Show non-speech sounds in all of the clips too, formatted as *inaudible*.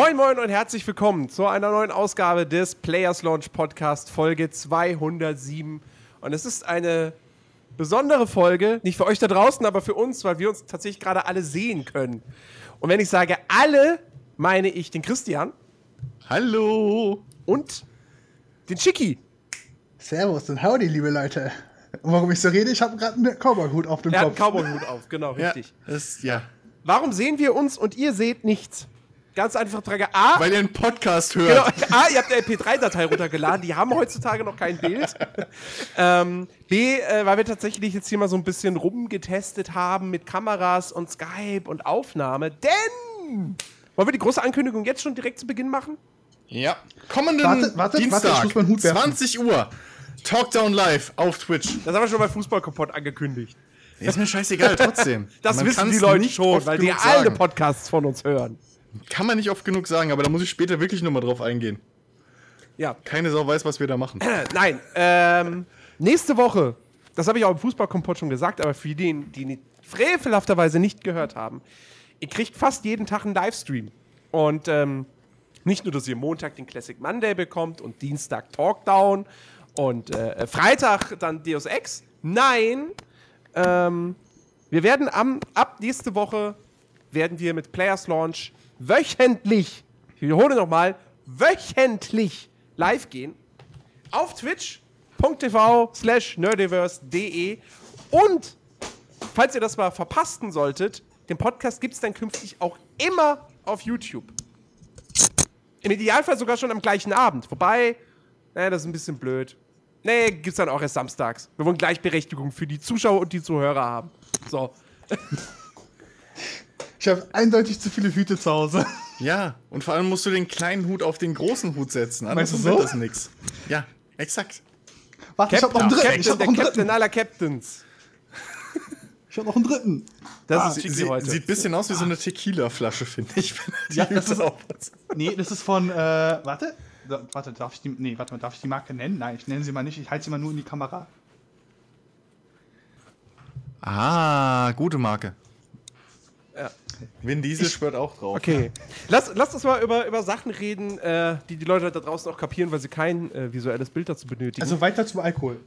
Moin, moin und herzlich willkommen zu einer neuen Ausgabe des Players Launch Podcast, Folge 207. Und es ist eine besondere Folge, nicht für euch da draußen, aber für uns, weil wir uns tatsächlich gerade alle sehen können. Und wenn ich sage alle, meine ich den Christian. Hallo. Und den Chicky. Servus und howdy, liebe Leute. Und warum ich so rede, ich habe gerade einen Cowboy-Hut auf dem er Kopf. Er hat einen Cowboy-Hut auf, genau, richtig. Ja, das, ja. Warum sehen wir uns und ihr seht nichts? Ganz einfach Frage. A. Weil ihr einen Podcast hört. Genau, A, ihr habt eine MP3-Datei runtergeladen, die haben heutzutage noch kein Bild. ähm, B, äh, weil wir tatsächlich jetzt hier mal so ein bisschen rumgetestet haben mit Kameras und Skype und Aufnahme. Denn. Wollen wir die große Ankündigung jetzt schon direkt zu Beginn machen? Ja. Kommenden warte, warte, Dienstag, warte, ich muss meinen Hut werfen. 20 Uhr. Talkdown live auf Twitch. Das haben wir schon bei Fußball kaputt angekündigt. Ist mir scheißegal, trotzdem. Das Man wissen die Leute nicht schon, weil die alle sagen. Podcasts von uns hören. Kann man nicht oft genug sagen, aber da muss ich später wirklich nochmal drauf eingehen. Ja. Keine Sau weiß, was wir da machen. Äh, Nein, ähm, nächste Woche, das habe ich auch im Fußballkompott schon gesagt, aber für die, die frevelhafterweise nicht gehört haben, ihr kriegt fast jeden Tag einen Livestream. Und ähm, nicht nur, dass ihr Montag den Classic Monday bekommt und Dienstag Talkdown und äh, Freitag dann Deus Ex. Nein, ähm, wir werden am, ab nächste Woche werden wir mit Players Launch wöchentlich, ich wiederhole nochmal, wöchentlich live gehen auf twitch.tv slash nerdiverse.de und falls ihr das mal verpassen solltet, den Podcast gibt es dann künftig auch immer auf YouTube. Im Idealfall sogar schon am gleichen Abend. Wobei, naja, das ist ein bisschen blöd. Nee, gibt's dann auch erst samstags. Wir wollen Gleichberechtigung für die Zuschauer und die Zuhörer haben. So. *laughs* Ich habe eindeutig zu viele Hüte zu Hause. Ja, und vor allem musst du den kleinen Hut auf den großen Hut setzen. Anders Meinst du so? das nix. Ja, exakt. Warte, ich habe noch einen dritten. Ich Captain, habe der noch einen Captain dritten. aller Captains. Ich habe noch einen dritten. Das Ah, ist Sie, sie, heute. sieht ein bisschen aus wie so eine Tequila-Flasche, finde ich. Ja, das ist- aufhat. Nee, das ist von, äh, warte. Da, warte, darf ich die, nee, warte mal, darf ich die Marke nennen? Nein, ich nenne sie mal nicht. Ich halte sie mal nur in die Kamera. Ah, gute Marke. Vin Diesel schwört auch drauf. Okay. Lass, lass uns mal über, über Sachen reden, äh, die die Leute da draußen auch kapieren, weil sie kein äh, visuelles Bild dazu benötigen. Also weiter zum Alkohol.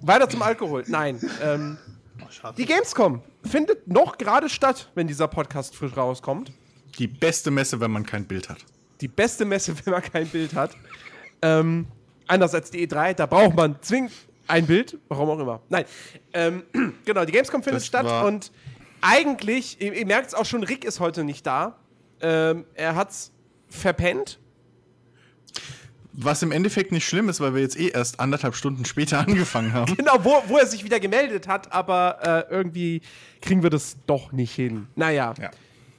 Weiter zum Alkohol. Nein. Ähm, *laughs* Oh, schade. die Gamescom findet noch gerade statt, wenn dieser Podcast frisch rauskommt. Die beste Messe, wenn man kein Bild hat. Die beste Messe, *laughs* wenn man kein Bild hat. Ähm, anders als die E3, da braucht man zwingend ein Bild, warum auch immer. Nein. Ähm, *clears throat* genau, die Gamescom findet Das statt und eigentlich, ihr, ihr merkt es auch schon, Rick ist heute nicht da. Ähm, er hat's verpennt. Was im Endeffekt nicht schlimm ist, weil wir jetzt eh erst anderthalb Stunden später *laughs* angefangen haben. Genau, wo, wo er sich wieder gemeldet hat, aber äh, irgendwie kriegen wir das doch nicht hin. Naja, Ja.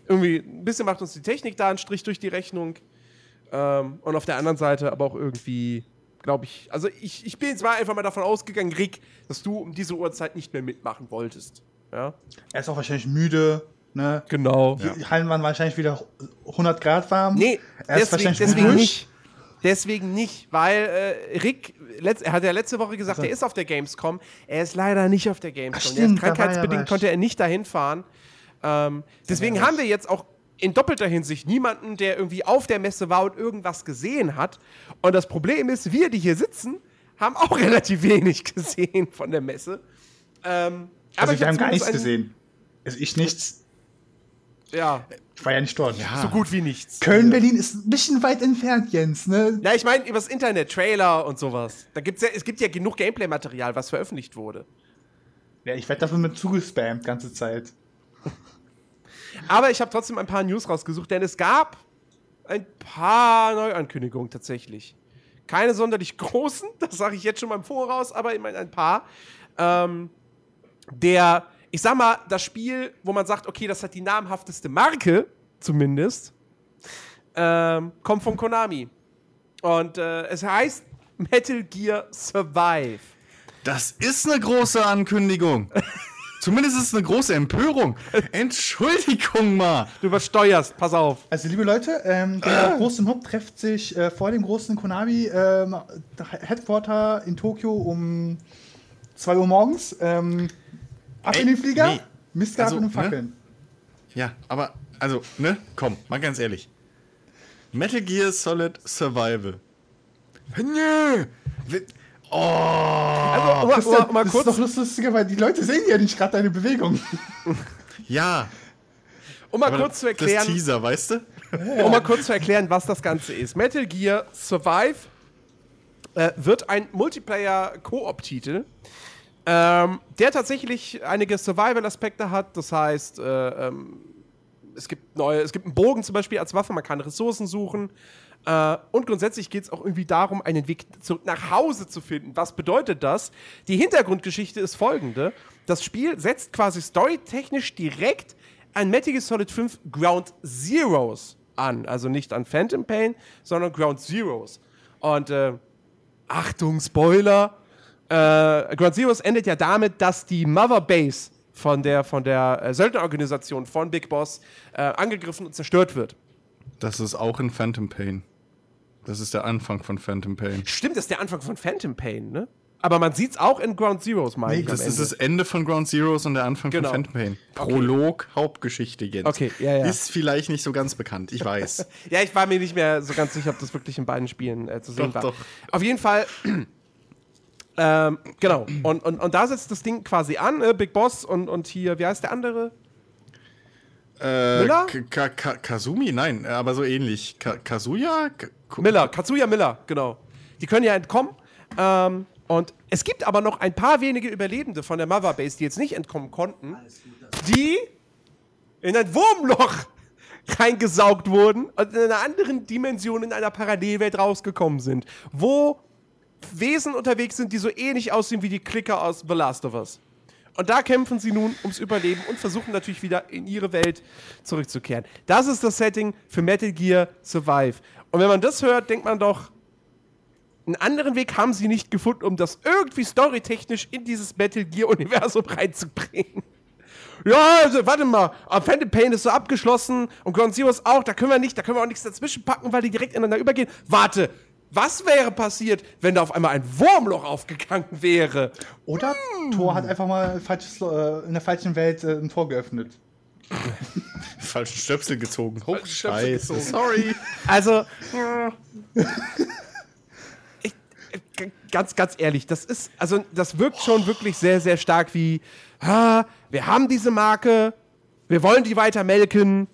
irgendwie ein bisschen macht uns die Technik da einen Strich durch die Rechnung. Ähm, und auf der anderen Seite aber auch irgendwie, glaube ich, also ich, ich bin jetzt mal einfach mal davon ausgegangen, Rick, dass du um diese Uhrzeit nicht mehr mitmachen wolltest. Ja, Er ist auch wahrscheinlich müde. Ne? genau. Die Hallen waren wahrscheinlich wieder 100 Grad warm. Nee, er ist deswegen, wahrscheinlich deswegen nicht. Deswegen nicht, weil äh, Rick, letzt, er hat ja letzte Woche gesagt, Also- er ist auf der Gamescom. Er ist leider nicht auf der Gamescom. Ach, Der ist stimmt, er krankheitsbedingt was. konnte er nicht dahin fahren. Ähm, deswegen haben wir jetzt auch in doppelter Hinsicht niemanden, der irgendwie auf der Messe war und irgendwas gesehen hat. Und das Problem ist, wir, die hier sitzen, haben auch *laughs* relativ wenig gesehen von der Messe. Ähm, Also ich wir hab haben gar nichts gesehen. Also ich nichts. Ja, Ich war ja nicht dort. Ja. so gut wie nichts. Köln, Berlin ist ein bisschen weit entfernt, Jens. Ne? Ja, ich meine übers Internet, Trailer und sowas. Da gibt's ja, es gibt ja genug Gameplay-Material, was veröffentlicht wurde. Ja, ich werde dafür mit zugespammt ganze Zeit. *laughs* Aber ich habe trotzdem ein paar News rausgesucht, denn es gab ein paar Neuankündigungen tatsächlich. Keine sonderlich *laughs* großen, das sage ich jetzt schon mal im Voraus, aber ich meine ein paar. Ähm, der, ich sag mal, das Spiel, wo man sagt, okay, das hat die namhafteste Marke, zumindest, ähm, kommt von Konami. Und äh, es heißt Metal Gear Survive. Das ist eine große Ankündigung. *laughs* Zumindest ist es eine große Empörung. Entschuldigung mal. Du übersteuerst, pass auf. Also, liebe Leute, ähm, der große Mob trifft sich äh, vor dem großen Konami ähm, Headquarter in Tokio um 2 Uhr morgens. Ähm, ab Ey, in den Flieger, nee. Mistgabeln Also, und Fackeln. Ja, aber, also, ne, komm, mal ganz ehrlich. Metal Gear Solid Survival. Nö. Oh. Also, mal- mal- mal das kurz, ist doch lustiger, weil die Leute sehen ja nicht gerade deine Bewegung. *laughs* ja. um mal aber kurz zu Das erklären, Teaser, weißt du? *laughs* um mal kurz zu erklären, was das Ganze ist. Metal Gear Survive äh, wird ein Multiplayer-Koop-Titel, ähm, der tatsächlich einige Survival-Aspekte hat. Das heißt, äh, ähm, es gibt neue, es gibt einen Bogen zum Beispiel als Waffe, man kann Ressourcen suchen. Äh, und grundsätzlich geht es auch irgendwie darum, einen Weg zurück nach Hause zu finden. Was bedeutet das? Die Hintergrundgeschichte ist folgende: Das Spiel setzt quasi storytechnisch direkt an Metal Gear Solid 5 Ground Zeroes an. Also nicht an Phantom Pain, sondern Ground Zeroes. Und äh, Achtung, Spoiler. Äh, Ground Zeroes endet ja damit, dass die Mother Base von der, von der äh, Söldnerorganisation von Big Boss äh, angegriffen und zerstört wird. Das ist auch in Phantom Pain. Das ist der Anfang von Phantom Pain. Stimmt, das ist der Anfang von Phantom Pain, ne? Aber man sieht's auch in Ground Zeroes, meine Nee, ich. Das ist das Ende von Ground Zeroes und der Anfang Genau. von Phantom Pain. Prolog, Hauptgeschichte jetzt. Okay, ja, ja. Ist vielleicht nicht so ganz bekannt, ich weiß. *laughs* Ja, ich war mir nicht mehr so ganz sicher, ob das wirklich in beiden Spielen äh, zu sehen Doch, war. doch. Auf jeden Fall, ähm, genau. Und, und, und da setzt das Ding quasi an, äh, Big Boss und, und hier, wie heißt der andere? äh, Miller? Ka Ka Kazumi? Nein, aber so ähnlich. Ka Kazuya? K Miller, Katsuya Miller, genau. Die können ja entkommen. Ähm, und es gibt aber noch ein paar wenige Überlebende von der Mother Base, die jetzt nicht entkommen konnten, die in ein Wurmloch *laughs* reingesaugt wurden und in einer anderen Dimension in einer Parallelwelt rausgekommen sind, wo Wesen unterwegs sind, die so ähnlich aussehen wie die Klicker aus The Last of Us. Und da kämpfen sie nun ums Überleben und versuchen natürlich wieder in ihre Welt zurückzukehren. Das ist das Setting für Metal Gear Survive. Und wenn man das hört, denkt man doch, einen anderen Weg haben sie nicht gefunden, um das irgendwie storytechnisch in dieses Metal Gear-Universum *laughs* reinzubringen. Ja, also, warte mal, aber Phantom Pain ist so abgeschlossen und Ground Zero ist auch, da können wir nicht, da können wir auch nichts dazwischen packen, weil die direkt ineinander übergehen. Warte, was wäre passiert, wenn da auf einmal ein Wurmloch aufgegangen wäre? Oder Thor hat einfach mal falsches, äh, in der falschen Welt äh, ein Tor geöffnet. *laughs* Falschen Stöpsel gezogen. Oh, Stöpsel scheiße. gezogen. Sorry. Also, *laughs* ich, ganz, ganz ehrlich, das ist, also das wirkt schon wirklich sehr, sehr stark wie, ah, wir haben diese Marke, wir wollen die weiter melken,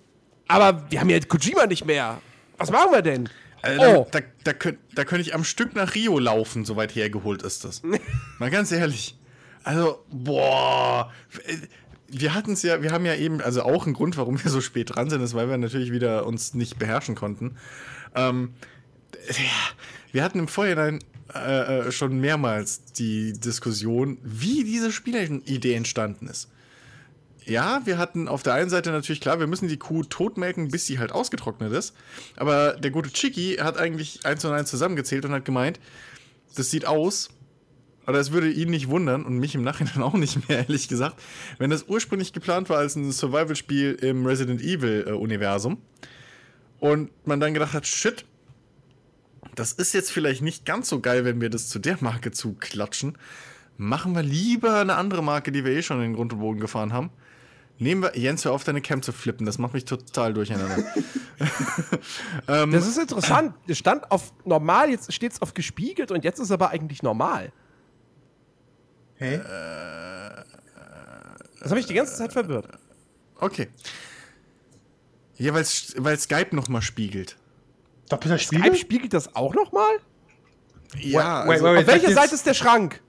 aber wir haben ja Kojima nicht mehr. Was machen wir denn? Äh, da, Oh. da, da, könnt, da könnte ich am Stück nach Rio laufen, so weit hergeholt ist das. *laughs* Mal ganz ehrlich. Also, boah. Wir hatten es ja, wir haben ja eben, also auch ein Grund, warum wir so spät dran sind, ist, weil wir natürlich wieder uns nicht beherrschen konnten. Ähm, ja, wir hatten im Vorhinein äh, äh, schon mehrmals die Diskussion, wie diese Spielidee entstanden ist. Ja, wir hatten auf der einen Seite natürlich klar, wir müssen die Kuh totmelken, bis sie halt ausgetrocknet ist. Aber der gute Chicky hat eigentlich eins und eins zusammengezählt und hat gemeint, das sieht aus, oder es würde ihn nicht wundern und mich im Nachhinein *laughs* auch nicht mehr, ehrlich gesagt, wenn das ursprünglich geplant war als ein Survival-Spiel im Resident Evil-Universum und man dann gedacht hat, shit, das ist jetzt vielleicht nicht ganz so geil, wenn wir das zu der Marke zuklatschen. Machen wir lieber eine andere Marke, die wir eh schon in den Grund und Boden gefahren haben. Nehmen wir, Jens, hör auf, deine Cam zu flippen, das macht mich total durcheinander. *laughs* Das ist interessant. Es stand auf normal, jetzt steht es auf gespiegelt und jetzt ist aber eigentlich normal. Hä? Das habe ich die ganze Zeit verwirrt. Okay. Ja, weil Skype nochmal spiegelt. Doppelter Skype Spiegel? spiegelt das auch nochmal? Ja, wait, also wait, Auf welcher Seite ist der Schrank?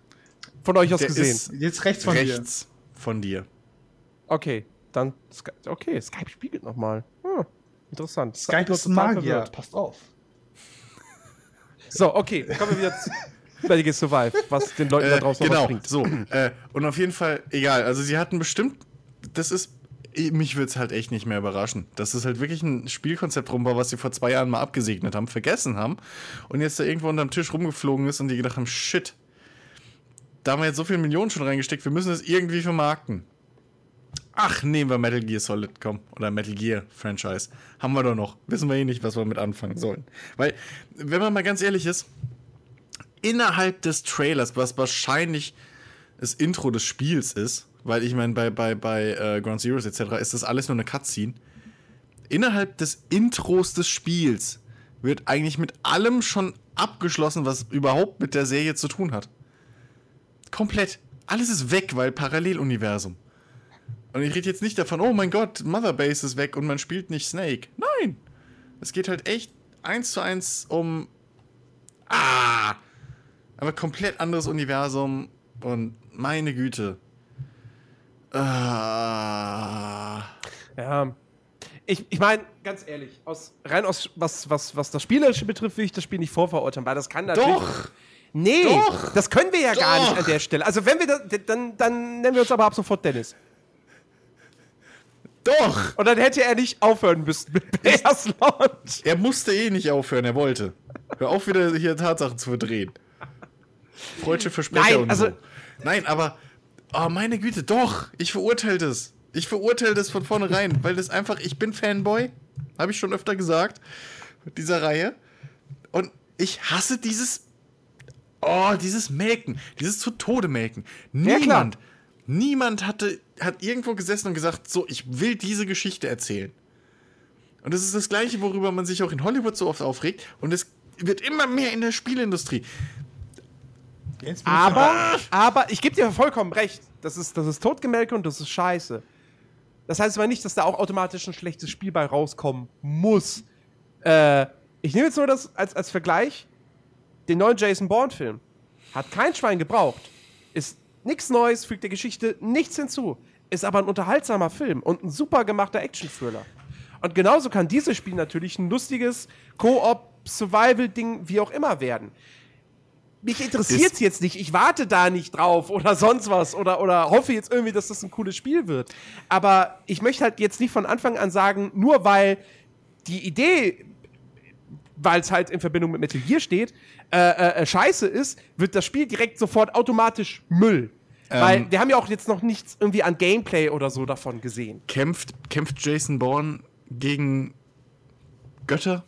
Von euch aus gesehen. Jetzt rechts von rechts von dir. Okay, dann. Sky okay, Skype spiegelt nochmal. Hm, interessant. Skype ist Magier. verwirrt. Passt auf. So, okay, kommen wir wieder zu *laughs* Metal Survive, was den Leuten da Äh, draußen noch was genau, bringt. so. Äh, und auf jeden Fall, egal. Also, sie hatten bestimmt, das ist, mich würde es halt echt nicht mehr überraschen. Das ist halt wirklich ein Spielkonzept rumbar, was sie vor zwei Jahren mal abgesegnet haben, vergessen haben und jetzt da irgendwo unterm Tisch rumgeflogen ist und die gedacht haben, shit, da haben wir jetzt so viele Millionen schon reingesteckt, wir müssen das irgendwie vermarkten. Ach, nehmen wir Metal Gear Solid, komm. Oder Metal Gear Franchise. Haben wir doch noch. Wissen wir eh nicht, was wir mit anfangen sollen. Weil, wenn man mal ganz ehrlich ist, innerhalb des Trailers, was wahrscheinlich das Intro des Spiels ist, weil ich meine, bei, bei, bei äh, Ground Zeroes etc. ist das alles nur eine Cutscene. Innerhalb des Intros des Spiels wird eigentlich mit allem schon abgeschlossen, was überhaupt mit der Serie zu tun hat. Komplett. Alles ist weg, weil Paralleluniversum. Und ich rede jetzt nicht davon, oh mein Gott, Mother Base ist weg und man spielt nicht Snake. Nein. Es geht halt echt eins zu eins um. Ah! Aber komplett anderes Universum und meine Güte. Ah. Ja. Ich, ich meine, ganz ehrlich, aus, rein aus was, was, was das Spielerische betrifft, will ich das Spiel nicht vorverurteilen, weil das kann natürlich. Doch! Nee, Doch! das können wir ja gar Doch! nicht an der Stelle. Also wenn wir das, dann, dann nennen wir uns aber ab sofort Dennis. Doch! Und dann hätte er nicht aufhören müssen mit *laughs* Players Launch. Er musste eh nicht aufhören, er wollte. Hör auf, wieder hier Tatsachen zu verdrehen. Freudsche Versprecher Nein, und also- so. Nein, aber, oh meine Güte, doch, ich verurteile das. Ich verurteile das von vornherein, *laughs* weil das einfach, ich bin Fanboy, habe ich schon öfter gesagt, mit dieser Reihe. Und ich hasse dieses, oh, dieses Melken, dieses zu Tode melken. Ja. Niemand, niemand hatte, hat irgendwo gesessen und gesagt, so, ich will diese Geschichte erzählen. Und das ist das Gleiche, worüber man sich auch in Hollywood so oft aufregt. Und es wird immer mehr in der Spielindustrie. Jetzt bin ich Aber, aber ich gebe dir vollkommen recht. Das ist, das ist Totgemelke und das ist scheiße. Das heißt aber nicht, dass da auch automatisch ein schlechtes Spiel bei rauskommen muss. Äh, ich nehme jetzt nur das als, als Vergleich. Den neuen Jason Bourne-Film. Hat kein Schwein gebraucht. Ist nichts Neues, fügt der Geschichte nichts hinzu. Ist aber ein unterhaltsamer Film und ein super gemachter Action-Thriller. Und genauso kann dieses Spiel natürlich ein lustiges Koop-Survival-Ding wie auch immer werden mich interessiert es jetzt nicht. Ich warte da nicht drauf oder sonst was oder, oder hoffe jetzt irgendwie, dass das ein cooles Spiel wird. Aber ich möchte halt jetzt nicht von Anfang an sagen, nur weil die Idee, weil es halt in Verbindung mit Metal Gear steht, äh, äh, äh, scheiße ist, wird das Spiel direkt sofort automatisch Müll. weil wir haben ja auch jetzt noch nichts irgendwie an Gameplay oder so davon gesehen. Kämpft, kämpft Jason Bourne gegen Götter?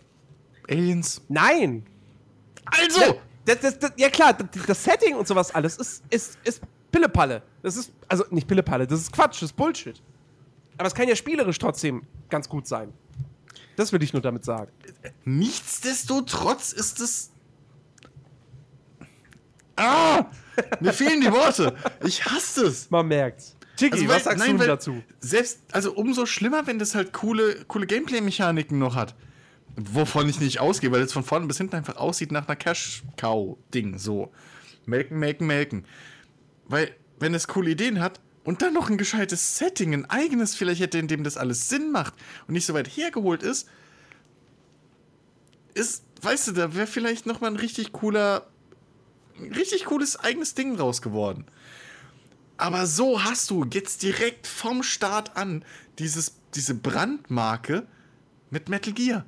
Aliens? Nein! Also! Das, das, das, ja klar, das, das Setting und sowas alles ist, ist, ist Pillepalle. Das ist, also nicht Pillepalle, das ist Quatsch, das ist Bullshit. Aber es kann ja spielerisch trotzdem ganz gut sein. Das will ich nur damit sagen. Nichtsdestotrotz ist es. Ah! Mir fehlen die Worte. Ich hasse es. Man merkt's. Chiki, Also, was weil- sagst nein, du dazu? Selbst, also umso schlimmer, wenn das halt coole, coole Gameplay-Mechaniken noch hat. Wovon ich nicht ausgehe, weil es von vorne bis hinten einfach aussieht nach einer Cash-Cow-Ding. So. Melken, melken, melken. Weil, wenn es coole Ideen hat und dann noch ein gescheites Setting, ein eigenes vielleicht hätte, in dem das alles Sinn macht und nicht so weit hergeholt ist, ist, weißt du, da wäre vielleicht noch mal ein richtig cooler, richtig cooles eigenes Ding raus geworden. Aber so hast du jetzt direkt vom Start an dieses, diese Brandmarke mit Metal Gear.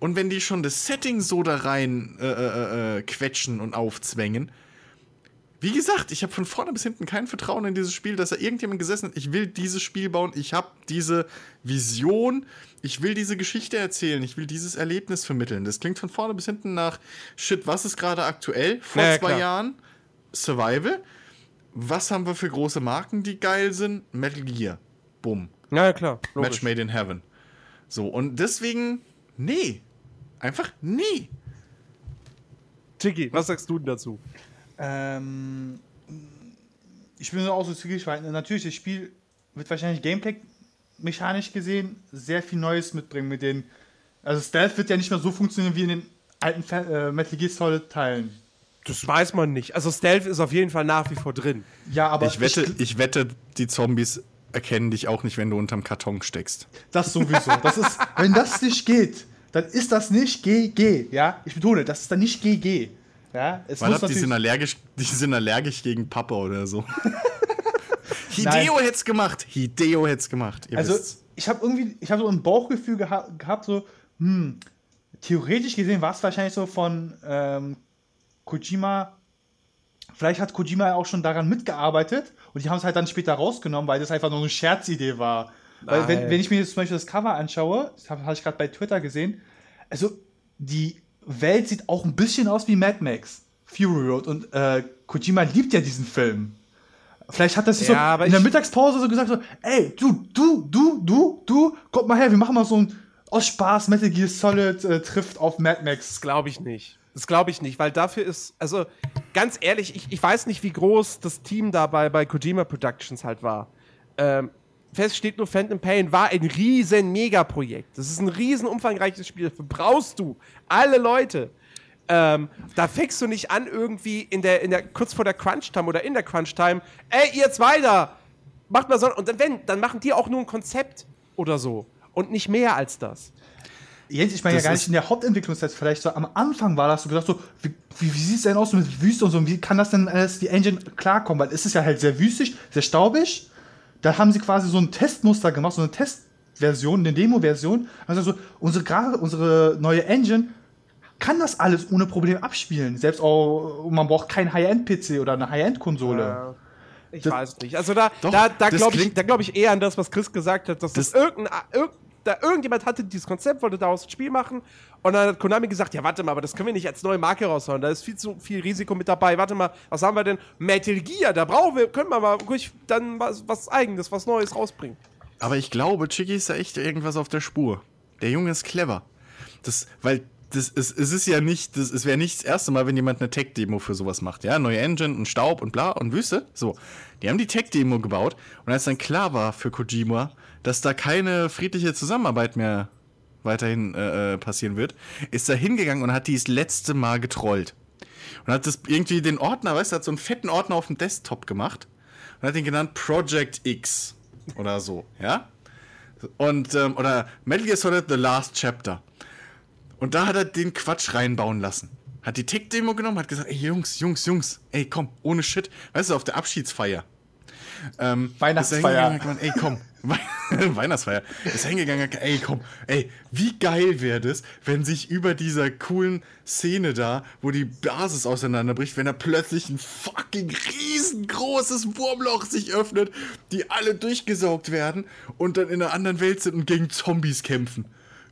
Und wenn die schon das Setting so da rein äh, äh, äh, quetschen und aufzwängen, wie gesagt, ich habe von vorne bis hinten kein Vertrauen in dieses Spiel, dass da irgendjemand gesessen hat. Ich will dieses Spiel bauen, ich habe diese Vision, ich will diese Geschichte erzählen, ich will dieses Erlebnis vermitteln. Das klingt von vorne bis hinten nach Shit, was ist gerade aktuell? Vor Ja, ja, zwei klar. Jahren Survival. Was haben wir für große Marken, die geil sind? Metal Gear. Bumm. Na ja, klar. Logisch. Match made in heaven. So, und deswegen, nee. Einfach nee. Chiki, was sagst du denn dazu? Ähm, ich bin so auch so zügig, weil natürlich das Spiel wird wahrscheinlich Gameplay-mechanisch gesehen sehr viel Neues mitbringen mit den. Also Stealth wird ja nicht mehr so funktionieren wie in den alten äh, Metal Gear Solid Teilen. Das weiß man nicht. Also Stealth ist auf jeden Fall nach wie vor drin. Ja, aber Ich wette, ich wette, die Zombies erkennen dich auch nicht, wenn du unterm Karton steckst. das sowieso. Das ist, wenn das nicht geht, dann ist das nicht GG. Ja, ich betone, das ist dann nicht GG. Ja, es Man muss hat, die sind allergisch, die sind allergisch gegen Pappe oder so. *laughs* Hideo hätt's gemacht. Hideo hätt's gemacht. Ihr Also wisst's. ich habe irgendwie, ich habe so ein Bauchgefühl geha gehabt, so, hm, theoretisch gesehen war es wahrscheinlich so von ähm, Kojima. Vielleicht hat Kojima auch schon daran mitgearbeitet und die haben es halt dann später rausgenommen, weil das einfach nur eine Scherzidee war. Weil wenn, Nein. wenn ich mir jetzt zum Beispiel das Cover anschaue, das habe hab ich gerade bei Twitter gesehen, also die Welt sieht auch ein bisschen aus wie Mad Max, Fury Road und äh, Kojima liebt ja diesen Film. Vielleicht hat das sich Ja, so in der Mittagspause so gesagt, so, ey, du, du, du, du, du, kommt mal her, wir machen mal so ein, aus Spaß Metal Gear Solid äh, trifft auf Mad Max. Das glaube ich nicht. Das glaube ich nicht, weil dafür ist, also ganz ehrlich, ich, ich weiß nicht, wie groß das Team dabei bei Kojima Productions halt war. Ähm, fest steht nur, Phantom Pain war ein riesen Megaprojekt. Das ist ein riesen umfangreiches Spiel. Dafür brauchst du alle Leute. Ähm, da fängst du nicht an, irgendwie in der, in der, kurz vor der Crunch-Time oder in der Crunch-Time, ey, ihr zwei da, macht mal so, und dann, wenn, dann machen die auch nur ein Konzept oder so. Und nicht mehr als das. Jens, ich meine ja gar nicht in der Hauptentwicklungszeit, vielleicht so am Anfang war das, du gedacht so, wie, wie, wie sieht es denn aus mit Wüste und so, und wie kann das denn alles die Engine klarkommen, weil es ist ja halt sehr wüstig, sehr staubig. Da haben sie quasi so ein Testmuster gemacht, so eine Testversion, eine Demo-Version. Also so, unsere, unsere neue Engine kann das alles ohne Probleme abspielen. Selbst auch, man braucht keinen High-End-PC oder eine High-End-Konsole. Ich Das- weiß nicht. Also da, Doch, da, da glaube ich, da glaub ich eher an das, was Chris gesagt hat, dass das, Das- irgendein, irg, da irgendjemand hatte dieses Konzept, wollte daraus ein Spiel machen und dann hat Konami gesagt, ja warte mal, aber das können wir nicht als neue Marke raushauen, da ist viel zu viel Risiko mit dabei. Warte mal, was haben wir denn? Metal Gear, da brauchen wir, können wir mal ruhig dann was, was Eigenes, was Neues rausbringen. Aber ich glaube, Chicky ist da echt irgendwas auf der Spur. Der Junge ist clever. Das, weil das ist, es ist ja nicht, das, es wäre nicht das erste Mal, wenn jemand eine Tech-Demo für sowas macht. Ja, neue Engine und Staub und bla und Wüste. So. Die haben die Tech-Demo gebaut und als dann klar war für Kojima, dass da keine friedliche Zusammenarbeit mehr weiterhin äh, äh, passieren wird, ist er hingegangen und hat die das letzte Mal getrollt. Und hat das irgendwie den Ordner, weißt du, hat so einen fetten Ordner auf dem Desktop gemacht und hat ihn genannt Project X oder so, ja? Und, ähm, oder Metal Gear Solid The Last Chapter. Und da hat er den Quatsch reinbauen lassen. Hat die Tick-Demo genommen, hat gesagt, ey Jungs, Jungs, Jungs, ey komm, ohne Shit. Weißt du, auf der Abschiedsfeier. Ähm, Weihnachtsfeier. er gemeint, ey komm, *laughs* Weihnachtsfeier. Ist hingegangen ey komm, ey, wie geil wäre das, wenn sich über dieser coolen Szene da, wo die Basis auseinanderbricht, wenn da plötzlich ein fucking riesengroßes Wurmloch sich öffnet, die alle durchgesaugt werden und dann in einer anderen Welt sind und gegen Zombies kämpfen.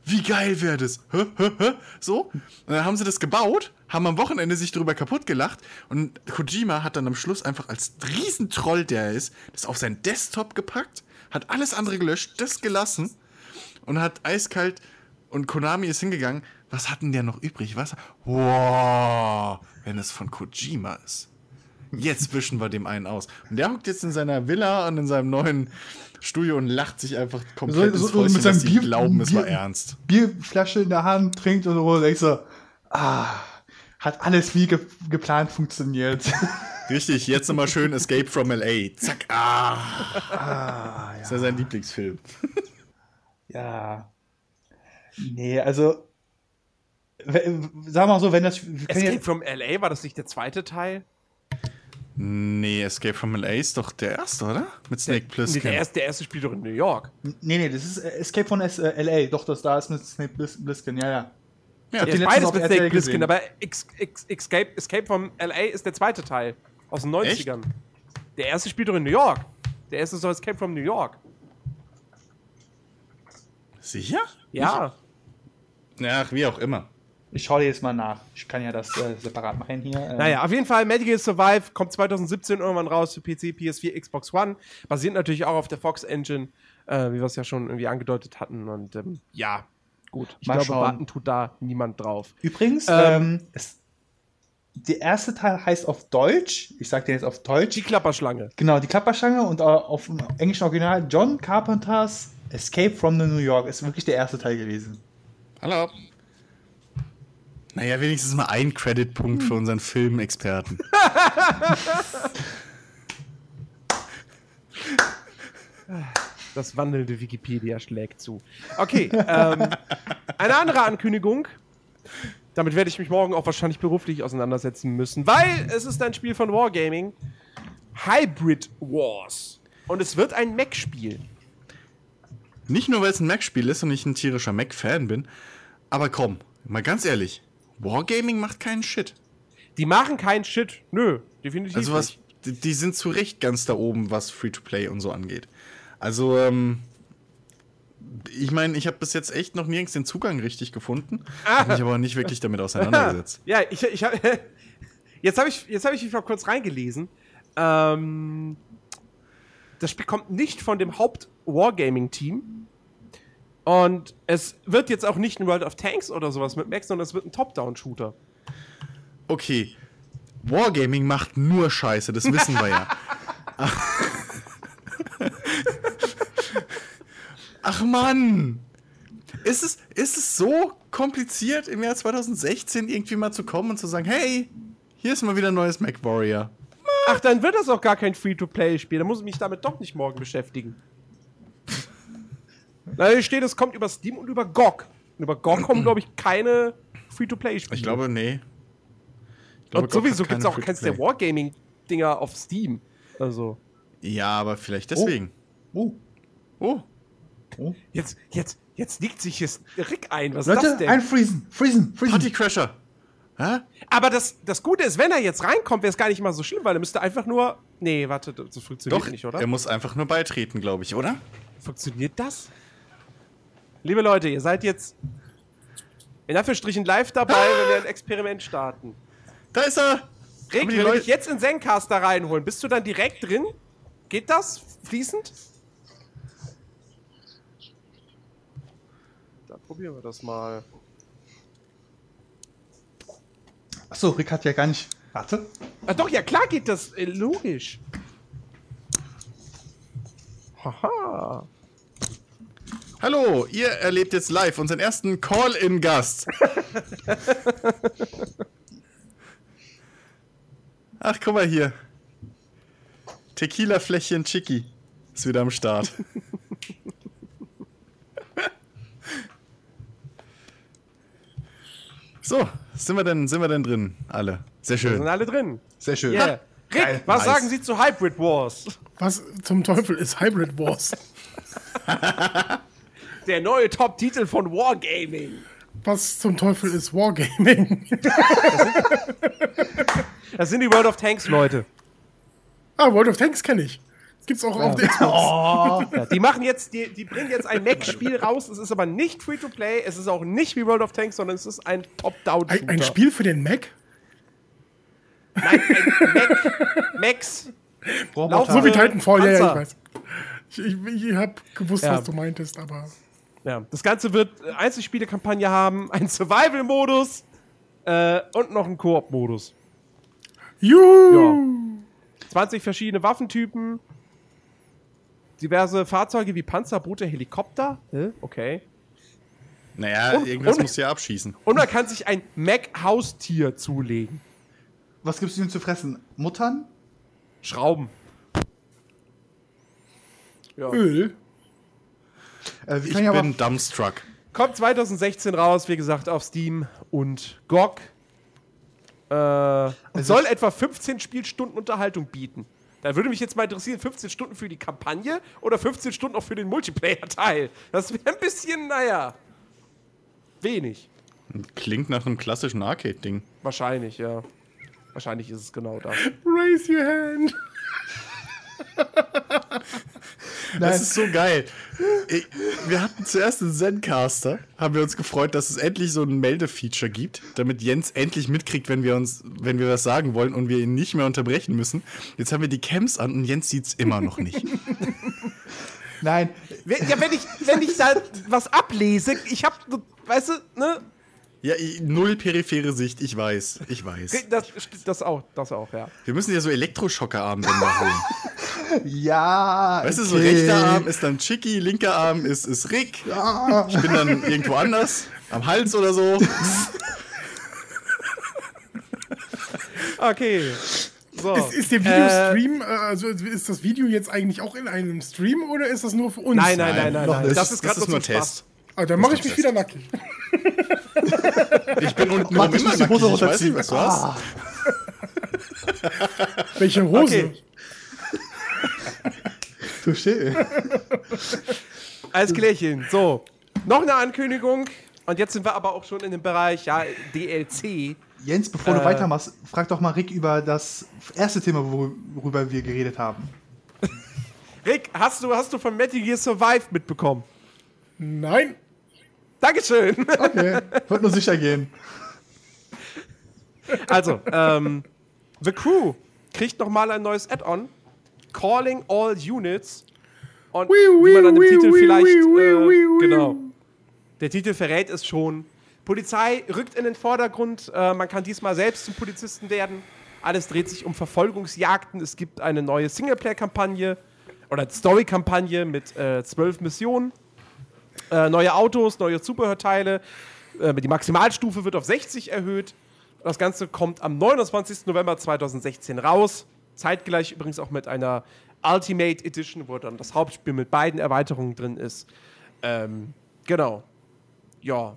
Wie geil wäre das? Hä, hä, hä? So? Und dann haben sie das gebaut, haben am Wochenende sich darüber kaputt gelacht und Kojima hat dann am Schluss einfach als Riesentroll, der er ist, das auf seinen Desktop gepackt, hat alles andere gelöscht, das gelassen und hat eiskalt und Konami ist hingegangen. Was hat denn der noch übrig? Was? Wow, wenn es von Kojima ist. Jetzt wischen wir dem einen aus. Und der hockt jetzt in seiner Villa und in seinem neuen Studio und lacht sich einfach komplett So- so- so mit seinem Bier- glauben, es war ernst. Bierflasche in der Hand, trinkt und so, denkst du, ah, hat alles wie ge geplant funktioniert. *laughs* Richtig, jetzt nochmal schön Escape from L.A. Zack, ah. ah, Das ist ja sein Lieblingsfilm. Ja. Nee, also. Sag mal so, wenn das. Escape jetzt, from LA, war das nicht der zweite Teil? Nee, Escape from L.A. ist doch der erste, oder? Mit Snake Nee, Plissken. der, erste, der erste spielt doch in New York. nee, nee, das ist äh, Escape S äh, LA. Doch, das da ist mit Blis Bliskin, ja, ja. Ja, Ja, beides mit Snake Plissken, gesehen. aber Escape, Escape from LA ist der zweite Teil. Aus den 90ern. Der erste spielt doch in New York. Der erste doch Escape from New York. Sicher? Ja. Ach, wie auch immer. Ich schaue dir jetzt mal nach. Ich kann ja das äh, separat machen hier. Ähm, Naja, auf jeden Fall, Metal Gear Survive kommt 2017 irgendwann raus für PC, PS4, Xbox One. Basiert natürlich auch auf der Fox Engine, äh, wie wir es ja schon irgendwie angedeutet hatten. Und ähm, ja, gut. Ich Mal glaube, schauen. warten tut da niemand drauf. Übrigens, Ähm, ähm, es, der erste Teil heißt auf Deutsch, ich sag dir jetzt auf Deutsch, Die Klapperschlange. genau, die Klapperschlange und äh, auf dem englischen Original John Carpenters Escape from the New York ist wirklich der erste Teil gewesen. Hallo. Naja, wenigstens mal ein Creditpunkt für unseren Filmexperten. *laughs* Das wandelnde Wikipedia schlägt zu. Okay, ähm, eine andere Ankündigung. Damit werde ich mich morgen auch wahrscheinlich beruflich auseinandersetzen müssen, weil es ist ein Spiel von Wargaming. Hybrid Wars. Und es wird ein Mac-Spiel. Nicht nur, weil es ein Mac-Spiel ist und ich ein tierischer Mac-Fan bin, aber komm, mal ganz ehrlich, Wargaming macht keinen Shit. Die machen keinen Shit. Nö, definitiv Also was, nicht. die, die sind zu Recht ganz da oben, was Free-to-Play und so angeht. Also, ähm, ich meine, ich habe bis jetzt echt noch nirgends den Zugang richtig gefunden, habe mich aber nicht wirklich damit auseinandergesetzt. *laughs* Ja, ich, ich hab, *laughs* jetzt habe ich, jetzt hab ich mich mal kurz reingelesen. Ähm, das Spiel kommt nicht von dem Haupt-Wargaming-Team. Und es wird jetzt auch nicht ein World of Tanks oder sowas mit Max, sondern es wird ein Top-Down-Shooter. Okay. Wargaming macht nur Scheiße, das wissen wir ja. *laughs* Ach Mann! Ist es, ist es so kompliziert, im Jahr 2016 irgendwie mal zu kommen und zu sagen, hey, hier ist mal wieder ein neues Mac Warrior. Ach, dann wird das auch gar kein Free-to-Play-Spiel. Dann muss ich mich damit doch nicht morgen beschäftigen. Na, hier steht, es kommt über Steam und über GOG. Und über GOG kommen, glaube ich, keine Free-to-Play-Spiele. Ich glaube, nee. Ich glaube, und sowieso gibt es auch keins der. Wargaming-Dinger auf Steam. Also. Ja, aber vielleicht deswegen. Oh. Oh. oh. Jetzt, jetzt, jetzt liegt sich hier Rick ein. Was ist das Leute, denn? einfriesen. Freezen. Freezen. Party Crasher. Hä? Aber das, das Gute ist, wenn er jetzt reinkommt, wäre es gar nicht mal so schlimm, weil er müsste einfach nur. Nee, warte, das funktioniert Doch, nicht, oder? er muss einfach nur beitreten, glaube ich, oder? Funktioniert das? Liebe Leute, ihr seid jetzt in Anführungsstrichen live dabei, wenn wir ein Experiment starten. Da ist er! Rick, wenn wir Leute- dich jetzt in Zencaster reinholen, bist du dann direkt drin? Geht das? Fließend? Probieren wir das mal. Achso, Rick hat ja gar nicht. Warte. Ah, doch, ja klar geht das. Äh, logisch. Haha. Hallo, ihr erlebt jetzt live unseren ersten Call-In-Gast. Ach, guck mal hier. Tequila-Fläschchen Chicky ist wieder am Start. So, sind wir denn, sind wir denn drin? Alle. Sehr Wir sind schön. alle drin. Sehr schön. Yeah. Rick, Geil. was Nice. sagen Sie zu Hybrid Wars? Was zum Teufel ist Hybrid Wars? *laughs* Der neue Top-Titel von Wargaming. Was zum Teufel ist Wargaming? Das sind die World of Tanks Leute. ah, World of Tanks kenne ich. Gibt's auch auf der Xbox. Oh. Ja, die machen jetzt, die, die bringen jetzt ein Mac-Spiel raus. Es ist aber nicht Free-to-Play. Es ist auch nicht wie World of Tanks, sondern es ist ein Top-Down-Shooter. Ein, ein Spiel für den Mac? Nein, ein Mac. Max. Roboter. So wie Titanfall, ja, ja, ich Panzer. weiß. Ich, ich, ich habe gewusst, Ja. was du meintest, aber. Ja, das Ganze wird äh, Einzelspiele-Kampagne haben, einen Survival-Modus äh, und noch einen Koop-Modus. Juhu! 20 verschiedene Waffentypen, diverse Fahrzeuge wie Panzer, Boote, Helikopter. Hä? Okay. Naja, Und- irgendwas und- muss ja abschießen. Und man kann sich ein Mac-Haustier zulegen. Was gibt's ihnen zu fressen? Muttern? Schrauben. Ja. Öl. Äh, Ich ja bin Dumbstruck. Kommt 2016 raus, wie gesagt, auf Steam und GOG. Äh, und soll etwa 15 Spielstunden Unterhaltung bieten. Da würde mich jetzt mal interessieren, 15 Stunden für die Kampagne oder 15 Stunden auch für den Multiplayer-Teil. Das wäre ein bisschen, naja, wenig. Klingt nach einem klassischen Arcade-Ding. Wahrscheinlich, ja. Wahrscheinlich ist es genau das. Raise your hand. *laughs* Das ist so geil. Ich, wir hatten zuerst einen Zencaster, haben wir uns gefreut, dass es endlich so ein Meldefeature gibt, damit Jens endlich mitkriegt, wenn wir uns, wenn wir was sagen wollen und wir ihn nicht mehr unterbrechen müssen. Jetzt haben wir die Cams an und Jens sieht's immer noch nicht. Nein, Ja, wenn ich, wenn ich da was ablese, ich hab, weißt du, ne? Ja, null periphere Sicht, ich weiß, ich weiß. Das, das auch, das auch, ja. Wir müssen ja so Elektroschockerarmbänder holen. ja. Weißt du, so okay. rechter Arm ist dann Chicky, linker Arm ist, ist Rick. Ich bin dann irgendwo anders, am Hals oder so. Okay. So. Ist, ist der Videostream, äh, also ist das Video jetzt eigentlich auch in einem Stream oder ist das nur für uns? Nein, nein, nein, nein, noch nein. nicht. Das ist gerade Das nur zum nur Spaß. Ah, dann mache ich mich wieder nackig. *laughs* Ich bin unten rum immer nackig, Hose ich weiß nicht, runterziehen. was du hast. Ah, *laughs* Welche Hose? Okay. *laughs* touché. Alles klärchen. So, noch eine Ankündigung. Und jetzt sind wir aber auch schon in dem Bereich, ja, DLC. Jens, bevor Äh. du weitermachst, frag doch mal Rick über das erste Thema, worüber wir geredet haben. Rick, hast du, hast du von Metal Gear Survive mitbekommen? Nein. Dankeschön. Okay, wird nur sicher gehen. Also, ähm, The Crew kriegt nochmal ein neues Add-on. Calling All Units. Und wie man an dem Titel vielleicht, wiu, wiu, äh, wiu. genau, Der Titel verrät es schon. Polizei rückt in den Vordergrund. Äh, man kann diesmal selbst zum Polizisten werden. Alles dreht sich um Verfolgungsjagden. Es gibt eine neue Singleplayer-Kampagne oder Story-Kampagne mit äh, zwölf Missionen. Äh, neue Autos, neue Zubehörteile. Äh, die Maximalstufe wird auf 60 erhöht. Das Ganze kommt am 29. November 2016 raus. Zeitgleich übrigens auch mit einer Ultimate Edition, wo dann das Hauptspiel mit beiden Erweiterungen drin ist. Ähm, genau. Ja.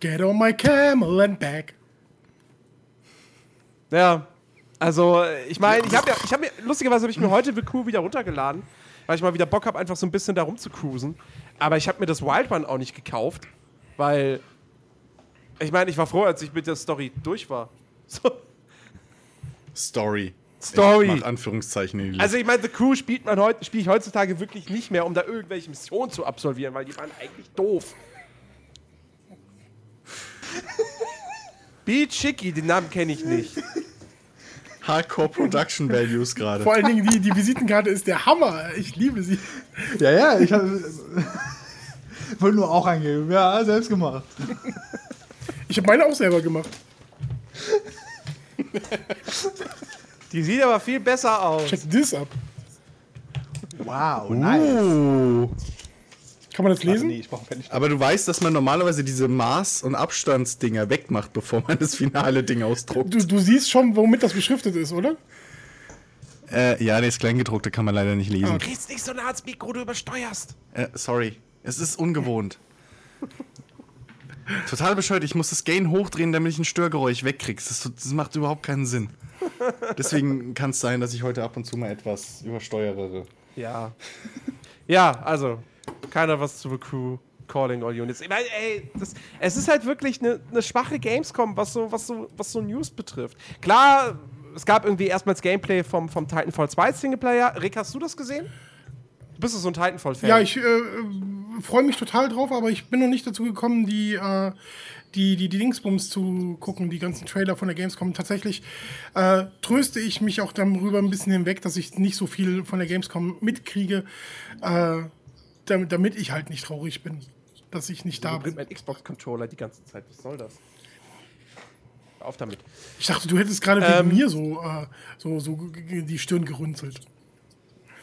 Get on my camel and back. Ja. Also, ich meine, ich habe ja, ich habe mir, lustigerweise habe ich mir heute The Crew wieder runtergeladen, weil ich mal wieder Bock habe, einfach so ein bisschen da cruisen. Aber ich habe mir das Wild Run auch nicht gekauft, weil ich meine, ich war froh, als ich mit der Story durch war. *laughs* So. Story. Story. Ich Anführungszeichen. Also ich meine, The Crew spielt man heute, spiele ich heutzutage wirklich nicht mehr, um da irgendwelche Missionen zu absolvieren, weil die waren eigentlich doof. *laughs* Beat Chicky, den Namen kenne ich nicht. Hardcore Production Values gerade. Vor allen Dingen, die, die Visitenkarte ist der Hammer. Ich liebe sie. Ja, ja, ich habe. *laughs* Wollte nur auch angeben. Ja, selbst gemacht. Ich habe meine auch selber gemacht. Die sieht aber viel besser aus. Check this ab. Wow, nice. Oh. Kann man das lesen? Nee, ich brauche keinen Aber du weißt, dass man normalerweise diese Maß- und Abstandsdinger wegmacht, bevor man das finale Ding ausdruckt. Du, du siehst schon, womit das beschriftet ist, oder? Äh, ja, das Kleingedruckte kann man leider nicht lesen. Du gehst nicht so nah ans Mikro, du übersteuerst. Äh, sorry. Es ist ungewohnt. Total bescheuert. Ich muss das Gain hochdrehen, damit ich ein Störgeräusch wegkriege. Das, das macht überhaupt keinen Sinn. Deswegen kann es sein, dass ich heute ab und zu mal etwas übersteuere. Ja. ja, also, keiner was zu The Crew Calling All Units. Ich meine, ey, das, es ist halt wirklich eine ne schwache Gamescom, was so, was, so, was so News betrifft. Klar, es gab irgendwie erstmals Gameplay vom, vom Titanfall 2 Singleplayer. Rick, hast du das gesehen? Bist du so ein Titanfall-Fan? Ja, ich äh, freue mich total drauf, aber ich bin noch nicht dazu gekommen, die, äh, die, die, die Dingsbums zu gucken, die ganzen Trailer von der Gamescom. Tatsächlich äh, tröste ich mich auch darüber ein bisschen hinweg, dass ich nicht so viel von der Gamescom mitkriege, äh, damit, damit ich halt nicht traurig bin, dass ich nicht da bringt bin. mein Xbox-Controller die ganze Zeit. Was soll das? Auf damit. Ich dachte, du hättest gerade Ähm. wegen mir so, äh, so, so die Stirn gerunzelt.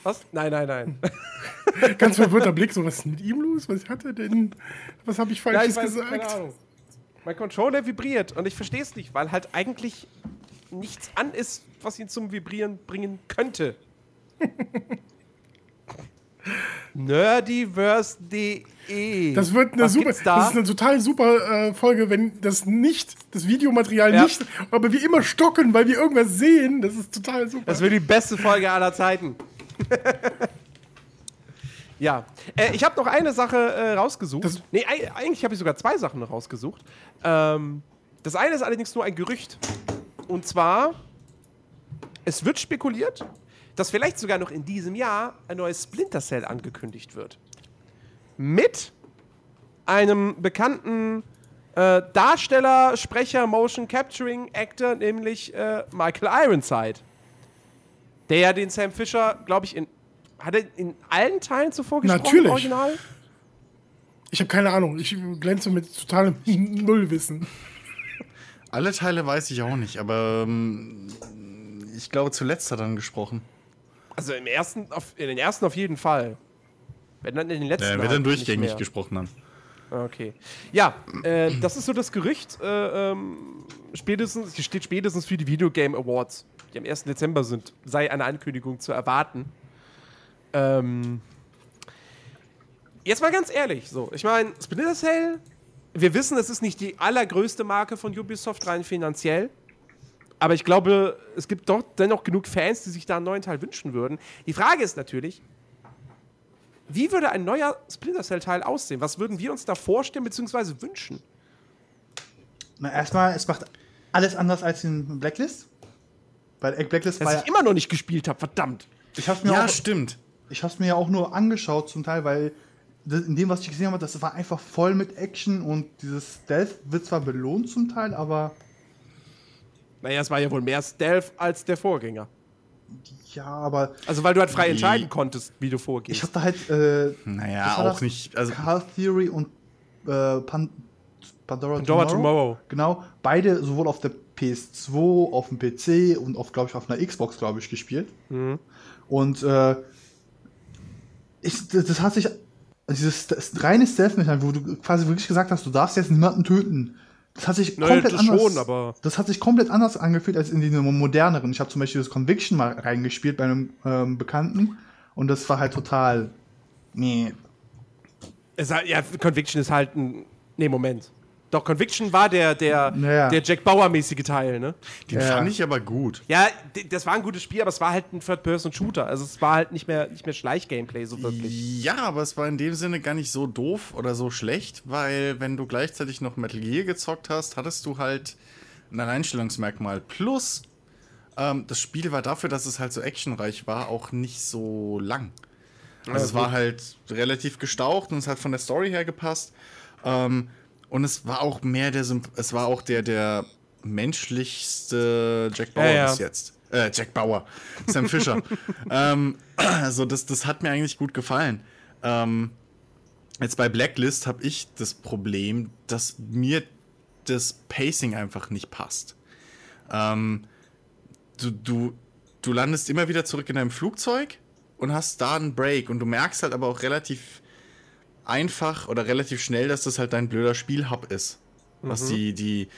Was? Nein, nein, nein. *laughs* Ganz verwirrter Blick, so was ist mit ihm los? Was hat er denn? Was habe ich Ja, Falsches ich weiß, gesagt? keine Ahnung. Mein Controller vibriert und ich verstehe es nicht, weil halt eigentlich nichts an ist, was ihn zum Vibrieren bringen könnte. *laughs* Nerdiverse.de. Das wird eine Was super, da? das ist eine total super äh, Folge, wenn das nicht, das Videomaterial Ja. nicht, aber wir immer stocken, weil wir irgendwas sehen. Das ist total super. Das wird die beste Folge aller Zeiten. *laughs* ja, äh, ich habe noch eine Sache äh, rausgesucht. Das- nee, ei- eigentlich habe ich sogar zwei Sachen noch rausgesucht. Ähm, das eine ist allerdings nur ein Gerücht. Und zwar, es wird spekuliert, dass vielleicht sogar noch in diesem Jahr ein neues Splinter Cell angekündigt wird. Mit einem bekannten äh, Darsteller, Sprecher, Motion Capturing Actor, nämlich äh, Michael Ironside. Der ja den Sam Fisher, glaube ich, in. Hat er in allen Teilen zuvor gesprochen? Natürlich. im Original? Ich habe keine Ahnung. Ich glänze mit totalem *laughs* Nullwissen. Alle Teile weiß ich auch nicht, aber ähm, ich glaube, zuletzt hat er dann gesprochen. Also im ersten, auf, in den ersten auf jeden Fall. Wenn dann in den letzten. Wird halt dann nicht durchgängig mehr. gesprochen haben. Okay. Ja, äh, das ist so das Gerücht. Äh, ähm, spätestens, hier steht spätestens für die Video Game Awards, die am 1. Dezember sind, sei eine Ankündigung zu erwarten. Ähm, jetzt mal ganz ehrlich, so, ich meine, Splinter Cell, wir wissen, es ist nicht die allergrößte Marke von Ubisoft rein finanziell. Aber ich glaube, es gibt doch dennoch genug Fans, die sich da einen neuen Teil wünschen würden. Die Frage ist natürlich, wie würde ein neuer Splinter Cell-Teil aussehen? Was würden wir uns da vorstellen bzw. wünschen? Na, erstmal, es macht alles anders als in Blacklist. Weil Blacklist war Das ja, ich immer noch nicht gespielt habe, verdammt. ich hab's mir Ja, auch, stimmt. ich hab's mir ja auch nur angeschaut zum Teil, weil in dem, was ich gesehen habe, das war einfach voll mit Action und dieses Stealth wird zwar belohnt zum Teil, aber Naja, es war ja wohl mehr Stealth als der Vorgänger. Ja, aber Also, weil du halt frei entscheiden konntest, wie du vorgehst. ich hatte halt äh, Naja, auch das? nicht. Also, Car Theory und äh, Pan Pandora, Pandora Tomorrow. Genau, beide sowohl auf der PS2, auf dem PC und auf, glaube ich, auf einer Xbox, glaube ich, gespielt. Mhm. Und äh, ich, das, das hat sich, dieses das reine Stealth-Mechanik, wo du quasi wirklich gesagt hast, du darfst jetzt niemanden töten. Das hat sich Naja, komplett anders. schon, aber- das hat sich komplett anders angefühlt als in den moderneren. Ich habe zum Beispiel das Conviction mal reingespielt bei einem ähm, Bekannten und das war halt total. Nee. Es ja, Conviction ist halt ein. Nee, Moment. Doch, Conviction war der, der, Naja. der Jack Bauer-mäßige Teil, ne? den Ja. fand ich aber gut. Ja, das war ein gutes Spiel, aber es war halt ein Third-Person-Shooter. Also es war halt nicht mehr, nicht mehr Schleich-Gameplay so wirklich. Ja, aber es war in dem Sinne gar nicht so doof oder so schlecht, weil wenn du gleichzeitig noch Metal Gear gezockt hast, hattest du halt ein Alleinstellungsmerkmal. Plus, ähm, das Spiel war dafür, dass es halt so actionreich war, auch nicht so lang. Also es war halt relativ gestaucht und es hat von der Story her gepasst. Ähm, und es war auch mehr der, Symp es war auch der, der menschlichste Jack Bauer Ja, ja. bis jetzt. Äh, Jack Bauer. *laughs* Sam Fischer. ähm, *clears throat* also das, das hat mir eigentlich gut gefallen. Ähm, jetzt bei Blacklist habe ich das Problem, dass mir das Pacing einfach nicht passt. Ähm, du, du, du landest immer wieder zurück in deinem Flugzeug und hast da einen Break und du merkst halt aber auch relativ einfach oder relativ schnell, dass das halt dein blöder Spielhub ist. Was die, die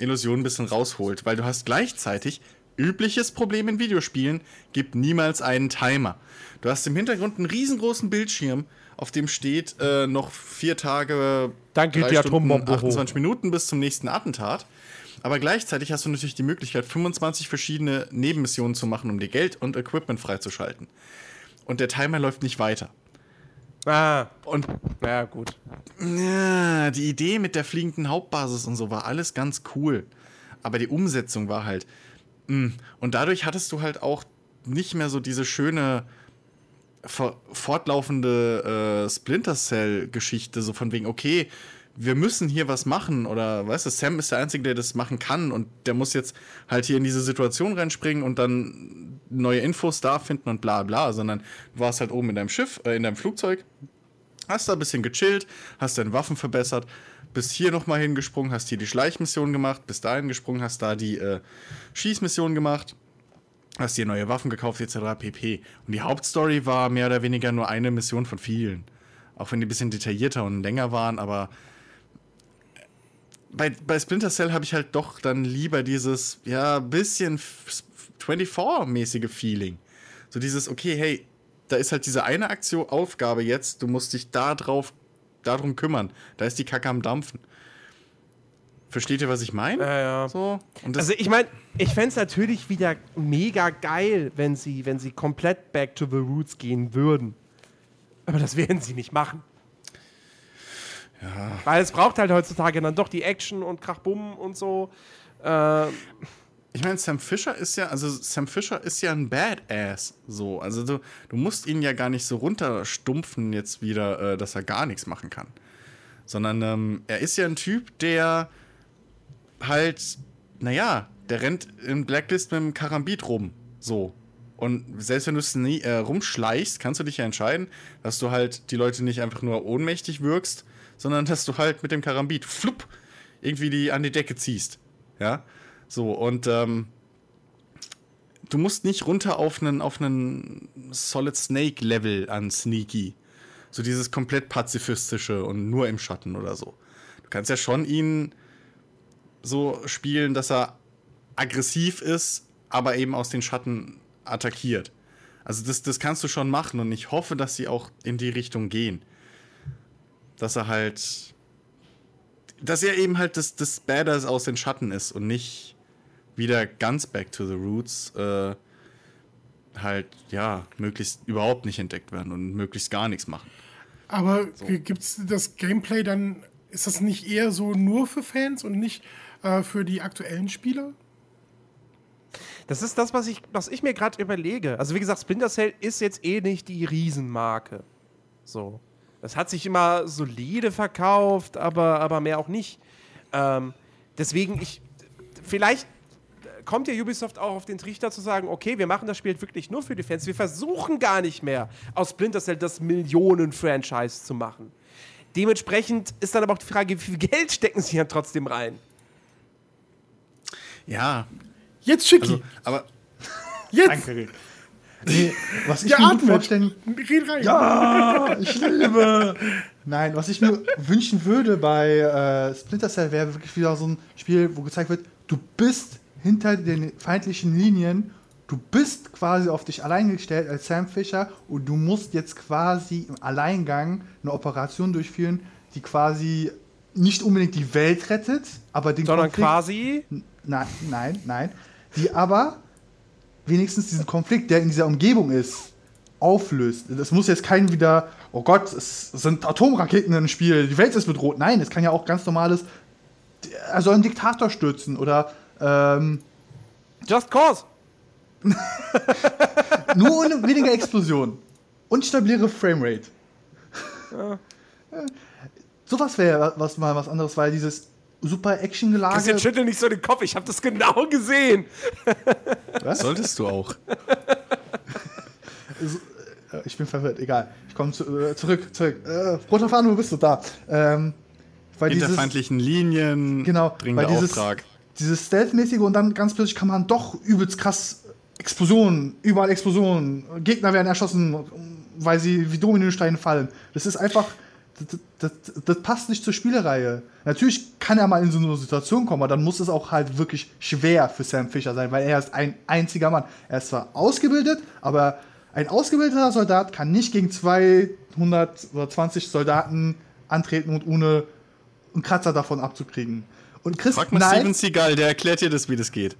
Illusion ein bisschen rausholt, weil du hast gleichzeitig übliches Problem in Videospielen, gibt niemals einen Timer. Du hast im Hintergrund einen riesengroßen Bildschirm, auf dem steht äh, noch vier Tage, Dann geht drei die Stunden, Atombombe hoch. 28 Minuten bis zum nächsten Attentat. Aber gleichzeitig hast du natürlich die Möglichkeit, 25 verschiedene Nebenmissionen zu machen, um dir Geld und Equipment freizuschalten. Und der Timer läuft nicht weiter. Ah, Und na gut. ja, die Idee mit der fliegenden Hauptbasis und so war alles ganz cool. Aber die Umsetzung war halt. mh. Und dadurch hattest du halt auch nicht mehr so diese schöne for- fortlaufende äh, Splinter Cell-Geschichte, so von wegen, okay, wir müssen hier was machen oder weißt du, Sam ist der Einzige, der das machen kann und der muss jetzt halt hier in diese Situation reinspringen und dann neue Infos da finden und bla bla, sondern du warst halt oben in deinem Schiff, äh, in deinem Flugzeug, hast da ein bisschen gechillt, hast deine Waffen verbessert, bist hier nochmal hingesprungen, hast hier die Schleichmission gemacht, bist dahin gesprungen, hast da die äh, Schießmission gemacht, hast dir neue Waffen gekauft, etc. pp. Und die Hauptstory war mehr oder weniger nur eine Mission von vielen. Auch wenn die ein bisschen detaillierter und länger waren, aber bei, bei Splinter Cell habe ich halt doch dann lieber dieses, ja, bisschen 24-mäßige Feeling. So dieses, okay, hey, da ist halt diese eine Aktion, Aufgabe jetzt, du musst dich da drauf, darum kümmern. Da ist die Kacke am Dampfen. Versteht ihr, was ich meine? Ja, ja. So. Also ich meine, ich fände es natürlich wieder mega geil, wenn sie, wenn sie komplett back to the roots gehen würden. Aber das werden sie nicht machen. Ja. Weil es braucht halt heutzutage dann doch die Action und Krachbumm und so. Äh, Ich meine, Sam Fisher ist ja, also Sam Fisher ist ja ein Badass, so. Also du, du musst ihn ja gar nicht so runterstumpfen jetzt wieder, äh, dass er gar nichts machen kann. Sondern ähm, er ist ja ein Typ, der halt, naja, der rennt in Blacklist mit dem Karambit rum, so. Und selbst wenn du es nie äh, rumschleichst, kannst du dich ja entscheiden, dass du halt die Leute nicht einfach nur ohnmächtig wirkst, sondern dass du halt mit dem Karambit, flupp, irgendwie die an die Decke ziehst. Ja. So, und ähm, du musst nicht runter auf einen, auf einen Solid Snake Level an Sneaky. So dieses komplett pazifistische und nur im Schatten oder so. Du kannst ja schon ihn so spielen, dass er aggressiv ist, aber eben aus den Schatten attackiert. Also das, das kannst du schon machen und ich hoffe, dass sie auch in die Richtung gehen. Dass er halt. Dass er eben halt das, das Badass aus den Schatten ist und nicht wieder ganz back to the roots äh, halt, ja, möglichst überhaupt nicht entdeckt werden und möglichst gar nichts machen. Aber gibt es das Gameplay dann, ist das nicht eher so nur für Fans und nicht äh, für die aktuellen Spieler? das ist das, was ich, was ich mir gerade überlege. Also wie gesagt, Splinter Cell ist jetzt eh nicht die Riesenmarke. So. Das hat sich immer solide verkauft, aber, aber mehr auch nicht. Ähm, deswegen, ich. Vielleicht kommt ja Ubisoft auch auf den Trichter zu sagen, okay, wir machen das Spiel wirklich nur für die Fans. Wir versuchen gar nicht mehr aus Splinter Cell das Millionen-Franchise zu machen. Dementsprechend ist dann aber auch die Frage, wie viel Geld stecken sie dann trotzdem rein? Ja, Jetzt Schicki. also, aber Jetzt. Danke, Rick. Nee, was ich Der mir vorstellen. Ja, ich liebe. Nein, was ich mir wünschen würde bei äh, Splinter Cell wäre wirklich wieder so ein Spiel, wo gezeigt wird, du bist hinter den feindlichen Linien, du bist quasi auf dich allein gestellt als Sam Fisher und du musst jetzt quasi im Alleingang eine Operation durchführen, die quasi nicht unbedingt die Welt rettet, aber den Sondern Konflikt- quasi. Nein, nein, nein. Die aber wenigstens diesen Konflikt, der in dieser Umgebung ist, auflöst. Das muss jetzt kein wieder, oh Gott, es sind Atomraketen im Spiel, die Welt ist bedroht. Nein, es kann ja auch ganz normales, er soll einen Diktator stürzen oder ähm, Just Cause. *laughs* nur ohne weniger Explosion und stabilere Framerate. Sowas wäre was mal was anderes, weil dieses super Action-Gelage. Christian, schüttel nicht so den Kopf, ich habe das genau gesehen. *laughs* solltest du auch. *laughs* Äh, Ich bin verwirrt, egal. Ich komme zu, äh, zurück, zurück. Äh, Roter Faden, wo bist du da? Ähm, weil Hinter dieses, feindlichen Linien, genau, dringender weil dieses, Auftrag. dieses Stealth-mäßige und dann ganz plötzlich kann man doch übelst krass Explosionen, überall Explosionen, Gegner werden erschossen, weil sie wie Dominosteine fallen. Das ist einfach, das, das, das passt nicht zur Spielereihe. Natürlich kann er mal in so eine Situation kommen, aber dann muss es auch halt wirklich schwer für Sam Fisher sein, weil er ist ein einziger Mann. Er ist zwar ausgebildet, aber ein ausgebildeter Soldat kann nicht gegen 200 oder 20 Soldaten antreten und ohne einen Kratzer davon abzukriegen. Und Chris, Frag mal nein, Steven Seagal, der erklärt dir das, wie das geht.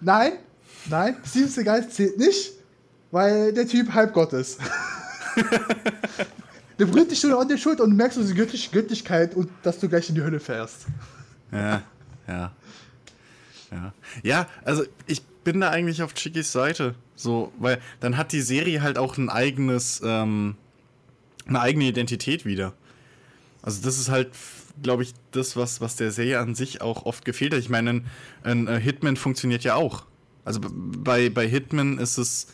nein, nein, Steven Seagal zählt nicht, weil der Typ Halbgott ist. *laughs* der berührt dich schon an der Schulter und du merkst so die göttliche Göttlichkeit und dass du gleich in die Hölle fährst. Ja, ja. Ja, ja also ich bin da eigentlich auf Chickys Seite. So, weil dann hat die Serie halt auch ein eigenes, ähm, eine eigene Identität wieder. Also das ist halt, glaube ich, das, was, was der Serie an sich auch oft gefehlt hat. Ich meine, ein, ein äh, Hitman funktioniert ja auch. Also bei, bei Hitman ist es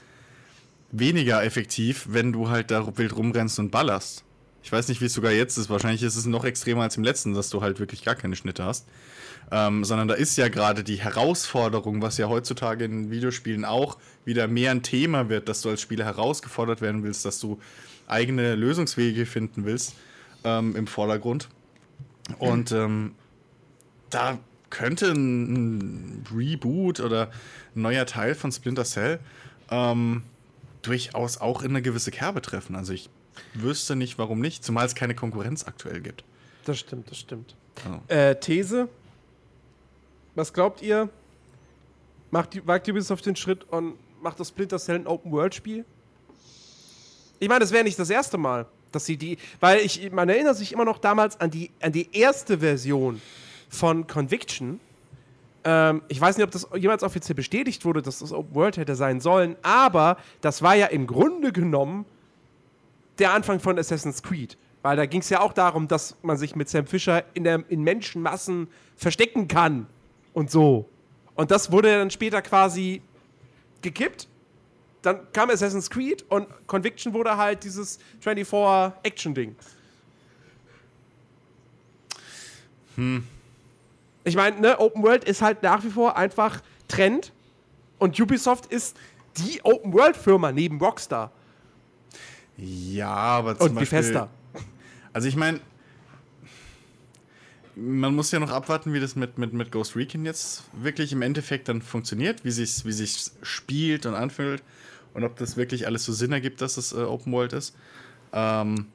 weniger effektiv, wenn du halt da wild rumrennst und ballerst. Ich weiß nicht, wie es sogar jetzt ist. Wahrscheinlich ist es noch extremer als im letzten, dass du halt wirklich gar keine Schnitte hast. Ähm, sondern da ist ja gerade die Herausforderung, was ja heutzutage in Videospielen auch wieder mehr ein Thema wird, dass du als Spieler herausgefordert werden willst, dass du eigene Lösungswege finden willst ähm, im Vordergrund. Und ähm, da könnte ein, ein Reboot oder ein neuer Teil von Splinter Cell ähm, durchaus auch in eine gewisse Kerbe treffen. Also ich wüsste nicht, warum nicht, zumal es keine Konkurrenz aktuell gibt. Das stimmt, das stimmt. Oh. Äh, These. Was glaubt ihr? Macht, die- wagt Ubisoft den Schritt und macht das Splinter Cell ein Open-World-Spiel? Ich meine, das wäre nicht das erste Mal, dass sie die. Weil ich, man erinnert sich immer noch damals an die, an die erste Version von Conviction. Ähm, ich weiß nicht, ob das jemals offiziell bestätigt wurde, dass das Open World hätte sein sollen, aber das war ja im Grunde genommen der Anfang von Assassin's Creed. Weil da ging es ja auch darum, dass man sich mit Sam Fisher in, der, in Menschenmassen verstecken kann und so. Und das wurde dann später quasi gekippt. Dann kam Assassin's Creed und Conviction wurde halt dieses 24-Action-Ding. Ich meine, ne, Open World ist halt nach wie vor einfach Trend und Ubisoft ist die Open World-Firma neben Rockstar Ja, aber zum und Beispiel, Bethesda. Also ich meine, man muss ja noch abwarten, wie das mit, mit, mit Ghost Recon jetzt wirklich im Endeffekt dann funktioniert, wie sich wie sich's spielt und anfühlt und ob das wirklich alles so Sinn ergibt, dass es äh, Open World ist. Ähm,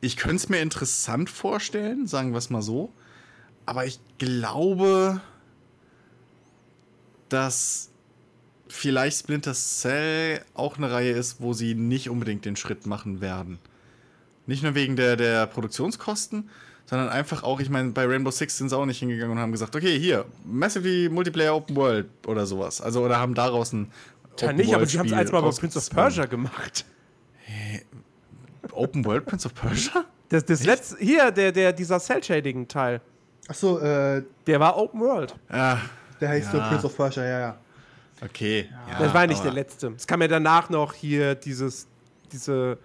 ich könnte es mir interessant vorstellen, sagen wir es mal so, aber ich glaube, dass vielleicht Splinter Cell auch eine Reihe ist, wo sie nicht unbedingt den Schritt machen werden. Nicht nur wegen der, der Produktionskosten, sondern einfach auch, ich meine, bei Rainbow Six sind sie auch nicht hingegangen und haben gesagt, okay, hier, Massively Multiplayer Open World oder sowas. Also, oder haben daraus ein Ja, nicht, aber sie haben es World eins mal bei Prince of. Persia gemacht. Open World Prince of Persia? Das, das letzte, hier, der, der, dieser Cell-Shading-Teil, Achso, äh, der war Open World. Ja, Der heißt so Ja. Prince of Persia, ja, ja. Okay. Ja, das war nicht der letzte. Es kam ja danach noch hier dieses, diese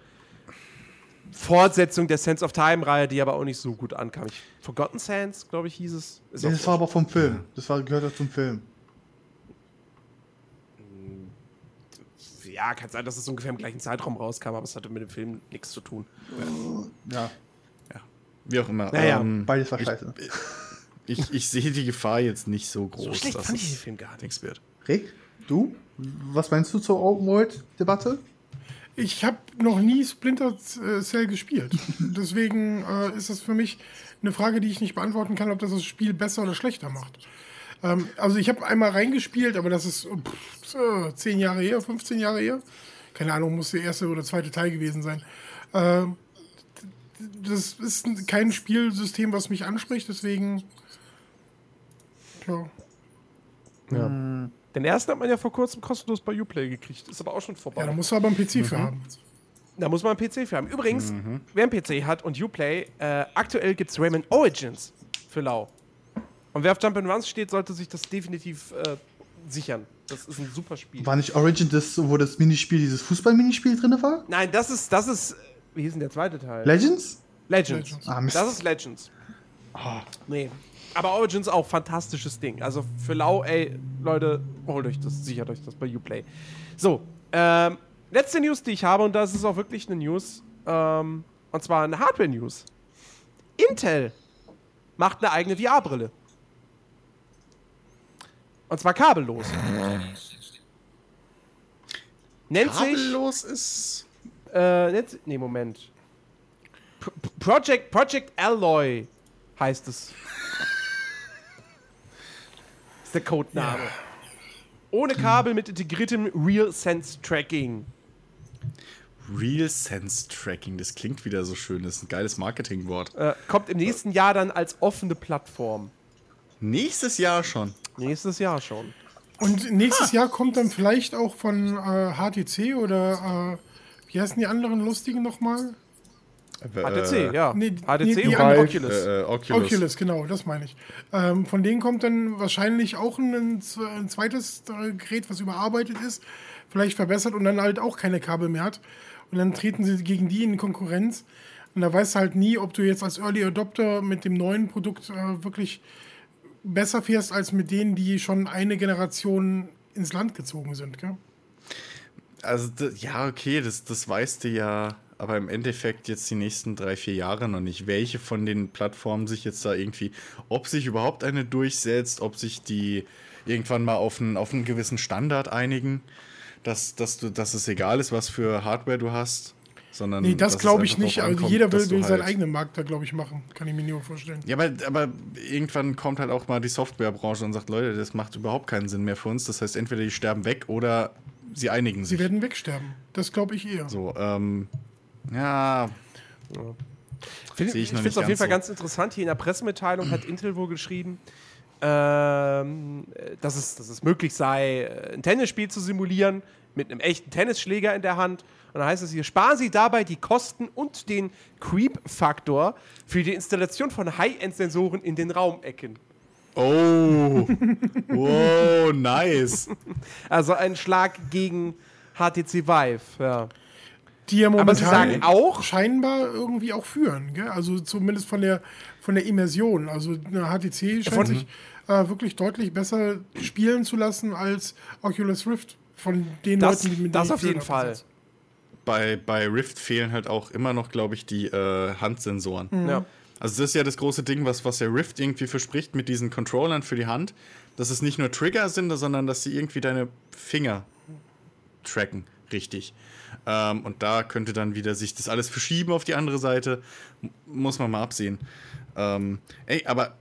Fortsetzung der Sense of Time-Reihe, die aber auch nicht so gut ankam. Ich, Forgotten Sands, glaube ich, hieß es. Ist Das war aber vom Film. Das war, gehört ja zum Film. ja, kann sein, dass es ungefähr im gleichen Zeitraum rauskam, aber es hatte mit dem Film nichts zu tun. Ja, Wie auch immer. Naja, ähm, beides war ich, scheiße. ich, ich sehe die Gefahr jetzt nicht so groß, So schlecht dass fand ich den Film gar nicht. nichts wird. Rick, du? Was meinst du zur Open World-Debatte? Ich habe noch nie Splinter äh, Cell gespielt. Deswegen äh, ist das für mich eine Frage, die ich nicht beantworten kann, ob das das Spiel besser oder schlechter macht. Ähm, also ich habe einmal reingespielt, aber das ist pff, äh, 10 Jahre her, 15 Jahre her. Keine Ahnung, muss der erste oder zweite Teil gewesen sein. Ähm, das ist kein Spielsystem, was mich anspricht, deswegen. Ja. Den ersten hat man ja vor kurzem kostenlos bei Uplay gekriegt. Ist aber auch schon vorbei. ja, da musst du aber einen PC für haben. Da muss man einen PC für haben. Übrigens, wer einen PC hat und Uplay, äh, aktuell gibt es Rayman Origins für Lau. Und wer auf Jump'n'Runs steht, sollte sich das definitiv äh, sichern. Das ist ein super Spiel. War nicht Origin das, wo das Minispiel, dieses Fußball-Minispiel drin war? Nein, das ist, das ist, wie hieß denn der zweite Teil? Legends? Legends. Legends. Ah. Das ist Legends. Nee. Aber Origins auch fantastisches Ding. Also für Lau, ey, Leute, holt euch das, sichert euch das bei Uplay. So, ähm, letzte News, die ich habe, und das ist auch wirklich eine News, ähm, und zwar eine Hardware-News. Intel macht eine eigene VR-Brille. Und zwar kabellos. *laughs* Nennt sich. Kabellos ist. Äh, nennt, nee, Moment. P Project, Project Alloy heißt es. *laughs* ist der Codename. Ohne Kabel mit integriertem Real Sense Tracking. Real Sense Tracking, das klingt wieder so schön. Das ist ein geiles Marketingwort. Äh, kommt im nächsten Jahr dann als offene Plattform. Nächstes Jahr schon. Nächstes Jahr schon. Und nächstes Jahr kommt dann vielleicht auch von äh, HTC oder äh, wie heißen die anderen lustigen nochmal? HTC, ja. nee, HTC nee, die und andere- Oculus. Äh, äh, Oculus. Oculus, genau, das meine ich. Ähm, von denen kommt dann wahrscheinlich auch ein, ein zweites äh, Gerät, was überarbeitet ist, vielleicht verbessert und dann halt auch keine Kabel mehr hat. Und dann treten sie gegen die in Konkurrenz. Und da weißt du halt nie, ob du jetzt als Early Adopter mit dem neuen Produkt äh, wirklich besser fährst als mit denen, die schon eine Generation ins Land gezogen sind. Gell? Also, ja, okay, das, das weißt du ja, aber im Endeffekt jetzt die nächsten drei, vier Jahre noch nicht, welche von den Plattformen sich jetzt da irgendwie, ob sich überhaupt eine durchsetzt, ob sich die irgendwann mal auf einen, auf einen gewissen Standard einigen, dass, dass, du, dass es egal ist, was für Hardware du hast, sondern. Nee, das glaube ich nicht. Also ankommt, jeder will, will seinen halt- eigenen Markt da, glaube ich, machen. Kann ich mir nur vorstellen. Ja, aber, aber irgendwann kommt halt auch mal die Softwarebranche und sagt, Leute, das macht überhaupt keinen Sinn mehr für uns. Das heißt, entweder die sterben weg oder sie einigen Sie sich. werden wegsterben. Das glaube ich eher. So, ähm, ja, Find, Sehe ich ich finde es auf jeden ganz Fall so. ganz interessant. Hier in der Pressemitteilung hat Intel wohl geschrieben, ähm, äh, dass, es, dass es möglich sei, äh, ein Tennisspiel zu simulieren mit einem echten Tennisschläger in der Hand. Und dann heißt es hier, sparen Sie dabei die Kosten und den Creep-Faktor für die Installation von High-End-Sensoren in den Raumecken. Oh, wow, nice. Also ein Schlag gegen HTC Vive. Ja. Die ja Aber sie momentan sagen auch- scheinbar irgendwie auch führen. Gell? Also zumindest von der, von der Immersion. Also eine HTC scheint Von- sich äh, wirklich deutlich besser spielen zu lassen als Oculus Rift. Von den Das, Leuten, die mit das denen auf jeden Fall. Bei, bei Rift fehlen halt auch immer noch, glaube ich, die äh, Handsensoren. Ja. Also das ist ja das große Ding, was, was der Rift irgendwie verspricht mit diesen Controllern für die Hand, dass es nicht nur Trigger sind, sondern dass sie irgendwie deine Finger tracken, richtig. Ähm, und da könnte dann wieder sich das alles verschieben auf die andere Seite. M muss man mal absehen. Ähm, ey, aber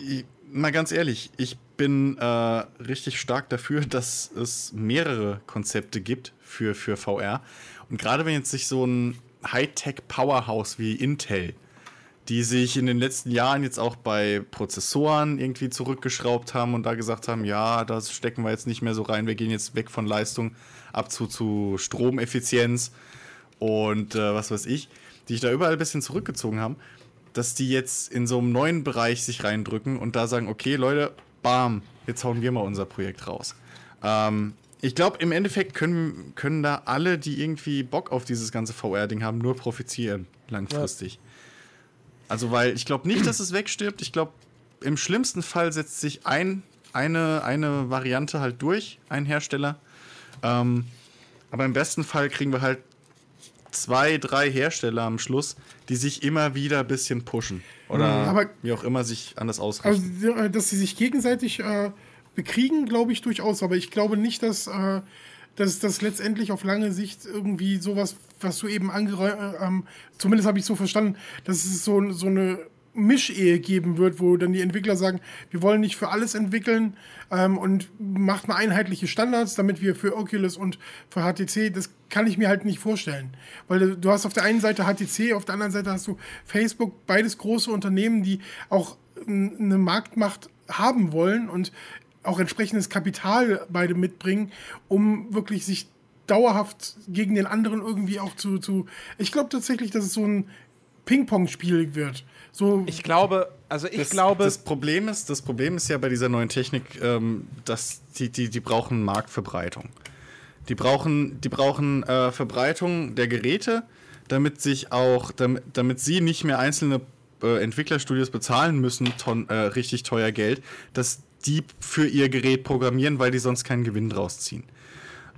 ich, mal ganz ehrlich, ich bin äh, richtig stark dafür, dass es mehrere Konzepte gibt für, für VR. Und gerade wenn jetzt sich so ein Hightech-Powerhouse wie Intel, die sich in den letzten Jahren jetzt auch bei Prozessoren irgendwie zurückgeschraubt haben und da gesagt haben, ja, das stecken wir jetzt nicht mehr so rein, wir gehen jetzt weg von Leistung ab zu, zu Stromeffizienz und äh, was weiß ich, die sich da überall ein bisschen zurückgezogen haben, dass die jetzt in so einem neuen Bereich sich reindrücken und da sagen, okay, Leute, bam, jetzt hauen wir mal unser Projekt raus. Ähm, ich glaube, im Endeffekt können, können da alle, die irgendwie Bock auf dieses ganze VR-Ding haben, nur profitieren, langfristig. Ja. Also, weil ich glaube nicht, dass es wegstirbt. Ich glaube, im schlimmsten Fall setzt sich ein, eine, eine Variante halt durch, ein Hersteller. Ähm, aber im besten Fall kriegen wir halt zwei, drei Hersteller am Schluss, die sich immer wieder ein bisschen pushen. Oder mhm. aber, wie auch immer sich anders ausrichten. Also, äh, dass sie sich gegenseitig äh, bekriegen, glaube ich durchaus. Aber ich glaube nicht, dass, äh, dass das letztendlich auf lange Sicht irgendwie sowas, was du eben angeräumt, äh, ähm, zumindest habe ich so verstanden, dass es so, so eine Mischehe geben wird, wo dann die Entwickler sagen, wir wollen nicht für alles entwickeln ähm, und macht mal einheitliche Standards, damit wir für Oculus und für HTC, das kann ich mir halt nicht vorstellen. Weil du hast auf der einen Seite HTC, auf der anderen Seite hast du Facebook, beides große Unternehmen, die auch eine Marktmacht haben wollen und auch entsprechendes Kapital beide mitbringen, um wirklich sich dauerhaft gegen den anderen irgendwie auch zu. zu ich glaube tatsächlich, dass es so ein Ping-Pong-Spiel wird. So ich glaube, also ich das, glaube. Das Problem ist, das Problem ist ja bei dieser neuen Technik, ähm, dass die, die, die brauchen Marktverbreitung. Die brauchen, die brauchen äh, Verbreitung der Geräte, damit sich auch, damit, damit sie nicht mehr einzelne äh, Entwicklerstudios bezahlen müssen, ton, äh, richtig teuer Geld, dass die für ihr Gerät programmieren, weil die sonst keinen Gewinn draus ziehen.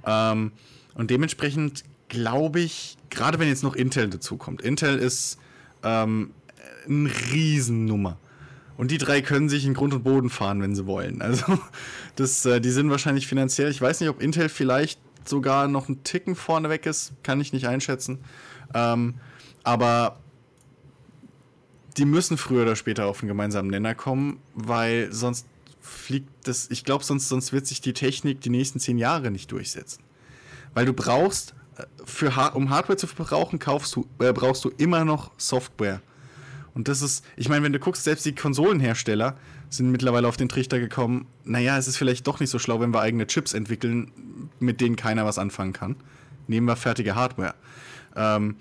Ähm, und dementsprechend glaube ich, gerade wenn jetzt noch Intel dazukommt, Intel ist ähm, eine Riesennummer. Und die drei können sich in Grund und Boden fahren, wenn sie wollen. Also, *laughs* das, äh, die sind wahrscheinlich finanziell. Ich weiß nicht, ob Intel vielleicht sogar noch einen Ticken vorneweg ist, kann ich nicht einschätzen. Ähm, aber die müssen früher oder später auf einen gemeinsamen Nenner kommen, weil sonst fliegt das. Ich glaube, sonst, sonst wird sich die Technik die nächsten zehn Jahre nicht durchsetzen. Weil du brauchst, äh, für, um Hardware zu verbrauchen, kaufst du, äh, brauchst du immer noch Software. Und das ist, ich meine, wenn du guckst, selbst die Konsolenhersteller sind mittlerweile auf den Trichter gekommen, naja, es ist vielleicht doch nicht so schlau, wenn wir eigene Chips entwickeln, mit denen keiner was anfangen kann. Nehmen wir fertige Hardware ähm,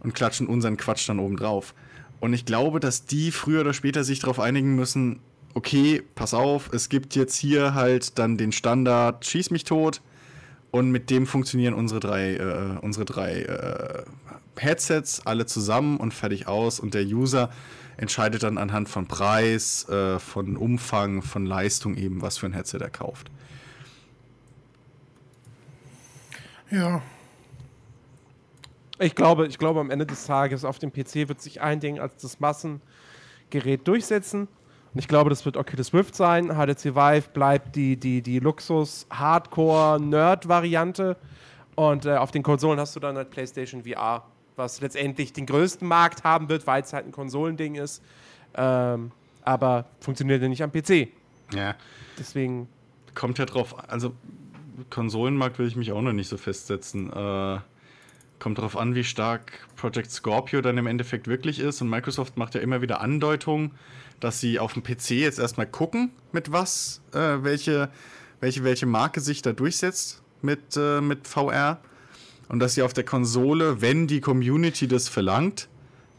und klatschen unseren Quatsch dann oben drauf. Und ich glaube, dass die früher oder später sich darauf einigen müssen, okay, pass auf, es gibt jetzt hier halt dann den Standard Schieß mich tot und mit dem funktionieren unsere drei, äh, unsere drei äh, Headsets alle zusammen und fertig aus und der User entscheidet dann anhand von Preis, äh, von Umfang, von Leistung eben, was für ein Headset er kauft. Ja. Ich glaube, ich glaube, am Ende des Tages auf dem PC wird sich ein Ding als das Massengerät durchsetzen. Und ich glaube, das wird Oculus Rift sein. HTC Vive bleibt die, die, die Luxus-Hardcore-Nerd-Variante. Und äh, auf den Konsolen hast du dann halt PlayStation VR was letztendlich den größten Markt haben wird, weil es halt ein Konsolending ist. Ähm, aber funktioniert ja nicht am PC. Ja. Deswegen. Kommt ja drauf, also Konsolenmarkt will ich mich auch noch nicht so festsetzen. Äh, kommt darauf an, wie stark Project Scorpio dann im Endeffekt wirklich ist. Und Microsoft macht ja immer wieder Andeutungen, dass sie auf dem PC jetzt erstmal gucken, mit was, äh, welche, welche, welche Marke sich da durchsetzt mit, äh, mit VR und dass sie auf der Konsole, wenn die Community das verlangt,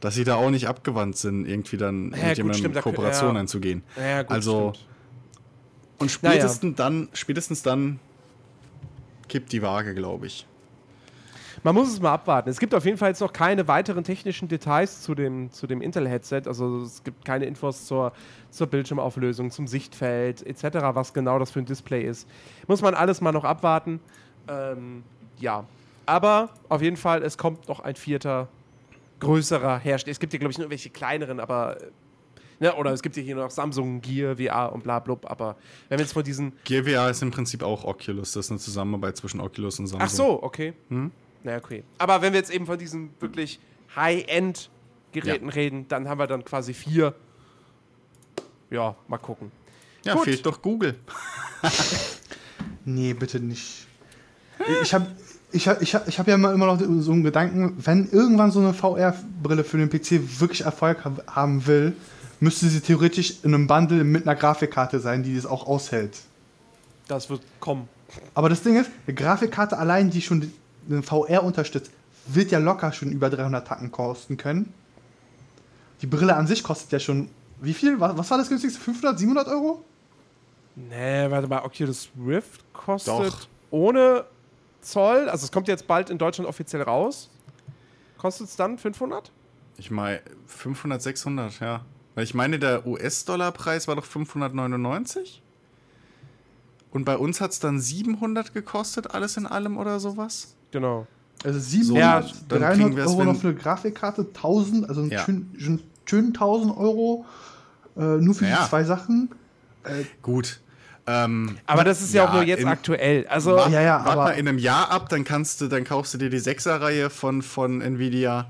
dass sie da auch nicht abgewandt sind, irgendwie dann ja, mit jemandem stimmt, Kooperation ja. einzugehen. Ja, gut, also stimmt. und spätestens naja. dann, spätestens dann kippt die Waage, glaube ich. Man muss es mal abwarten. Es gibt auf jeden Fall jetzt noch keine weiteren technischen Details zu dem, zu dem Intel-Headset. Also es gibt keine Infos zur, zur Bildschirmauflösung, zum Sichtfeld etc., was genau das für ein Display ist. Muss man alles mal noch abwarten. Ähm, ja, aber auf jeden Fall, es kommt noch ein vierter größerer Hersteller. Es gibt hier, glaube ich, nur welche kleineren, aber. Ne, oder es gibt hier noch Samsung, Gear, VR und bla, bla, aber wenn wir jetzt von diesen. Gear VR ist im Prinzip auch Oculus. Das ist eine Zusammenarbeit zwischen Oculus und Samsung. Ach so, okay. Hm? Na, okay. Aber wenn wir jetzt eben von diesen wirklich High-End-Geräten ja. reden, dann haben wir dann quasi vier. Ja, mal gucken. Ja, Gut. fehlt doch Google. *laughs* nee, bitte nicht. Ich habe ich, ich, ich habe ja immer, immer noch so einen Gedanken, wenn irgendwann so eine VR-Brille für den PC wirklich Erfolg haben will, müsste sie theoretisch in einem Bundle mit einer Grafikkarte sein, die das auch aushält. Das wird kommen. Aber das Ding ist, eine Grafikkarte allein, die schon VR unterstützt, wird ja locker schon über 300 Tacken kosten können. Die Brille an sich kostet ja schon, wie viel? Was, was war das günstigste? 500, 700 Euro? Nee, warte mal, Oculus Rift kostet Doch. ohne Zoll, also es kommt jetzt bald in Deutschland offiziell raus. Kostet es dann 500? Ich meine, 500, 600, ja. Weil ich meine, der US-Dollar-Preis war doch 599? Und bei uns hat es dann 700 gekostet, alles in allem oder sowas? Genau. Also So, 700, dann 300 kriegen wir es, Euro noch für eine Grafikkarte, 1000, also einen Ja. schönen, schönen, schönen 1000 Euro äh, nur für Ja. die zwei Sachen. Gut. Ähm, Aber das ist ja, Ja, auch nur jetzt im- aktuell. Also, Wart, Ja, ja, wart mal in einem Jahr ab, dann kannst du, dann kaufst du dir die 6er-Reihe von, von Nvidia.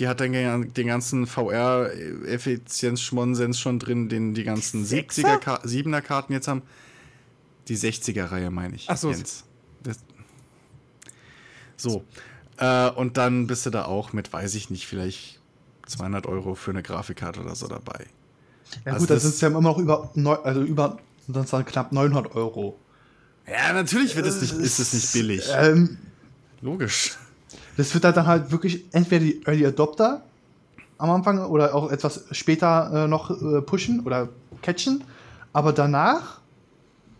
Die hat dann den ganzen VR-Effizienz-Schmonsens schon drin, den die ganzen 70er, Ka- 7er Karten jetzt haben. Die 60er-Reihe meine ich. Ach so. Jens. So. Äh, und dann bist du da auch mit, weiß ich nicht, vielleicht 200 Euro für eine Grafikkarte oder so dabei. Ja Also gut, das das- sind es ja immer noch über, neu- also über, dann knapp 900 Euro. Ja, natürlich wird es nicht, ist es nicht billig. Ähm, Logisch. das wird dann halt wirklich entweder die Early Adopter am Anfang oder auch etwas später äh, noch äh, pushen oder catchen. Aber danach,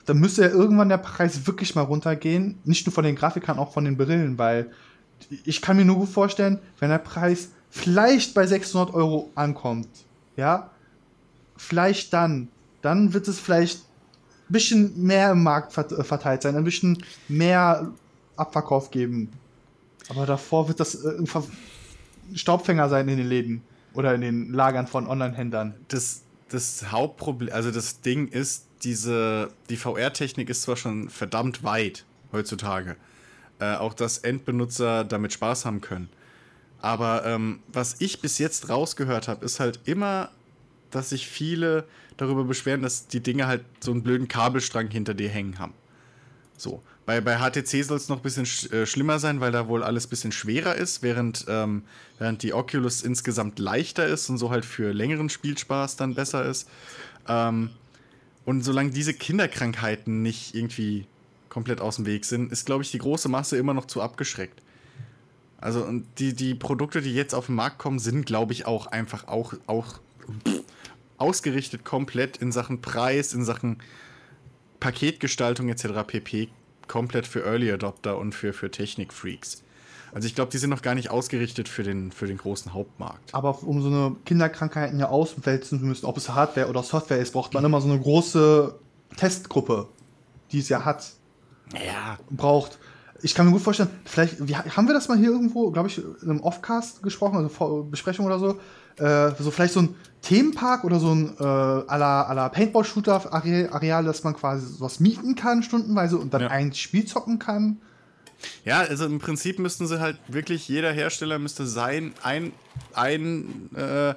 dann müsste ja irgendwann der Preis wirklich mal runtergehen. Nicht nur von den Grafikern, auch von den Brillen, weil ich kann mir nur gut vorstellen, wenn der Preis vielleicht bei 600 Euro ankommt, ja, vielleicht dann, dann wird es vielleicht ein bisschen mehr im Markt äh, verteilt sein, ein bisschen mehr Abverkauf geben. Aber davor wird das äh, Staubfänger sein in den Läden oder in den Lagern von Online-Händlern. das, das Hauptproblem, also das Ding ist, diese, die VR-Technik ist zwar schon verdammt weit heutzutage, äh, auch dass Endbenutzer damit Spaß haben können. Aber ähm, was ich bis jetzt rausgehört habe, ist halt immer, dass sich viele darüber beschweren, dass die Dinge halt so einen blöden Kabelstrang hinter dir hängen haben. So. Bei, bei HTC soll es noch ein bisschen sch äh, schlimmer sein, weil da wohl alles ein bisschen schwerer ist, während, ähm, während die Oculus insgesamt leichter ist und so halt für längeren Spielspaß dann besser ist. Ähm, und solange diese Kinderkrankheiten nicht irgendwie komplett aus dem Weg sind, ist, glaube ich, die große Masse immer noch zu abgeschreckt. Also, und die, die Produkte, die jetzt auf den Markt kommen, sind, glaube ich, auch einfach auch, auch ausgerichtet komplett in Sachen Preis, in Sachen Paketgestaltung etc. pp. komplett für Early Adopter und für, für Technikfreaks. Also ich glaube, die sind noch gar nicht ausgerichtet für den, für den großen Hauptmarkt. Aber um so eine Kinderkrankheiten ja auswälzen zu müssen, ob es Hardware oder Software ist, braucht man immer so eine große Testgruppe, die es ja hat, Ja. braucht. Ich kann mir gut vorstellen, vielleicht, wie, haben wir das mal hier irgendwo, glaube ich, in einem Offcast gesprochen, also Vor Besprechung oder so, äh, so vielleicht so ein Themenpark oder so ein äh, à la Paintball-Shooter-Areal, dass man quasi sowas mieten kann stundenweise und dann Ja. ein Spiel zocken kann. Ja, also im Prinzip müssten sie halt wirklich, jeder Hersteller müsste sein, ein, ein, äh,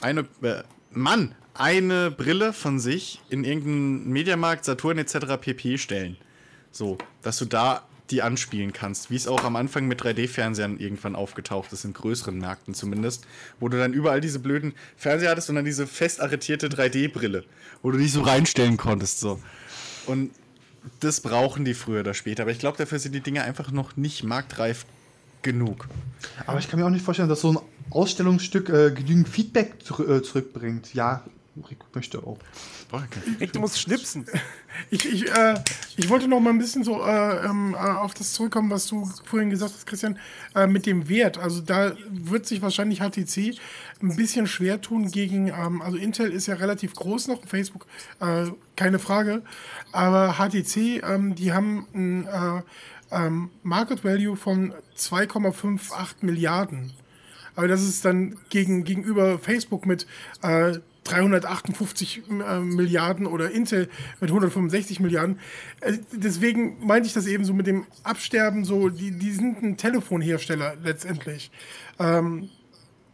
eine, äh, Mann, eine Brille von sich in irgendeinen Mediamarkt, Saturn etc. pp. stellen. So, dass du da die anspielen kannst, wie es auch am Anfang mit 3D-Fernsehern irgendwann aufgetaucht ist, in größeren Märkten zumindest, wo du dann überall diese blöden Fernseher hattest und dann diese fest arretierte 3D-Brille, wo du dich so reinstellen konntest, so. Und das brauchen die früher oder später. Aber ich glaube, dafür sind die Dinge einfach noch nicht marktreif genug. Aber ich kann mir auch nicht vorstellen, dass so ein Ausstellungsstück äh, genügend Feedback zurü äh, zurückbringt. Ja, Rick möchte auch. Rick, du musst schnipsen. Ich, ich, äh, ich wollte noch mal ein bisschen so äh, ähm, äh, auf das zurückkommen, was du vorhin gesagt hast, Christian, äh, mit dem Wert. Also da wird sich wahrscheinlich HTC ein bisschen schwer tun gegen, ähm, also Intel ist ja relativ groß noch, Facebook, äh, keine Frage. Aber HTC, ähm, die haben ein äh, ähm, Market Value von 2,58 Milliarden. Aber das ist dann gegen, gegenüber Facebook mit äh, 358 äh, Milliarden oder Intel mit 165 Milliarden. Äh, deswegen meinte ich das eben so mit dem Absterben, so, die, die sind ein Telefonhersteller letztendlich. Ähm,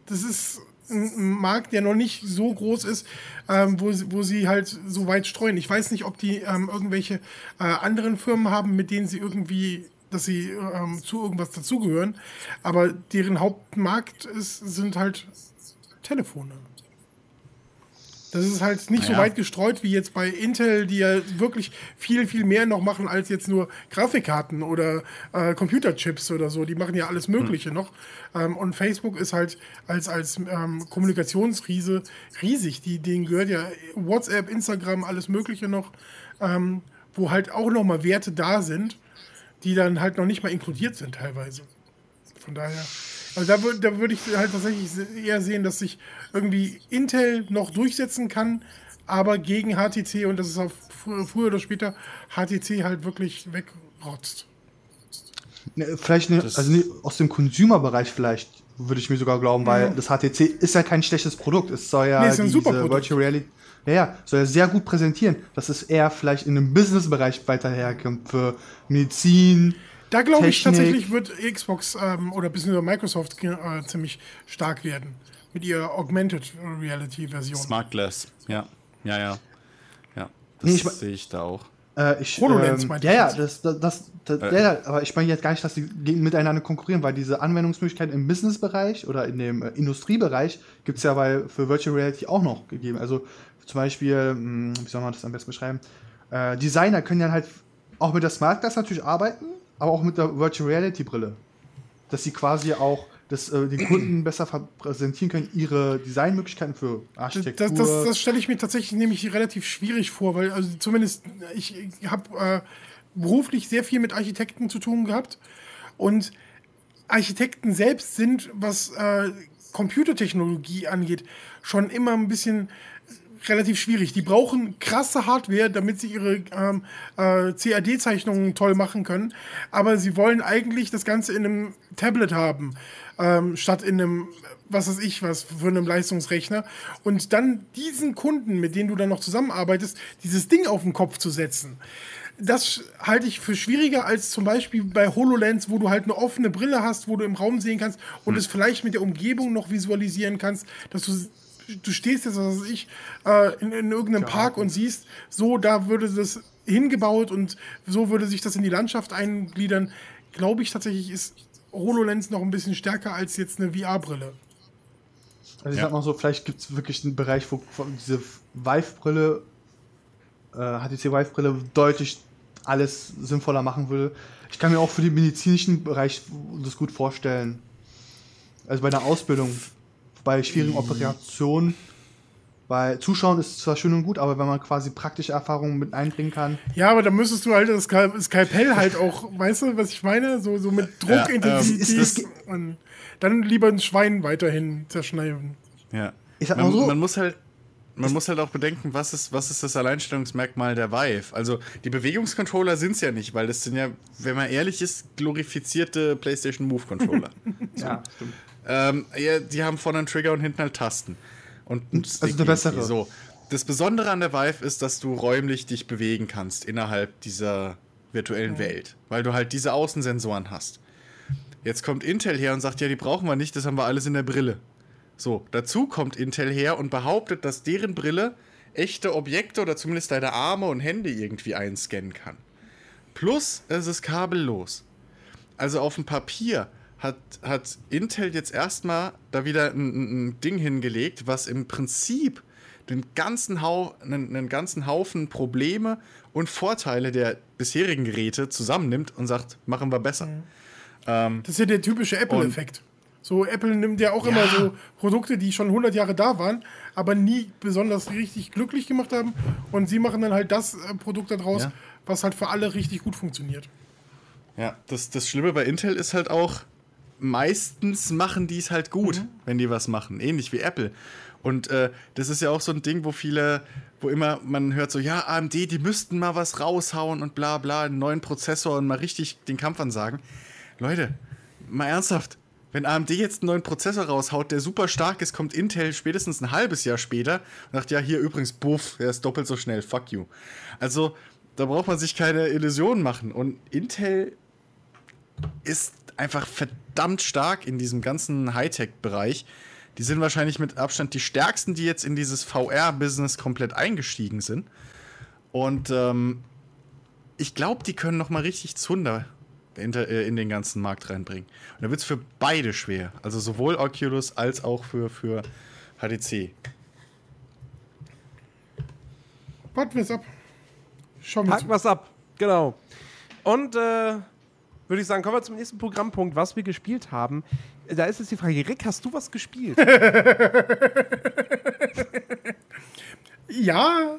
das ist ein Markt, der noch nicht so groß ist, ähm, wo, sie- wo sie halt so weit streuen. Ich weiß nicht, ob die ähm, irgendwelche äh, anderen Firmen haben, mit denen sie irgendwie, dass sie ähm, zu irgendwas dazugehören, aber deren Hauptmarkt ist, sind halt Telefone. Das ist halt nicht so Naja. weit gestreut wie jetzt bei Intel, die ja wirklich viel, viel mehr noch machen als jetzt nur Grafikkarten oder äh, Computerchips oder so. Die machen ja alles Mögliche noch. Ähm, und Facebook ist halt als, als ähm, Kommunikationsriese riesig. Die, denen gehört ja WhatsApp, Instagram, alles Mögliche noch, ähm, wo halt auch nochmal Werte da sind, die dann halt noch nicht mal inkludiert sind teilweise. Von daher. Also da, da würde ich halt tatsächlich eher sehen, dass sich irgendwie Intel noch durchsetzen kann, aber gegen HTC und das ist auf fr- früher oder später HTC halt wirklich wegrotzt. Ne, Vielleicht ne, also ne, aus dem Consumer-Bereich vielleicht würde ich mir sogar glauben, weil das HTC ist ja kein schlechtes Produkt. Es soll ja Nee, ist ein diese super Produkt. Virtual Reality, ja, ja, soll ja sehr gut präsentieren, dass es eher vielleicht in einem Business-Bereich weiter herkommt für Medizin. Da glaube ich tatsächlich wird Xbox ähm, oder beziehungsweise Microsoft äh, ziemlich stark werden mit ihrer Augmented Reality Version. Smart Glass. Ja, ja, ja. Ja, das Nee, ich mein- sehe ich da auch. Äh, ich, HoloLens ähm, meinte ja, ich ja, das, das, das, das ja, ja, aber ich meine jetzt gar nicht, dass die miteinander konkurrieren, weil diese Anwendungsmöglichkeiten im Business-Bereich oder in dem äh, Industriebereich gibt es ja bei, für Virtual Reality auch noch gegeben. Also zum Beispiel, mh, wie soll man das am besten beschreiben? Äh, Designer können ja halt auch mit der Smart Glass natürlich arbeiten, aber auch mit der Virtual Reality Brille. Dass sie quasi auch das, äh, den Kunden *clears throat* besser präsentieren können, ihre Designmöglichkeiten für Architektur. Das, das, das stelle ich mir tatsächlich nämlich relativ schwierig vor, weil also zumindest ich, ich habe äh, beruflich sehr viel mit Architekten zu tun gehabt und Architekten selbst sind, was äh, Computertechnologie angeht, schon immer ein bisschen relativ schwierig. Die brauchen krasse Hardware, damit sie ihre ähm, äh, CAD-Zeichnungen toll machen können. Aber sie wollen eigentlich das Ganze in einem Tablet haben, ähm, statt in einem, was weiß ich, was für einem Leistungsrechner. Und dann diesen Kunden, mit denen du dann noch zusammenarbeitest, dieses Ding auf den Kopf zu setzen. Das halte ich für schwieriger als zum Beispiel bei HoloLens, wo du halt eine offene Brille hast, wo du im Raum sehen kannst und es vielleicht mit der Umgebung noch visualisieren kannst, dass du du stehst jetzt, was weiß ich, äh, in, in irgendeinem Park und siehst, so, da würde das hingebaut und so würde sich das in die Landschaft eingliedern. Glaube ich tatsächlich, ist HoloLens noch ein bisschen stärker als jetzt eine VR-Brille. Also ich Ja. sag mal so, vielleicht gibt es wirklich einen Bereich, wo wo diese Vive-Brille, äh, HTC Vive-Brille deutlich alles sinnvoller machen würde. Ich kann mir auch für den medizinischen Bereich das gut vorstellen. Also bei der Ausbildung, bei schwierigen Operationen, bei Zuschauen ist zwar schön und gut, aber wenn man quasi praktische Erfahrungen mit einbringen kann, Ja, aber da müsstest du halt das Skal- Skalpell halt auch, weißt du, was ich meine? So, so mit Druckintensität. ähm, ist und dann lieber ein Schwein weiterhin zerschneiden. Ja. Ich sag man, mal so- man muss halt. Man muss halt auch bedenken, was ist, was ist das Alleinstellungsmerkmal der Vive? Also, die Bewegungscontroller sind es ja nicht, weil das sind ja, wenn man ehrlich ist, glorifizierte PlayStation Move Controller. *laughs* ja, stimmt. Ähm, ja, die haben vorne einen Trigger und hinten halt Tasten. Und ein Stick Also eine bessere. So. Das Besondere an der Vive ist, dass du räumlich dich bewegen kannst innerhalb dieser virtuellen Welt, weil du halt diese Außensensoren hast. Jetzt kommt Intel her und sagt, ja, die brauchen wir nicht, das haben wir alles in der Brille. So, dazu kommt Intel her und behauptet, dass deren Brille echte Objekte oder zumindest deine Arme und Hände irgendwie einscannen kann. Plus, es ist kabellos. Also auf dem Papier hat, hat Intel jetzt erstmal da wieder ein, ein, Ding hingelegt, was im Prinzip den ganzen, Hau, einen, einen ganzen Haufen Probleme und Vorteile der bisherigen Geräte zusammennimmt und sagt, machen wir besser. Ähm, Das ist ja der typische Apple-Effekt. So, Apple nimmt ja auch Ja. immer so Produkte, die schon 100 Jahre da waren, aber nie besonders richtig glücklich gemacht haben. Und sie machen dann halt das äh, Produkt daraus, Ja. was halt für alle richtig gut funktioniert. Ja, das, das Schlimme bei Intel ist halt auch, meistens machen die es halt gut, wenn die was machen. Ähnlich wie Apple. Und äh, das ist ja auch so ein Ding, wo viele, wo immer man hört so, ja, AMD, die müssten mal was raushauen und bla bla, einen neuen Prozessor und mal richtig den Kampf ansagen. Leute, mal ernsthaft. Wenn AMD jetzt einen neuen Prozessor raushaut, der super stark ist, kommt Intel spätestens ein halbes Jahr später und sagt, ja, hier übrigens, buff, der ist doppelt so schnell, fuck you. Also, da braucht man sich keine Illusionen machen. Und Intel ist einfach verdammt stark in diesem ganzen Hightech-Bereich. Die sind wahrscheinlich mit Abstand die stärksten, die jetzt in dieses VR-Business komplett eingestiegen sind. Und ähm, ich glaube, die können noch mal richtig Zunder in, äh, in den ganzen Markt reinbringen. Und da wird es für beide schwer. Also sowohl Oculus als auch für, für HTC. Warten wir es ab. Schauen wir Haken zu. wir's ab. Genau. Und äh, würde ich sagen, kommen wir zum nächsten Programmpunkt, was wir gespielt haben. Da ist jetzt die Frage, Rick, hast du was gespielt? *laughs* Ja,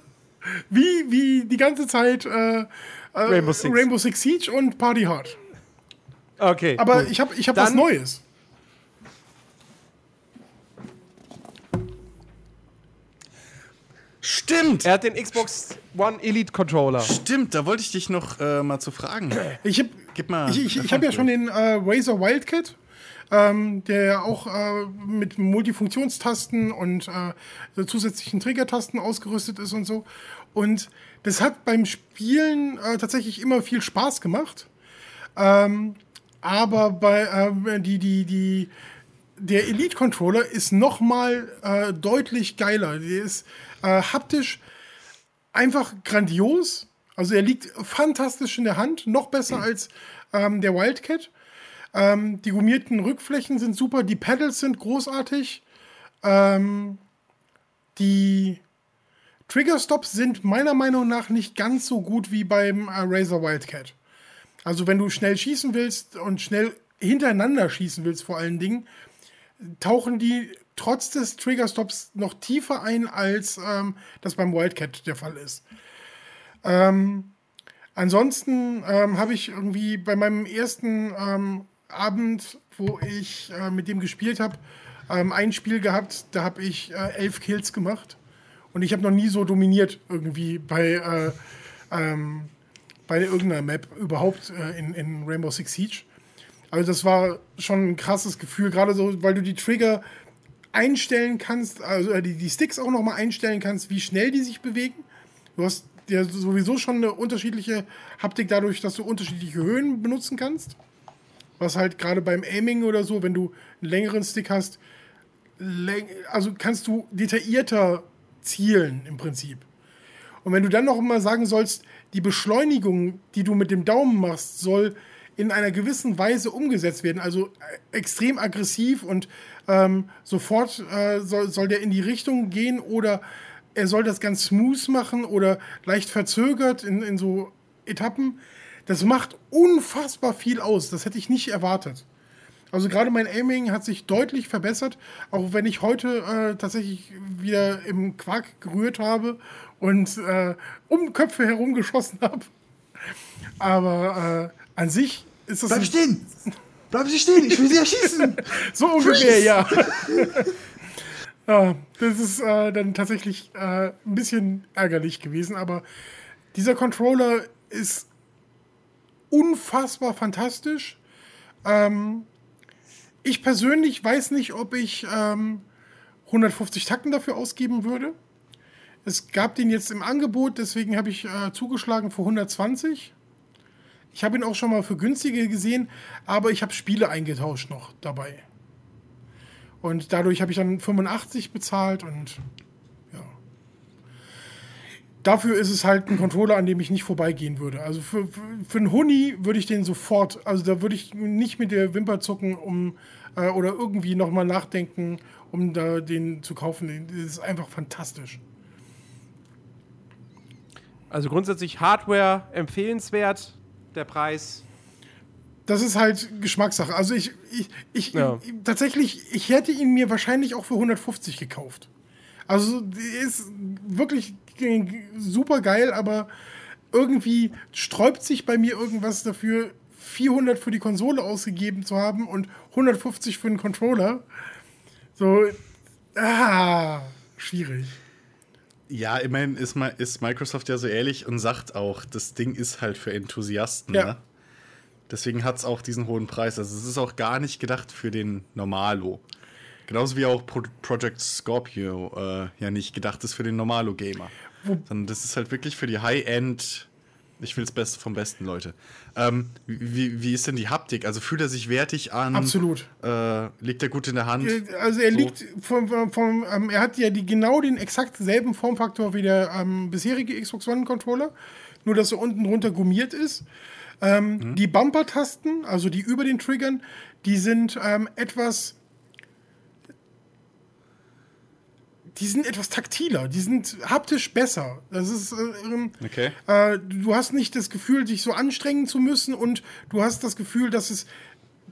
wie, wie die ganze Zeit äh, äh, Rainbow Six. Rainbow Six Siege und Party Hard. Okay. Aber gut. ich habe ich hab was Neues. Stimmt! Er hat den Xbox One Elite Controller. Stimmt, da wollte ich dich noch äh, mal zu fragen. Ich habe Gib mal. ich, ich, ich hab ja schon den äh, Razer Wildcat, ähm, der ja auch äh, mit Multifunktionstasten und äh, zusätzlichen Triggertasten ausgerüstet ist und so. Und das hat beim Spielen äh, tatsächlich immer viel Spaß gemacht. Ähm, aber bei äh, die, die, die, der Elite Controller ist noch mal äh, deutlich geiler. Der ist äh, haptisch einfach grandios. Also er liegt fantastisch in der Hand, noch besser als ähm, der Wildcat. Ähm, die gummierten Rückflächen sind super, die Pedals sind großartig. Ähm, die Triggerstops sind meiner Meinung nach nicht ganz so gut wie beim äh, Razer Wildcat. Also wenn du schnell schießen willst und schnell hintereinander schießen willst vor allen Dingen, tauchen die trotz des Triggerstops noch tiefer ein, als ähm, das beim Wildcat der Fall ist. Ähm, ansonsten ähm, habe ich irgendwie bei meinem ersten ähm, Abend, wo ich äh, mit dem gespielt habe, ähm, ein Spiel gehabt, da habe ich äh, elf Kills gemacht. Und ich habe noch nie so dominiert irgendwie bei, äh, ähm, bei irgendeiner Map überhaupt äh, in, in Rainbow Six Siege. Also das war schon ein krasses Gefühl, gerade so, weil du die Trigger einstellen kannst, also die, die Sticks auch nochmal einstellen kannst, wie schnell die sich bewegen. Du hast ja sowieso schon eine unterschiedliche Haptik dadurch, dass du unterschiedliche Höhen benutzen kannst. Was halt gerade beim Aiming oder so, wenn du einen längeren Stick hast, also kannst du detaillierter zielen im Prinzip. Und wenn du dann noch mal sagen sollst, die Beschleunigung, die du mit dem Daumen machst, soll in einer gewissen Weise umgesetzt werden, also äh, extrem aggressiv und ähm, sofort äh, soll, soll der in die Richtung gehen oder er soll das ganz smooth machen oder leicht verzögert in, in so Etappen. Das macht unfassbar viel aus. Das hätte ich nicht erwartet. Also gerade mein Aiming hat sich deutlich verbessert, auch wenn ich heute äh, tatsächlich wieder im Quark gerührt habe und äh, um Köpfe herum geschossen *laughs* habe. Aber äh, an sich ist das Bleib stehen! Bleiben Sie stehen, ich will Sie erschießen! *laughs* so ungefähr, ja. ja. *laughs* Das ist äh, dann tatsächlich äh, ein bisschen ärgerlich gewesen, aber dieser Controller ist unfassbar fantastisch. Ähm, ich persönlich weiß nicht, ob ich ähm, 150 Takten dafür ausgeben würde. Es gab den jetzt im Angebot, deswegen habe ich äh, zugeschlagen für 120. Ich habe ihn auch schon mal für günstige gesehen, aber ich habe Spiele eingetauscht noch dabei. Und dadurch habe ich dann 85 bezahlt und ja. Dafür ist es halt ein Controller, an dem ich nicht vorbeigehen würde. Also für, für, für einen Huni würde ich den sofort, also da würde ich nicht mit der Wimper zucken, um äh, oder irgendwie nochmal nachdenken, um da den zu kaufen. Das ist einfach fantastisch. Also grundsätzlich Hardware empfehlenswert. Der Preis. Das ist halt Geschmackssache. Also ich, ich, ich, Ja. ich tatsächlich, ich hätte ihn mir wahrscheinlich auch für 150 gekauft. Also der ist wirklich super geil, aber irgendwie sträubt sich bei mir irgendwas dafür, 400 für die Konsole ausgegeben zu haben und 150 für den Controller. So, ah, schwierig. Ja, immerhin ist, ist Microsoft ja so ehrlich und sagt auch, das Ding ist halt für Enthusiasten. Ja. Ne? Deswegen hat es auch diesen hohen Preis. Also es ist auch gar nicht gedacht für den Normalo. Genauso wie auch Pro Project Scorpio äh, ja nicht gedacht ist für den Normalo-Gamer. Sondern das ist halt wirklich für die High-End, ich will das Beste vom Besten, Leute. Ähm, wie, wie ist denn die Haptik? Also fühlt er sich wertig an? Absolut. Äh, liegt er gut in der Hand? Also er So. liegt vom, vom, vom ähm, er hat ja die, genau den exakt selben Formfaktor wie der ähm, bisherige Xbox One Controller, nur dass er unten drunter gummiert ist. Ähm, Die Bumper-Tasten, also die über den Triggern, die sind ähm, etwas die sind etwas taktiler, die sind haptisch besser. Das ist, äh, ähm, Okay. äh, du hast nicht das Gefühl, dich so anstrengen zu müssen und du hast das Gefühl, dass es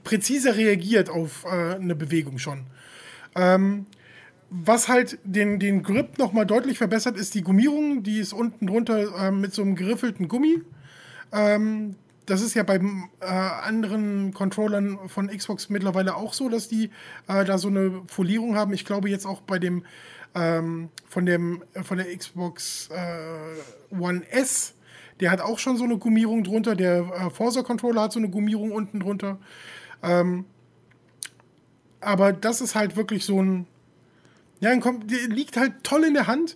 präziser reagiert auf äh, eine Bewegung schon. Ähm, was halt den, den Grip nochmal deutlich verbessert, ist die Gummierung. Die ist unten drunter äh, mit so einem geriffelten Gummi. Ähm, das ist ja bei äh, anderen Controllern von Xbox mittlerweile auch so, dass die äh, da so eine Folierung haben. Ich glaube jetzt auch bei dem ähm, von dem von der Xbox äh, One S, der hat auch schon so eine Gummierung drunter. Der äh, Forza Controller hat so eine Gummierung unten drunter. Ähm, aber das ist halt wirklich so ein ja, ein der liegt halt toll in der Hand.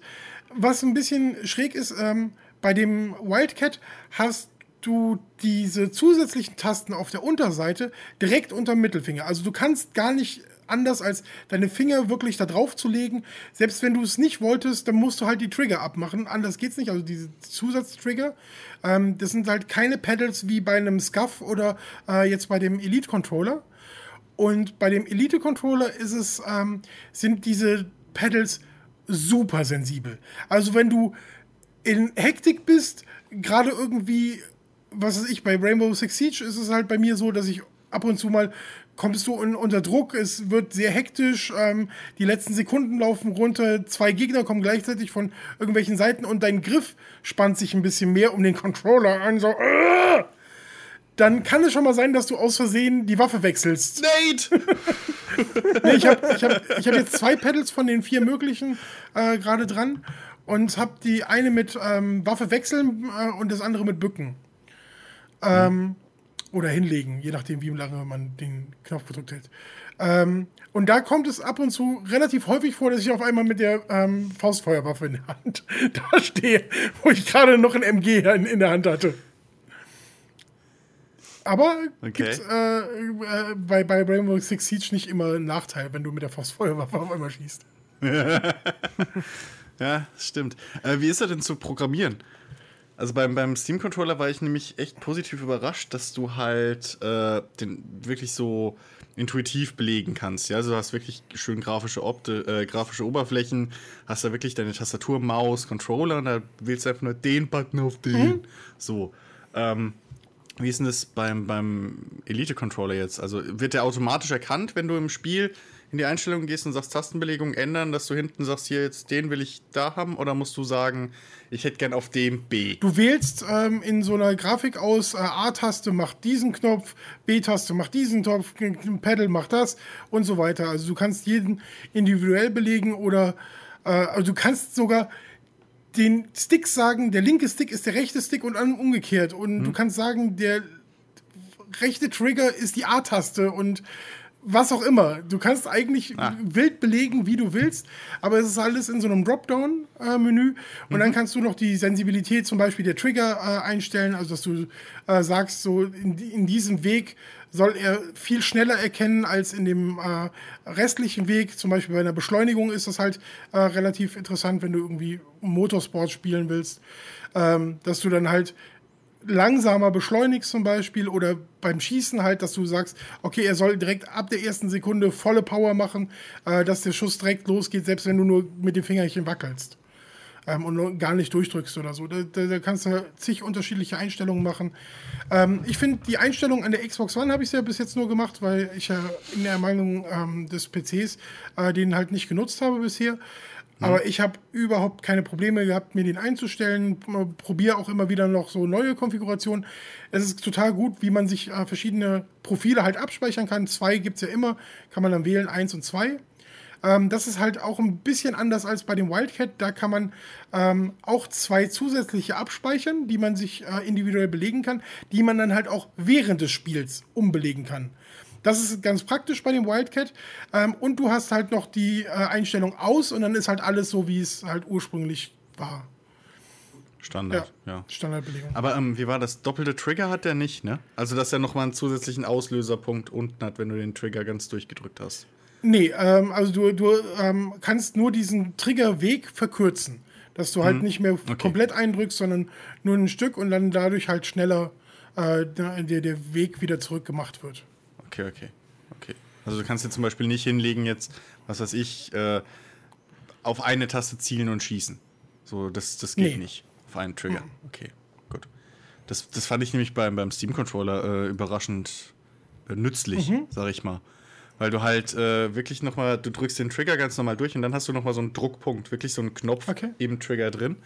Was ein bisschen schräg ist, ähm, bei dem Wildcat hast du diese zusätzlichen Tasten auf der Unterseite direkt unter dem Mittelfinger. Also du kannst gar nicht anders als deine Finger wirklich da drauf zu legen. Selbst wenn du es nicht wolltest, dann musst du halt die Trigger abmachen. Anders geht's nicht. Also diese Zusatztrigger, ähm, das sind halt keine Pedals wie bei einem Scuff oder äh, jetzt bei dem Elite Controller. Und bei dem Elite-Controller ist es, ähm, sind diese Pedals super sensibel. Also wenn du in Hektik bist, gerade irgendwie, was weiß ich, bei Rainbow Six Siege ist es halt bei mir so, dass ich ab und zu mal kommst du in, unter Druck, es wird sehr hektisch, ähm, die letzten Sekunden laufen runter, zwei Gegner kommen gleichzeitig von irgendwelchen Seiten und dein Griff spannt sich ein bisschen mehr um den Controller an, so, äh! dann kann es schon mal sein, dass du aus Versehen die Waffe wechselst. Nate! *laughs* Nee, ich habe ich hab, ich hab jetzt zwei Pedals von den vier möglichen äh, gerade dran und habe die eine mit ähm, Waffe wechseln äh, und das andere mit Bücken. Ähm, Oder hinlegen, je nachdem, wie lange man den Knopf gedrückt hält. Ähm, und da kommt es ab und zu relativ häufig vor, dass ich auf einmal mit der ähm, Faustfeuerwaffe in der Hand *laughs* da stehe, wo ich gerade noch ein MG in, in der Hand hatte. Aber Okay. gibt's äh, äh, bei, bei Rainbow Six Siege nicht immer einen Nachteil, wenn du mit der Faustfeuerwaffe auf einmal schießt. *laughs* Ja, stimmt. Äh, wie ist er denn zu programmieren? Also beim, beim Steam-Controller war ich nämlich echt positiv überrascht, dass du halt äh, den wirklich so intuitiv belegen kannst. Ja, also du hast wirklich schön grafische, Opte, äh, grafische Oberflächen, hast da wirklich deine Tastatur, Maus, Controller und da wählst du einfach nur den Button auf den. So. Ähm, wie ist denn das beim, beim Elite-Controller jetzt? Also wird der automatisch erkannt, wenn du im Spiel in die Einstellungen gehst und sagst Tastenbelegung ändern, dass du hinten sagst, hier jetzt den will ich da haben? Oder musst du sagen, ich hätte gern auf dem B? Du wählst ähm, in so einer Grafik aus, äh, A-Taste macht diesen Knopf, B-Taste macht diesen Knopf, Pedal macht das und so weiter. Also du kannst jeden individuell belegen oder äh, also du kannst sogar den Stick sagen, der linke Stick ist der rechte Stick und umgekehrt. Und du kannst sagen, der rechte Trigger ist die A-Taste und was auch immer. Du kannst eigentlich Ah. wild belegen, wie du willst, aber es ist alles in so einem Dropdown-Menü. Und dann kannst du noch die Sensibilität zum Beispiel der Trigger äh, einstellen, also dass du äh, sagst, so in, in diesem Weg soll er viel schneller erkennen als in dem äh, restlichen Weg. Zum Beispiel bei einer Beschleunigung ist das halt äh, relativ interessant, wenn du irgendwie Motorsport spielen willst, ähm, dass du dann halt langsamer beschleunigst zum Beispiel oder beim Schießen halt, dass du sagst, okay, er soll direkt ab der ersten Sekunde volle Power machen, äh, dass der Schuss direkt losgeht, selbst wenn du nur mit dem Fingerchen wackelst ähm, und gar nicht durchdrückst oder so. Da, da, da kannst du zig unterschiedliche Einstellungen machen. Ähm, ich finde, die Einstellung an der Xbox One habe ich ja bis jetzt nur gemacht, weil ich ja in der Ermangelung ähm, des PCs äh, den halt nicht genutzt habe bisher. Aber ich habe überhaupt keine Probleme gehabt, mir den einzustellen. Probiere auch immer wieder noch so neue Konfigurationen. Es ist total gut, wie man sich äh, verschiedene Profile halt abspeichern kann. Zwei gibt es ja immer, kann man dann wählen, eins und zwei. Ähm, das ist halt auch ein bisschen anders als bei dem Wildcat. Da kann man ähm, auch zwei zusätzliche abspeichern, die man sich äh, individuell belegen kann, die man dann halt auch während des Spiels umbelegen kann. Das ist ganz praktisch bei dem Wildcat. Ähm, und du hast halt noch die äh, Einstellung aus und dann ist halt alles so, wie es halt ursprünglich war. Standard, ja. Standardbelegung. Aber ähm, wie war das? Doppelte Trigger hat der nicht, ne? Also, dass er nochmal einen zusätzlichen Auslöserpunkt unten hat, wenn du den Trigger ganz durchgedrückt hast. Nee, ähm, also du, du ähm, kannst nur diesen Triggerweg verkürzen. Dass du halt nicht mehr komplett eindrückst, sondern nur ein Stück und dann dadurch halt schneller äh, der, der Weg wieder zurückgemacht wird. Okay, okay. Okay. Also du kannst jetzt zum Beispiel nicht hinlegen, jetzt, was weiß ich, äh, auf eine Taste zielen und schießen. So, das, das geht Nee. nicht. Auf einen Trigger. Okay, gut. Das, das fand ich nämlich beim, beim Steam-Controller äh, überraschend äh, nützlich, sag ich mal. Weil du halt äh, wirklich nochmal, du drückst den Trigger ganz normal durch und dann hast du nochmal so einen Druckpunkt, wirklich so einen Knopf Okay. eben Trigger drin.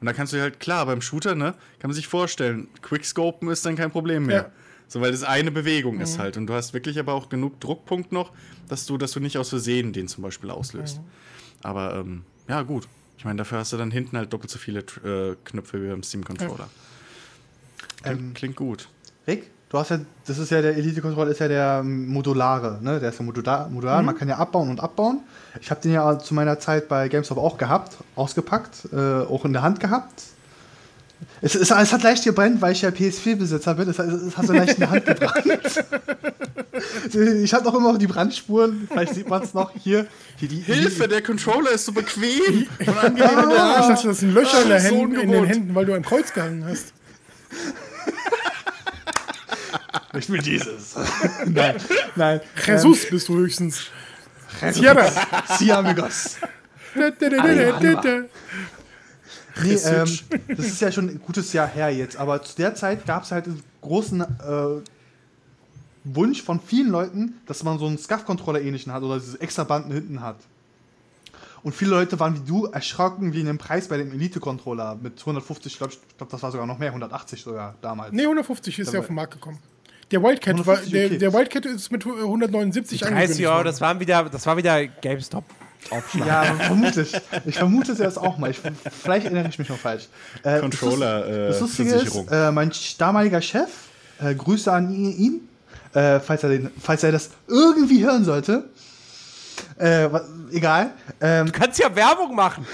Und dann kannst du halt, klar, beim Shooter, ne, kann man sich vorstellen, Quickscopen ist dann kein Problem mehr. Ja. So, weil das eine Bewegung ist halt. Und du hast wirklich aber auch genug Druckpunkt noch, dass du, dass du nicht aus Versehen den zum Beispiel auslöst. Aber ähm, ja, gut. Ich meine, dafür hast du dann hinten halt doppelt so viele äh, Knöpfe wie beim Steam-Controller. Klingt, Ähm, klingt gut. Rick, du hast ja, das ist ja der Elite-Controller, ist ja der ähm, modulare, ne? Der ist ja modular, modular man kann ja abbauen und abbauen. Ich habe den ja zu meiner Zeit bei GameStop auch gehabt, ausgepackt, äh, auch in der Hand gehabt. Es, es, es hat leicht gebrannt, weil ich ja PS4-Besitzer bin. Es, es, es hat so leicht in der Hand gebrannt. *laughs* ich habe noch immer noch die Brandspuren. Vielleicht sieht man es noch hier. hier die, Hilfe, der Controller ist so bequem und Ah, ich dachte, das sind Löcher in, der So Händen, in den. Händen, weil du am Kreuz gehangen hast. Ich will dieses. nein, nein. Jesus bist du höchstens. Ähm, Tierra. Sí, amigos. Nee, ähm, das ist ja schon ein gutes Jahr her jetzt, aber zu der Zeit gab es halt einen großen äh, Wunsch von vielen Leuten, dass man so einen SCAF-Controller ähnlichen hat oder diese extra Banden hinten hat. Und viele Leute waren wie du erschrocken wegen dem Preis bei dem Elite-Controller mit 150, ich glaube, glaub, das war sogar noch mehr, 180 sogar damals. Nee, 150 ist ja auf den Markt gekommen. Der Wildcat, war, 150, der, okay. der Wildcat ist mit 179 30 angekündigt Euro, worden. das, waren wieder, das war wieder GameStop. Aufschlag. Ja, vermutlich. Ich vermute das auch mal. Ich, vielleicht erinnere ich mich noch falsch. Äh, Controller, Das, äh, das Lustige Versicherung. ist, äh, mein damaliger Chef, äh, Grüße an ihn, äh, falls, er den, falls er das irgendwie hören sollte. Äh, wa- egal. Ähm, Du kannst ja Werbung machen.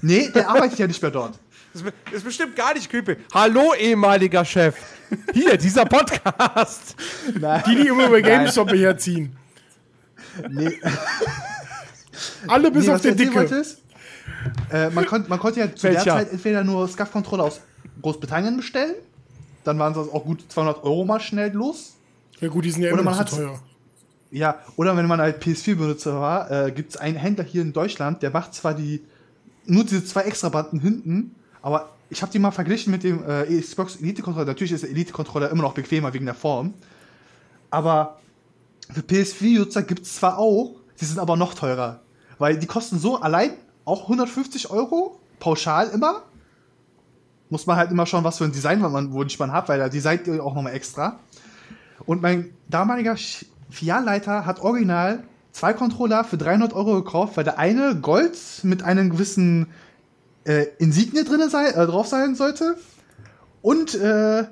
nee, der arbeitet ja nicht mehr dort. Das ist, be- ist bestimmt gar nicht creepy. Hallo, ehemaliger Chef. Hier, dieser Podcast. *laughs* Die, die immer über GameStop herziehen. Nee, Alle bis nee, auf den Dicke. äh, man, konnt, man konnte ja zu der Welcher? Zeit entweder nur SCAF-Controller aus Großbritannien bestellen. Dann waren es auch gut 200 Euro mal schnell los. Ja gut, die sind ja Oder immer man hat's- teuer. Ja, oder wenn man halt PS4-Benutzer war, äh, gibt es einen Händler hier in Deutschland, der macht zwar die nur diese zwei extra Banden hinten, aber ich habe die mal verglichen mit dem äh, Xbox Elite-Controller. Natürlich ist der Elite-Controller immer noch bequemer wegen der Form. Aber für PS4-Nutzer gibt es zwar auch, die sind aber noch teurer. Weil die kosten so allein auch 150 Euro, pauschal immer. Muss man halt immer schauen, was für ein Design man Wunsch man hat, weil da designt ihr auch nochmal extra. Und mein damaliger Filialleiter hat original zwei Controller für 300 Euro gekauft, weil der eine Gold mit einem gewissen äh, Insignie drin sei, äh, drauf sein sollte. Und äh,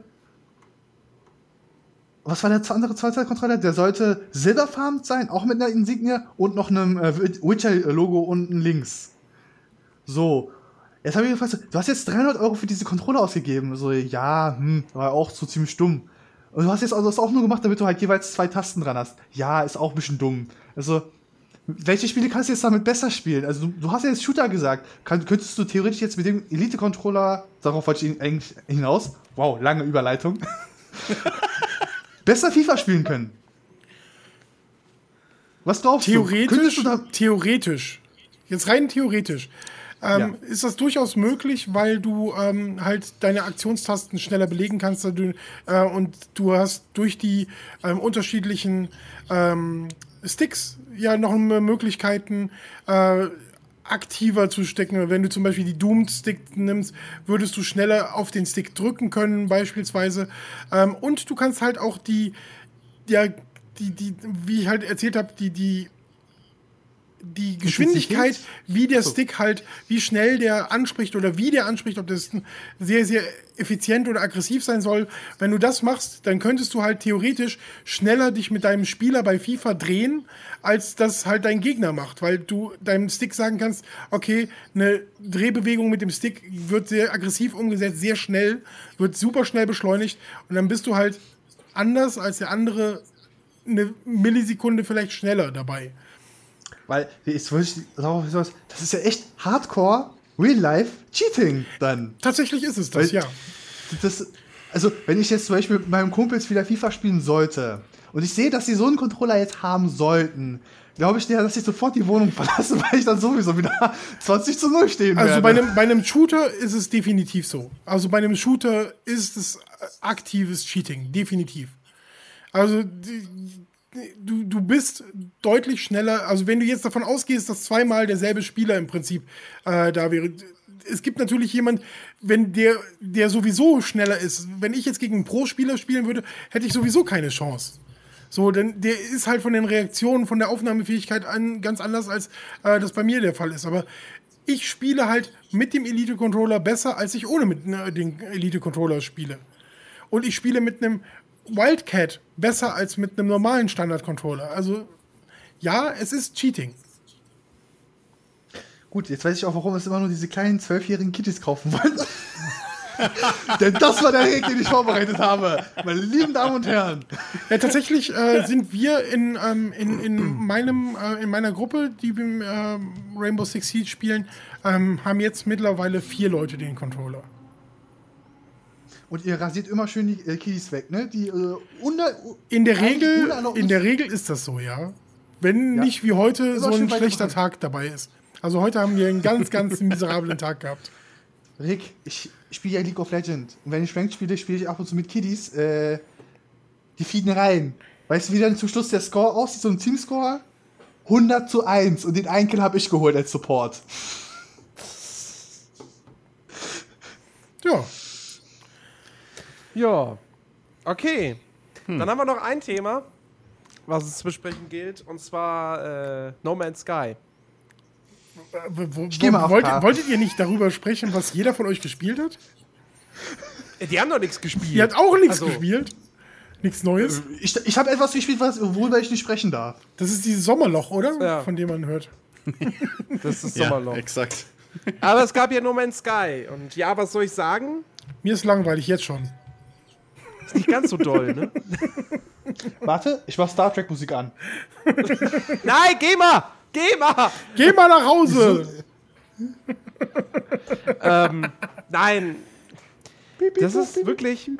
was war der andere zweite Controller? Der sollte silberfarben sein, auch mit einer Insignie und noch einem äh, Witcher-Logo unten links. So. Jetzt habe ich gefragt, du hast jetzt 300 Euro für diese Controller ausgegeben. So, ja, hm, war auch so ziemlich dumm. Und du hast jetzt also das auch nur gemacht, damit du halt jeweils zwei Tasten dran hast. Ja, ist auch ein bisschen dumm. Also, welche Spiele kannst du jetzt damit besser spielen? Also, du, du hast ja jetzt Shooter gesagt. Kann, könntest du theoretisch jetzt mit dem Elite-Controller, darauf wollte ich eigentlich hinaus, wow, lange Überleitung, *laughs* besser FIFA spielen können? Was glaubst du? Könntest Theoretisch, du da, theoretisch, jetzt rein theoretisch, ähm, Ja. ist das durchaus möglich, weil du ähm, halt deine Aktionstasten schneller belegen kannst du, äh, und du hast durch die ähm, unterschiedlichen ähm, Sticks ja noch Möglichkeiten, äh, aktiver zu stecken. Wenn du zum Beispiel die Doomed-Stick nimmst, würdest du schneller auf den Stick drücken können, beispielsweise. Ähm, und du kannst halt auch die, ja, die, die, wie ich halt erzählt habe, die, die, die Geschwindigkeit, wie der Stick halt, wie schnell der anspricht oder wie der anspricht, ob das sehr, sehr effizient oder aggressiv sein soll. Wenn du das machst, dann könntest du halt theoretisch schneller dich mit deinem Spieler bei FIFA drehen, als das halt dein Gegner macht, weil du deinem Stick sagen kannst, okay, eine Drehbewegung mit dem Stick wird sehr aggressiv umgesetzt, sehr schnell, wird super schnell beschleunigt und dann bist du halt anders als der andere eine Millisekunde vielleicht schneller dabei. Weil, jetzt würde ich darauf hinaus, das ist ja echt Hardcore, Real-Life-Cheating dann. Tatsächlich ist es das, Weil- ja. das, also, wenn ich jetzt zum Beispiel mit meinem Kumpels wieder FIFA spielen sollte und ich sehe, dass sie so einen Controller jetzt haben sollten, glaube ich, dass ich sofort die Wohnung *laughs* verlasse, weil ich dann sowieso wieder *laughs* 20 zu 0 stehen Also werde. bei einem, bei einem Shooter ist es definitiv so. Also bei einem Shooter ist es aktives Cheating, definitiv. Also die- du, du bist deutlich schneller, also wenn du jetzt davon ausgehst, dass zweimal derselbe Spieler im Prinzip äh, da wäre. Es gibt natürlich jemand, wenn der, der sowieso schneller ist. Wenn ich jetzt gegen einen Pro-Spieler spielen würde, hätte ich sowieso keine Chance. So, denn der ist halt von den Reaktionen, von der Aufnahmefähigkeit an ganz anders, als äh, das bei mir der Fall ist. Aber ich spiele halt mit dem Elite-Controller besser, als ich ohne mit ne, dem Elite-Controller spiele. Und ich spiele mit einem Wildcat besser als mit einem normalen Standard-Controller. Also, ja, es ist Cheating. Gut, jetzt weiß ich auch, warum es immer nur diese kleinen zwölfjährigen Kitties kaufen wollen. *laughs* Denn das war der Weg, den ich vorbereitet habe. Meine lieben Damen und Herren. Ja, tatsächlich äh, sind wir in, ähm, in, in, meinem, äh, in meiner Gruppe, die wir ähm, Rainbow Six Siege spielen, ähm, haben jetzt mittlerweile vier Leute den Controller. Und ihr rasiert immer schön die äh, Kitties weg, ne? Die äh, unter, In der Regel, in ist. der Regel ist das so, ja. Wenn Ja. nicht wie heute so ein schlechter. Tag dabei ist. Also heute haben wir einen ganz, ganz *laughs* miserablen Tag gehabt. Rick, ich spiele ja League of Legends. Und wenn ich Ranked spiele, spiele ich ab und zu mit Kiddies. Äh, die fieden rein. Weißt du, wie dann zum Schluss der Score aussieht, so ein Teamscore? 100 zu 1. Und den einen Kill habe ich geholt als Support. Ja. Ja. Okay. Dann haben wir noch ein Thema, was es zu besprechen gilt, und zwar äh, No Man's Sky. Wo, wo, geh mal wollt, wolltet ihr nicht darüber sprechen, was jeder von euch gespielt hat? Äh, Die haben doch nichts gespielt. Ihr habt auch nichts Also, gespielt. Nichts Neues. Ich, ich habe etwas gespielt, was, worüber ich nicht sprechen darf. Das ist dieses Sommerloch, oder? Ja. Von dem man hört. *laughs* Das ist Ja, Sommerloch. exakt. Aber es gab ja No Man's Sky. Und ja, was soll ich sagen? Mir ist langweilig jetzt schon. Ist nicht ganz so doll, ne? *laughs* Warte, ich mach Star Trek Musik an. *laughs* Nein, geh mal! Geh mal! Geh mal nach Hause! *laughs* Nein. Das ist wirklich.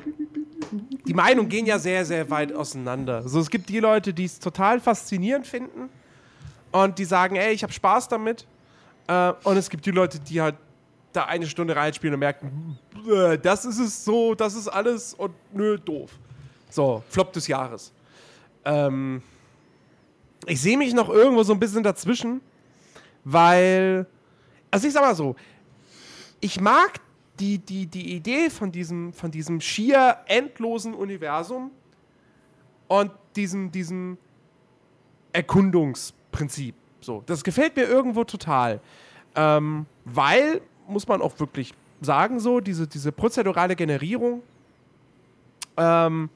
Die Meinungen gehen ja sehr, sehr weit auseinander. Also es gibt die Leute, die es total faszinierend finden und die sagen, ey, ich habe Spaß damit. Äh, und es gibt die Leute, die halt da eine Stunde reinspielen und merken, das ist es so, das ist alles und nö, doof. So, Flop des Jahres. Ähm, ich sehe mich noch irgendwo so ein bisschen dazwischen, weil, also ich sag mal so, ich mag die, die, die Idee von diesem, von diesem schier endlosen Universum und diesem, diesem Erkundungsprinzip. So, das gefällt mir irgendwo total. Ähm, weil, muss man auch wirklich sagen, so, diese, diese prozedurale Generierung, ähm,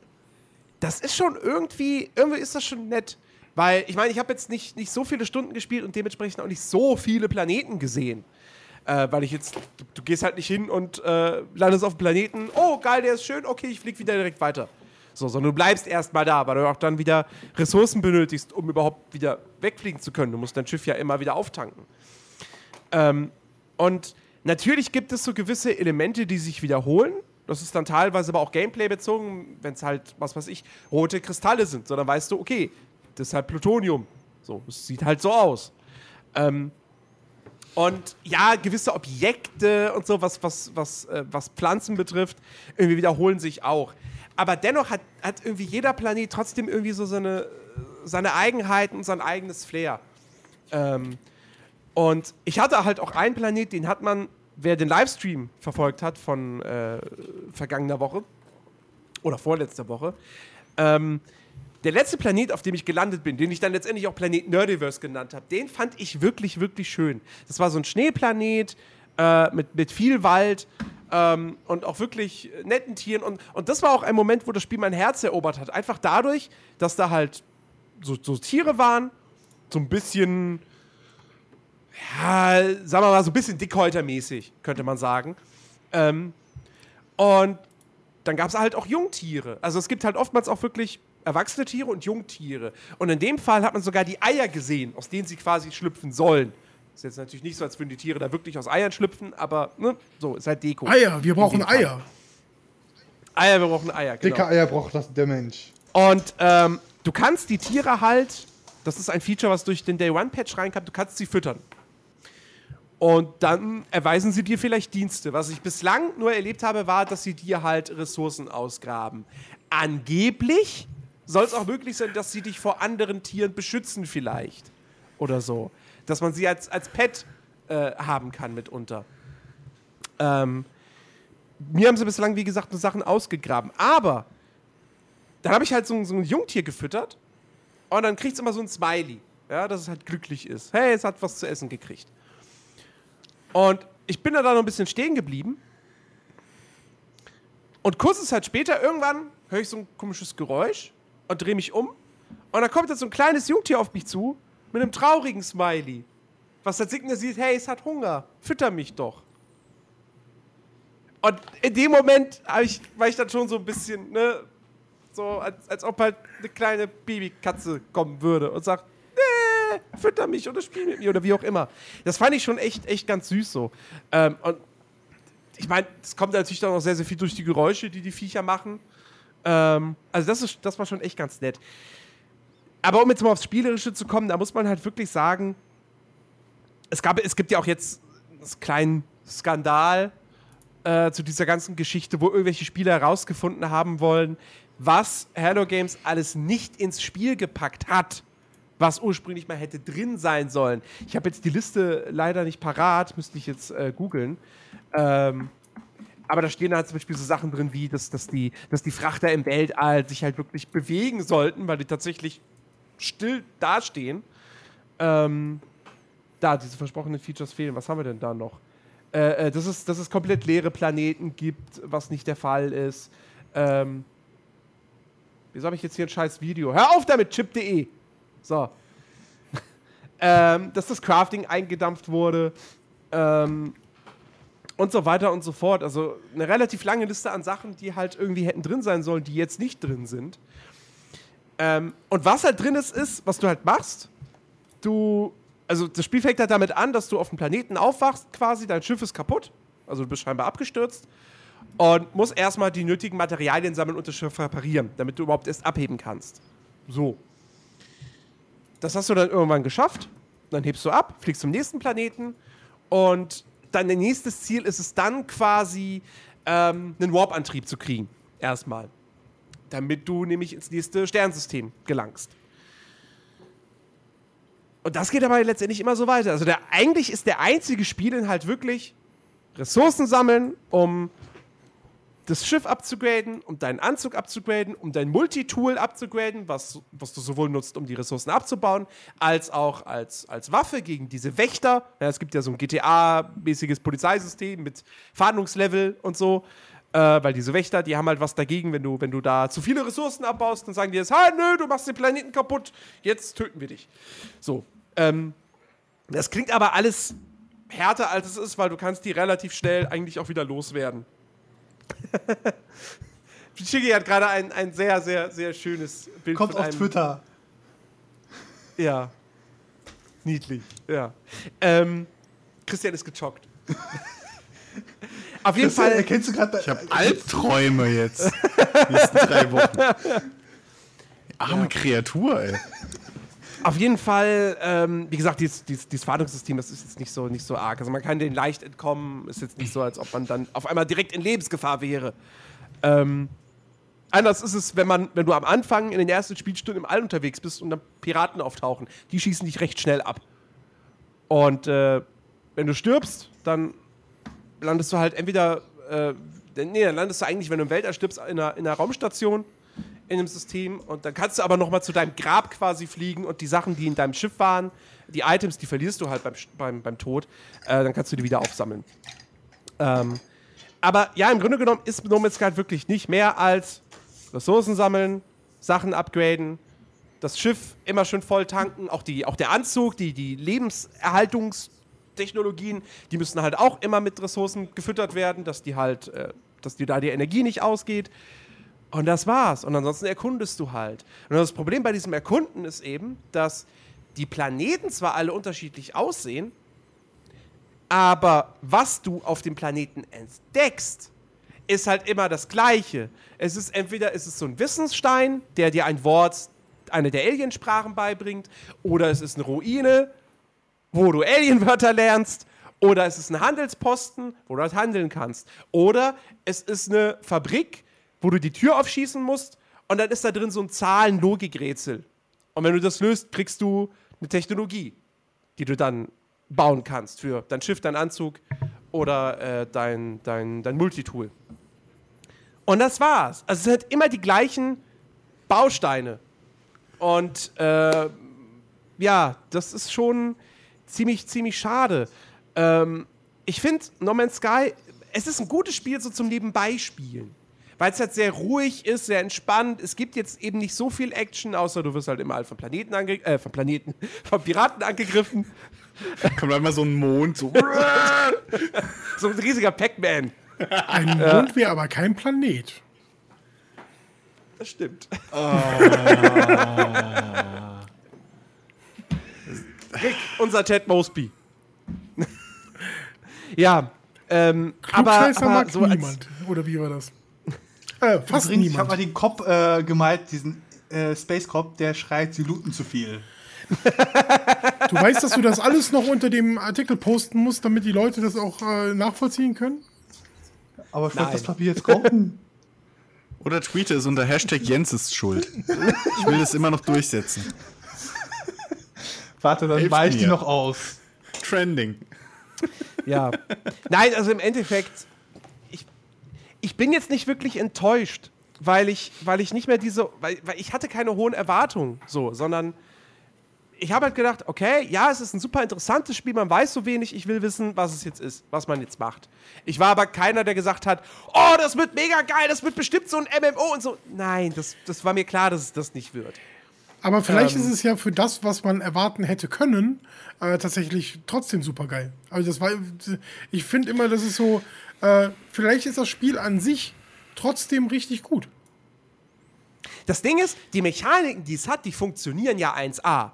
das ist schon irgendwie, irgendwie ist das schon nett. Weil, ich meine, ich habe jetzt nicht, nicht so viele Stunden gespielt und dementsprechend auch nicht so viele Planeten gesehen. Äh, weil ich jetzt, du, du gehst halt nicht hin und äh, landest auf dem Planeten, oh geil, der ist schön, okay, ich flieg wieder direkt weiter. So, sondern du bleibst erstmal da, weil du auch dann wieder Ressourcen benötigst, um überhaupt wieder wegfliegen zu können. Du musst dein Schiff ja immer wieder auftanken. Ähm, und natürlich gibt es so gewisse Elemente, die sich wiederholen. Das ist dann teilweise aber auch Gameplay bezogen, wenn es halt, was weiß ich, rote Kristalle sind. So, dann weißt du, okay, das ist halt Plutonium. So, es sieht halt so aus. Ähm, und ja, gewisse Objekte und so, was, was, was, äh, was Pflanzen betrifft, irgendwie wiederholen sich auch. Aber dennoch hat, hat irgendwie jeder Planet trotzdem irgendwie so seine, seine Eigenheiten und sein eigenes Flair. Ähm, und ich hatte halt auch einen Planet, den hat man, wer den Livestream verfolgt hat von äh, vergangener Woche oder vorletzter Woche, ähm, der letzte Planet, auf dem ich gelandet bin, den ich dann letztendlich auch Planet Nerdiverse genannt habe, den fand ich wirklich, wirklich schön. Das war so ein Schneeplanet äh, mit, mit viel Wald ähm, und auch wirklich netten Tieren. Und, und das war auch ein Moment, wo das Spiel mein Herz erobert hat. Einfach dadurch, dass da halt so, so Tiere waren, so ein bisschen, ja, sagen wir mal, so ein bisschen dickhäutermäßig, könnte man sagen. Ähm, und dann gab es halt auch Jungtiere. Also es gibt halt oftmals auch wirklich erwachsene Tiere und Jungtiere. Und in dem Fall hat man sogar die Eier gesehen, aus denen sie quasi schlüpfen sollen. Ist jetzt natürlich nicht so, als würden die Tiere da wirklich aus Eiern schlüpfen, aber ne, so, ist halt Deko. Eier, wir brauchen. Eier. Eier, wir brauchen Eier, genau. Dicke Eier braucht das der Mensch. Und ähm, du kannst die Tiere halt, das ist ein Feature, was durch den Day One Patch reinkam, du kannst sie füttern. Und dann erweisen sie dir vielleicht Dienste. Was ich bislang nur erlebt habe, war, dass sie dir halt Ressourcen ausgraben. Angeblich soll es auch möglich sein, dass sie dich vor anderen Tieren beschützen vielleicht. Oder so. Dass man sie als, als Pet äh, haben kann mitunter. Ähm, mir haben sie bislang, wie gesagt, nur Sachen ausgegraben. Aber dann habe ich halt so, so ein Jungtier gefüttert und dann kriegt es immer so ein Smiley. Ja, dass es halt glücklich ist. Hey, es hat was zu essen gekriegt. Und ich bin da dann noch ein bisschen stehen geblieben. Und kurze Zeit später, irgendwann, höre ich so ein komisches Geräusch und drehe mich um. Und dann kommt jetzt so ein kleines Jungtier auf mich zu mit einem traurigen Smiley. Was halt signalisiert, hey, es hat Hunger, fütter mich doch. Und in dem Moment ich, war ich dann schon so ein bisschen, ne, so als, als ob halt eine kleine Babykatze kommen würde und sagt, fütter mich oder spiel mit mir oder wie auch immer. Das fand ich schon echt, echt ganz süß so. Ähm, und ich meine, es kommt natürlich dann auch sehr, sehr viel durch die Geräusche, die die Viecher machen. Ähm, also das, ist, das war schon echt ganz nett. Aber um jetzt mal aufs Spielerische zu kommen, da muss man halt wirklich sagen, es, gab, es gibt ja auch jetzt einen kleinen Skandal äh, zu dieser ganzen Geschichte, wo irgendwelche Spieler herausgefunden haben wollen, was Hello Games alles nicht ins Spiel gepackt hat, was ursprünglich mal hätte drin sein sollen. Ich habe jetzt die Liste leider nicht parat, müsste ich jetzt äh, googeln. Ähm, aber da stehen halt zum Beispiel so Sachen drin wie, dass, dass, die, dass die Frachter im Weltall sich halt wirklich bewegen sollten, weil die tatsächlich still dastehen. Ähm, da, diese versprochenen Features fehlen. Was haben wir denn da noch? Äh, äh, dass, es, dass es komplett leere Planeten gibt, was nicht der Fall ist. Ähm, wieso habe ich jetzt hier ein scheiß Video? Hör auf damit, chip.de. So. *laughs* ähm, dass das Crafting eingedampft wurde. Ähm, und so weiter und so fort. Also eine relativ lange Liste an Sachen, die halt irgendwie hätten drin sein sollen, die jetzt nicht drin sind. Ähm, und was halt drin ist, ist, was du halt machst. Du, also das Spiel fängt halt damit an, dass du auf dem Planeten aufwachst, quasi, dein Schiff ist kaputt. Also du bist scheinbar abgestürzt. Und musst erstmal die nötigen Materialien sammeln und das Schiff reparieren, damit du überhaupt erst abheben kannst. So. Das hast du dann irgendwann geschafft. Dann hebst du ab, fliegst zum nächsten Planeten und dein nächstes Ziel ist es dann quasi, ähm, einen Warp-Antrieb zu kriegen. Erstmal. Damit du nämlich ins nächste Sternsystem gelangst. Und das geht aber letztendlich immer so weiter. Also der, eigentlich ist der einzige Spielinhalt wirklich Ressourcen sammeln, um das Schiff abzugraden, um deinen Anzug abzugraden, um dein Multitool abzugraden, was, was du sowohl nutzt, um die Ressourcen abzubauen, als auch als, als Waffe gegen diese Wächter. Ja, es gibt ja so ein GTA-mäßiges Polizeisystem mit Fahndungslevel und so. Äh, weil diese Wächter, die haben halt was dagegen, wenn du, wenn du da zu viele Ressourcen abbaust, dann sagen die jetzt, ha, nö, du machst den Planeten kaputt, jetzt töten wir dich. So. Ähm, das klingt aber alles härter, als es ist, weil du kannst die relativ schnell eigentlich auch wieder loswerden. *laughs* Shiggy hat gerade ein, ein sehr, sehr, sehr schönes Bild Kommt von auf einem, Twitter. Ja. Niedlich, ja. Ähm, Christian ist gechockt. *laughs* auf jeden Christian, Fall. erkennst du gerade Ich habe Albträume jetzt. Die nächsten drei Wochen. *laughs* Arme Kreatur, ey. Auf jeden Fall, ähm, wie gesagt, dieses, dieses, dieses Fahndungssystem, das ist jetzt nicht so, nicht so arg. Also man kann denen leicht entkommen. Ist jetzt nicht so, als ob man dann auf einmal direkt in Lebensgefahr wäre. Ähm, anders ist es, wenn man, wenn du am Anfang in den ersten Spielstunden im All unterwegs bist und dann Piraten auftauchen. Die schießen dich recht schnell ab. Und äh, wenn du stirbst, dann landest du halt entweder, äh, nee, dann landest du eigentlich, wenn du im Weltall stirbst, in einer, in einer Raumstation in einem System und dann kannst du aber noch mal zu deinem Grab quasi fliegen und die Sachen, die in deinem Schiff waren, die Items, die verlierst du halt beim, beim, beim Tod, äh, dann kannst du die wieder aufsammeln. Ähm, aber ja, im Grunde genommen ist No Man's Sky wirklich nicht mehr als Ressourcen sammeln, Sachen upgraden, das Schiff immer schön voll tanken, auch, die, auch der Anzug, die, die Lebenserhaltungstechnologien, die müssen halt auch immer mit Ressourcen gefüttert werden, dass die halt, äh, dass dir da die Energie nicht ausgeht. Und das war's. Und ansonsten erkundest du halt. Und das Problem bei diesem Erkunden ist eben, dass die Planeten zwar alle unterschiedlich aussehen, aber was du auf dem Planeten entdeckst, ist halt immer das Gleiche. Es ist entweder ist es so ein Wissensstein, der dir ein Wort eine der Aliensprachen beibringt, oder es ist eine Ruine, wo du Alienwörter lernst, oder es ist ein Handelsposten, wo du halt handeln kannst, oder es ist eine Fabrik, wo du die Tür aufschießen musst und dann ist da drin so ein Zahlen-Logikrätsel. Und wenn du das löst, kriegst du eine Technologie, die du dann bauen kannst für dein Schiff, dein Anzug oder äh, dein, dein, dein Multitool. Und das war's. Also es sind immer die gleichen Bausteine. Und äh, ja, das ist schon ziemlich, ziemlich schade. Ähm, ich finde, No Man's Sky, es ist ein gutes Spiel so zum Nebenbeispielen. Weil es halt sehr ruhig ist, sehr entspannt. Es gibt jetzt eben nicht so viel Action, außer du wirst halt immer halt von Planeten ange äh, von Planeten, *laughs* von Piraten angegriffen. *laughs* Kommt einmal so ein Mond, so. *laughs* so ein riesiger Pac-Man. Ein Mond wäre aber kein Planet. Das stimmt. Rick, unser Ted Mosby. ja, ähm, aber, aber mag so als, niemand. Oder wie war das? Äh, fast Übrigens, ich habe niemand. mal den Cop äh, gemalt, diesen äh, Space Cop, der schreit, sie looten zu viel. Du weißt, dass du das alles noch unter dem Artikel posten musst, damit die Leute das auch äh, nachvollziehen können? Aber ich wollte das Papier jetzt kaufen. *laughs* Oder tweete es unter Hashtag Jens ist schuld. Ich will das immer noch durchsetzen. Warte, dann weiche ich die noch aus. Trending. Ja. Nein, also im Endeffekt, ich bin jetzt nicht wirklich enttäuscht, weil ich, weil ich nicht mehr diese, weil, weil ich hatte keine hohen Erwartungen, so, sondern ich habe halt gedacht, okay, ja, es ist ein super interessantes Spiel, man weiß so wenig, ich will wissen, was es jetzt ist, was man jetzt macht. Ich war aber keiner, der gesagt hat, oh, das wird mega geil, das wird bestimmt so ein MMO und so. Nein, das, das war mir klar, dass es das nicht wird. Aber vielleicht Ähm. ist es ja für das, was man erwarten hätte können, äh, tatsächlich trotzdem super geil. Also das war, ich finde immer, das ist so, äh, vielleicht ist das Spiel an sich trotzdem richtig gut. Das Ding ist, die Mechaniken, die es hat, die funktionieren ja 1A.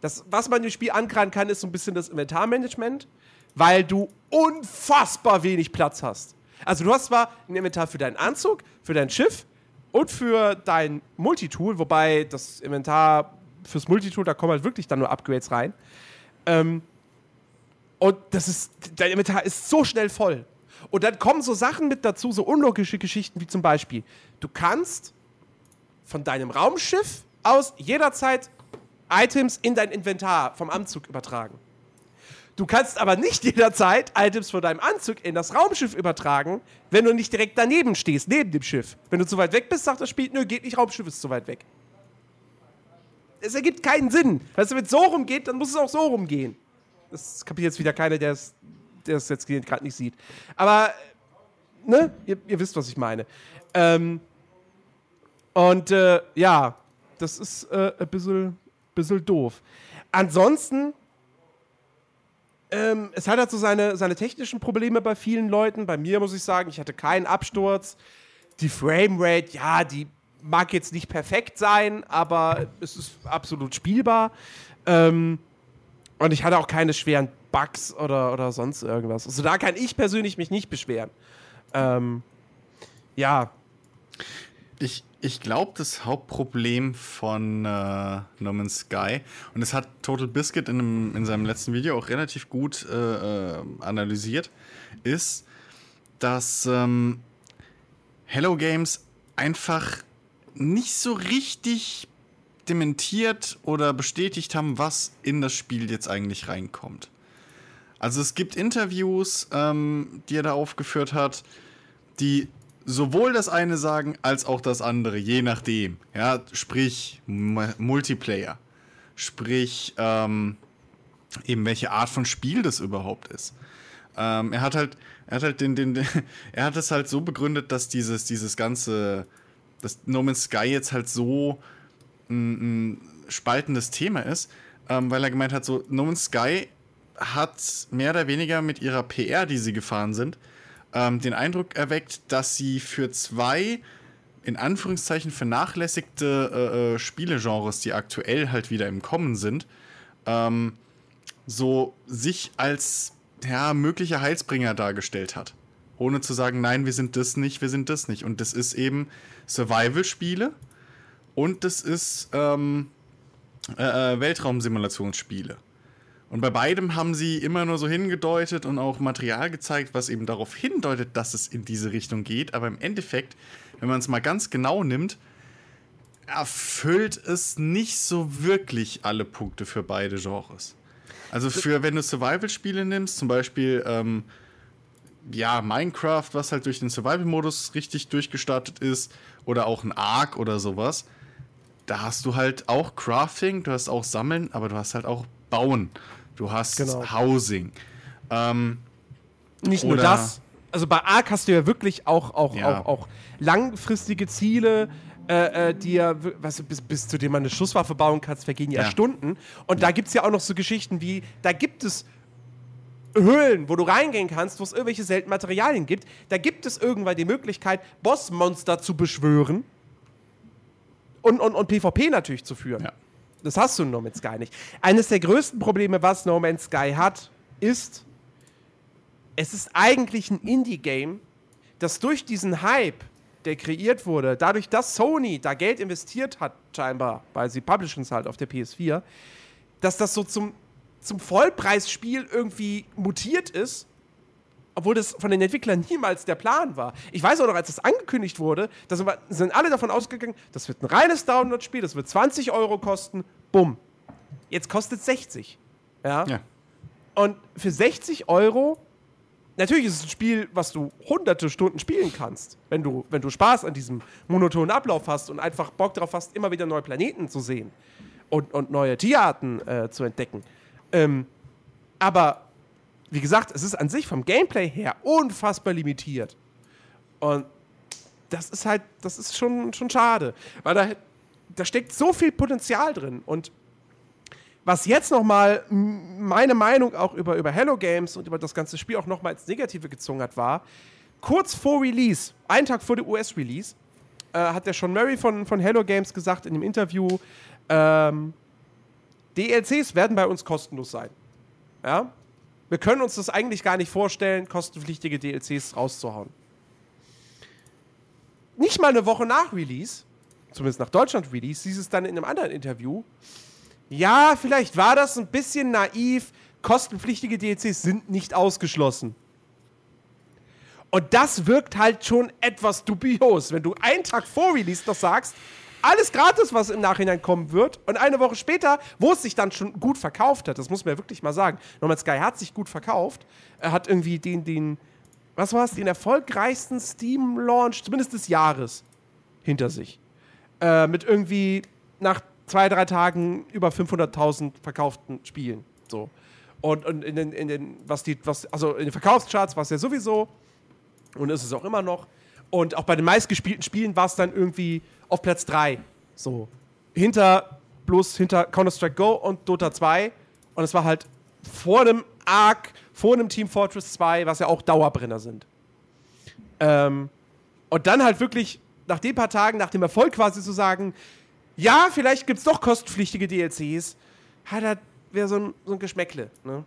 Das, was man im Spiel ankreiden kann, ist so ein bisschen das Inventarmanagement, weil du unfassbar wenig Platz hast. Also du hast zwar ein Inventar für deinen Anzug, für dein Schiff und für dein Multitool, wobei das Inventar fürs Multitool, da kommen halt wirklich dann nur Upgrades rein. Ähm, und das ist, dein Inventar ist so schnell voll. Und dann kommen so Sachen mit dazu, so unlogische Geschichten wie zum Beispiel, du kannst von deinem Raumschiff aus jederzeit Items in dein Inventar vom Anzug übertragen. Du kannst aber nicht *laughs* jederzeit Items von deinem Anzug in das Raumschiff übertragen, wenn du nicht direkt daneben stehst, neben dem Schiff. Wenn du zu weit weg bist, sagt das Spiel, nö, geht nicht, Raumschiff ist zu weit weg. Es ergibt keinen Sinn. Weißt du, wenn es so rumgeht, dann muss es auch so rumgehen. Das kapiert jetzt wieder keiner, der es der es jetzt gerade nicht sieht. Aber, ne, ihr, ihr wisst, was ich meine. Ähm, und äh, ja, das ist äh, ein bisschen, bisschen doof. Ansonsten, ähm, es hat halt so seine, seine technischen Probleme bei vielen Leuten. Bei mir muss ich sagen, ich hatte keinen Absturz. Die Framerate, ja, die mag jetzt nicht perfekt sein, aber es ist absolut spielbar. Ähm, und ich hatte auch keine schweren Bugs oder, oder sonst irgendwas. Also da kann ich persönlich mich nicht beschweren. Ähm, ja, Ich, ich glaube, das Hauptproblem von äh, No Man's Sky, und das hat Total Biscuit in, einem, in seinem letzten Video auch relativ gut äh, äh, analysiert, ist, dass ähm, Hello Games einfach nicht so richtig dementiert oder bestätigt haben, was in das Spiel jetzt eigentlich reinkommt. Also es gibt Interviews, ähm, die er da aufgeführt hat, die sowohl das eine sagen als auch das andere, je nachdem. Ja, sprich M Multiplayer, sprich ähm, eben welche Art von Spiel das überhaupt ist. Ähm, er hat halt, er hat halt den, den, *laughs* er hat es halt so begründet, dass dieses, dieses ganze, das No Man's Sky jetzt halt so ein, ein spaltendes Thema ist, ähm, weil er gemeint hat, so No Man's Sky hat mehr oder weniger mit ihrer PR, die sie gefahren sind, ähm, den Eindruck erweckt, dass sie für zwei in Anführungszeichen vernachlässigte äh, äh, Spielegenres, die aktuell halt wieder im Kommen sind, ähm, so sich als ja, möglicher Heilsbringer dargestellt hat. Ohne zu sagen, nein, wir sind das nicht, wir sind das nicht. Und das ist eben Survival-Spiele und das ist ähm, äh, äh, Weltraumsimulationsspiele. Und bei beidem haben sie immer nur so hingedeutet und auch Material gezeigt, was eben darauf hindeutet, dass es in diese Richtung geht. Aber im Endeffekt, wenn man es mal ganz genau nimmt, erfüllt es nicht so wirklich alle Punkte für beide Genres. Also für, wenn du Survival-Spiele nimmst, zum Beispiel ähm, ja, Minecraft, was halt durch den Survival-Modus richtig durchgestartet ist, oder auch ein Ark oder sowas, da hast du halt auch Crafting, du hast auch Sammeln, aber du hast halt auch Bauen. Du hast Genau. Housing. Ähm, Nicht nur das. Also bei Ark hast du ja wirklich auch, auch, Ja. auch, auch langfristige Ziele, äh, äh, die ja, weißt du, bis, bis zu denen man eine Schusswaffe bauen kann, vergehen ja, Ja. Stunden. Und da gibt es ja auch noch so Geschichten wie, da gibt es Höhlen, wo du reingehen kannst, wo es irgendwelche seltenen Materialien gibt. Da gibt es irgendwann die Möglichkeit, Bossmonster zu beschwören und, und, und PvP natürlich zu führen. Ja. Das hast du in No Man's Sky nicht. Eines der größten Probleme, was No Man's Sky hat, ist, es ist eigentlich ein Indie-Game, das durch diesen Hype, der kreiert wurde, dadurch, dass Sony da Geld investiert hat, scheinbar, weil sie publishen es halt auf der PS4, dass das so zum, zum Vollpreisspiel irgendwie mutiert ist, obwohl das von den Entwicklern niemals der Plan war. Ich weiß auch noch, als das angekündigt wurde, da sind, alle davon ausgegangen, das wird ein reines Download-Spiel, das wird 20 Euro kosten, bumm. Jetzt kostet es 60. Ja? ja. Und für 60 Euro, natürlich ist es ein Spiel, was du hunderte Stunden spielen kannst, wenn du, wenn du Spaß an diesem monotonen Ablauf hast und einfach Bock darauf hast, immer wieder neue Planeten zu sehen und, und neue Tierarten äh, zu entdecken. Ähm, aber wie gesagt, es ist an sich vom Gameplay her unfassbar limitiert. Und das ist halt, das ist schon, schon schade. Weil da, da steckt so viel Potenzial drin. Und was jetzt nochmal meine Meinung auch über, über Hello Games und über das ganze Spiel auch nochmal ins Negative gezogen hat, war, kurz vor Release, einen Tag vor der US-Release, äh, hat der Sean Murray von, von Hello Games gesagt in dem Interview, ähm, DLCs werden bei uns kostenlos sein. Ja? Wir können uns das eigentlich gar nicht vorstellen, kostenpflichtige DLCs rauszuhauen. Nicht mal eine Woche nach Release, zumindest nach Deutschland Release, hieß es dann in einem anderen Interview, ja, vielleicht war das ein bisschen naiv. Kostenpflichtige DLCs sind nicht ausgeschlossen. Und das wirkt halt schon etwas dubios, wenn du einen Tag vor Release noch sagst, alles gratis, was im Nachhinein kommen wird. Und eine Woche später, wo es sich dann schon gut verkauft hat, das muss man ja wirklich mal sagen. No Man's Sky hat sich gut verkauft. Er hat irgendwie den, den, was war es, den erfolgreichsten Steam-Launch, zumindest des Jahres, hinter sich. Äh, mit irgendwie nach zwei, drei Tagen über 500.000 verkauften Spielen. So. Und, und in den, in den, was die, was, also in den Verkaufscharts war es ja sowieso und ist es auch immer noch. Und auch bei den meistgespielten Spielen war es dann irgendwie auf Platz 3. So. Hinter, bloß hinter Counter-Strike Go und Dota 2. Und es war halt vor einem Ark, vor einem Team Fortress 2, was ja auch Dauerbrenner sind. Ähm, und dann halt wirklich nach den paar Tagen, nach dem Erfolg quasi zu sagen, ja, vielleicht gibt es doch kostenpflichtige DLCs, hat er wäre so ein, so ein Geschmäckle. Ne?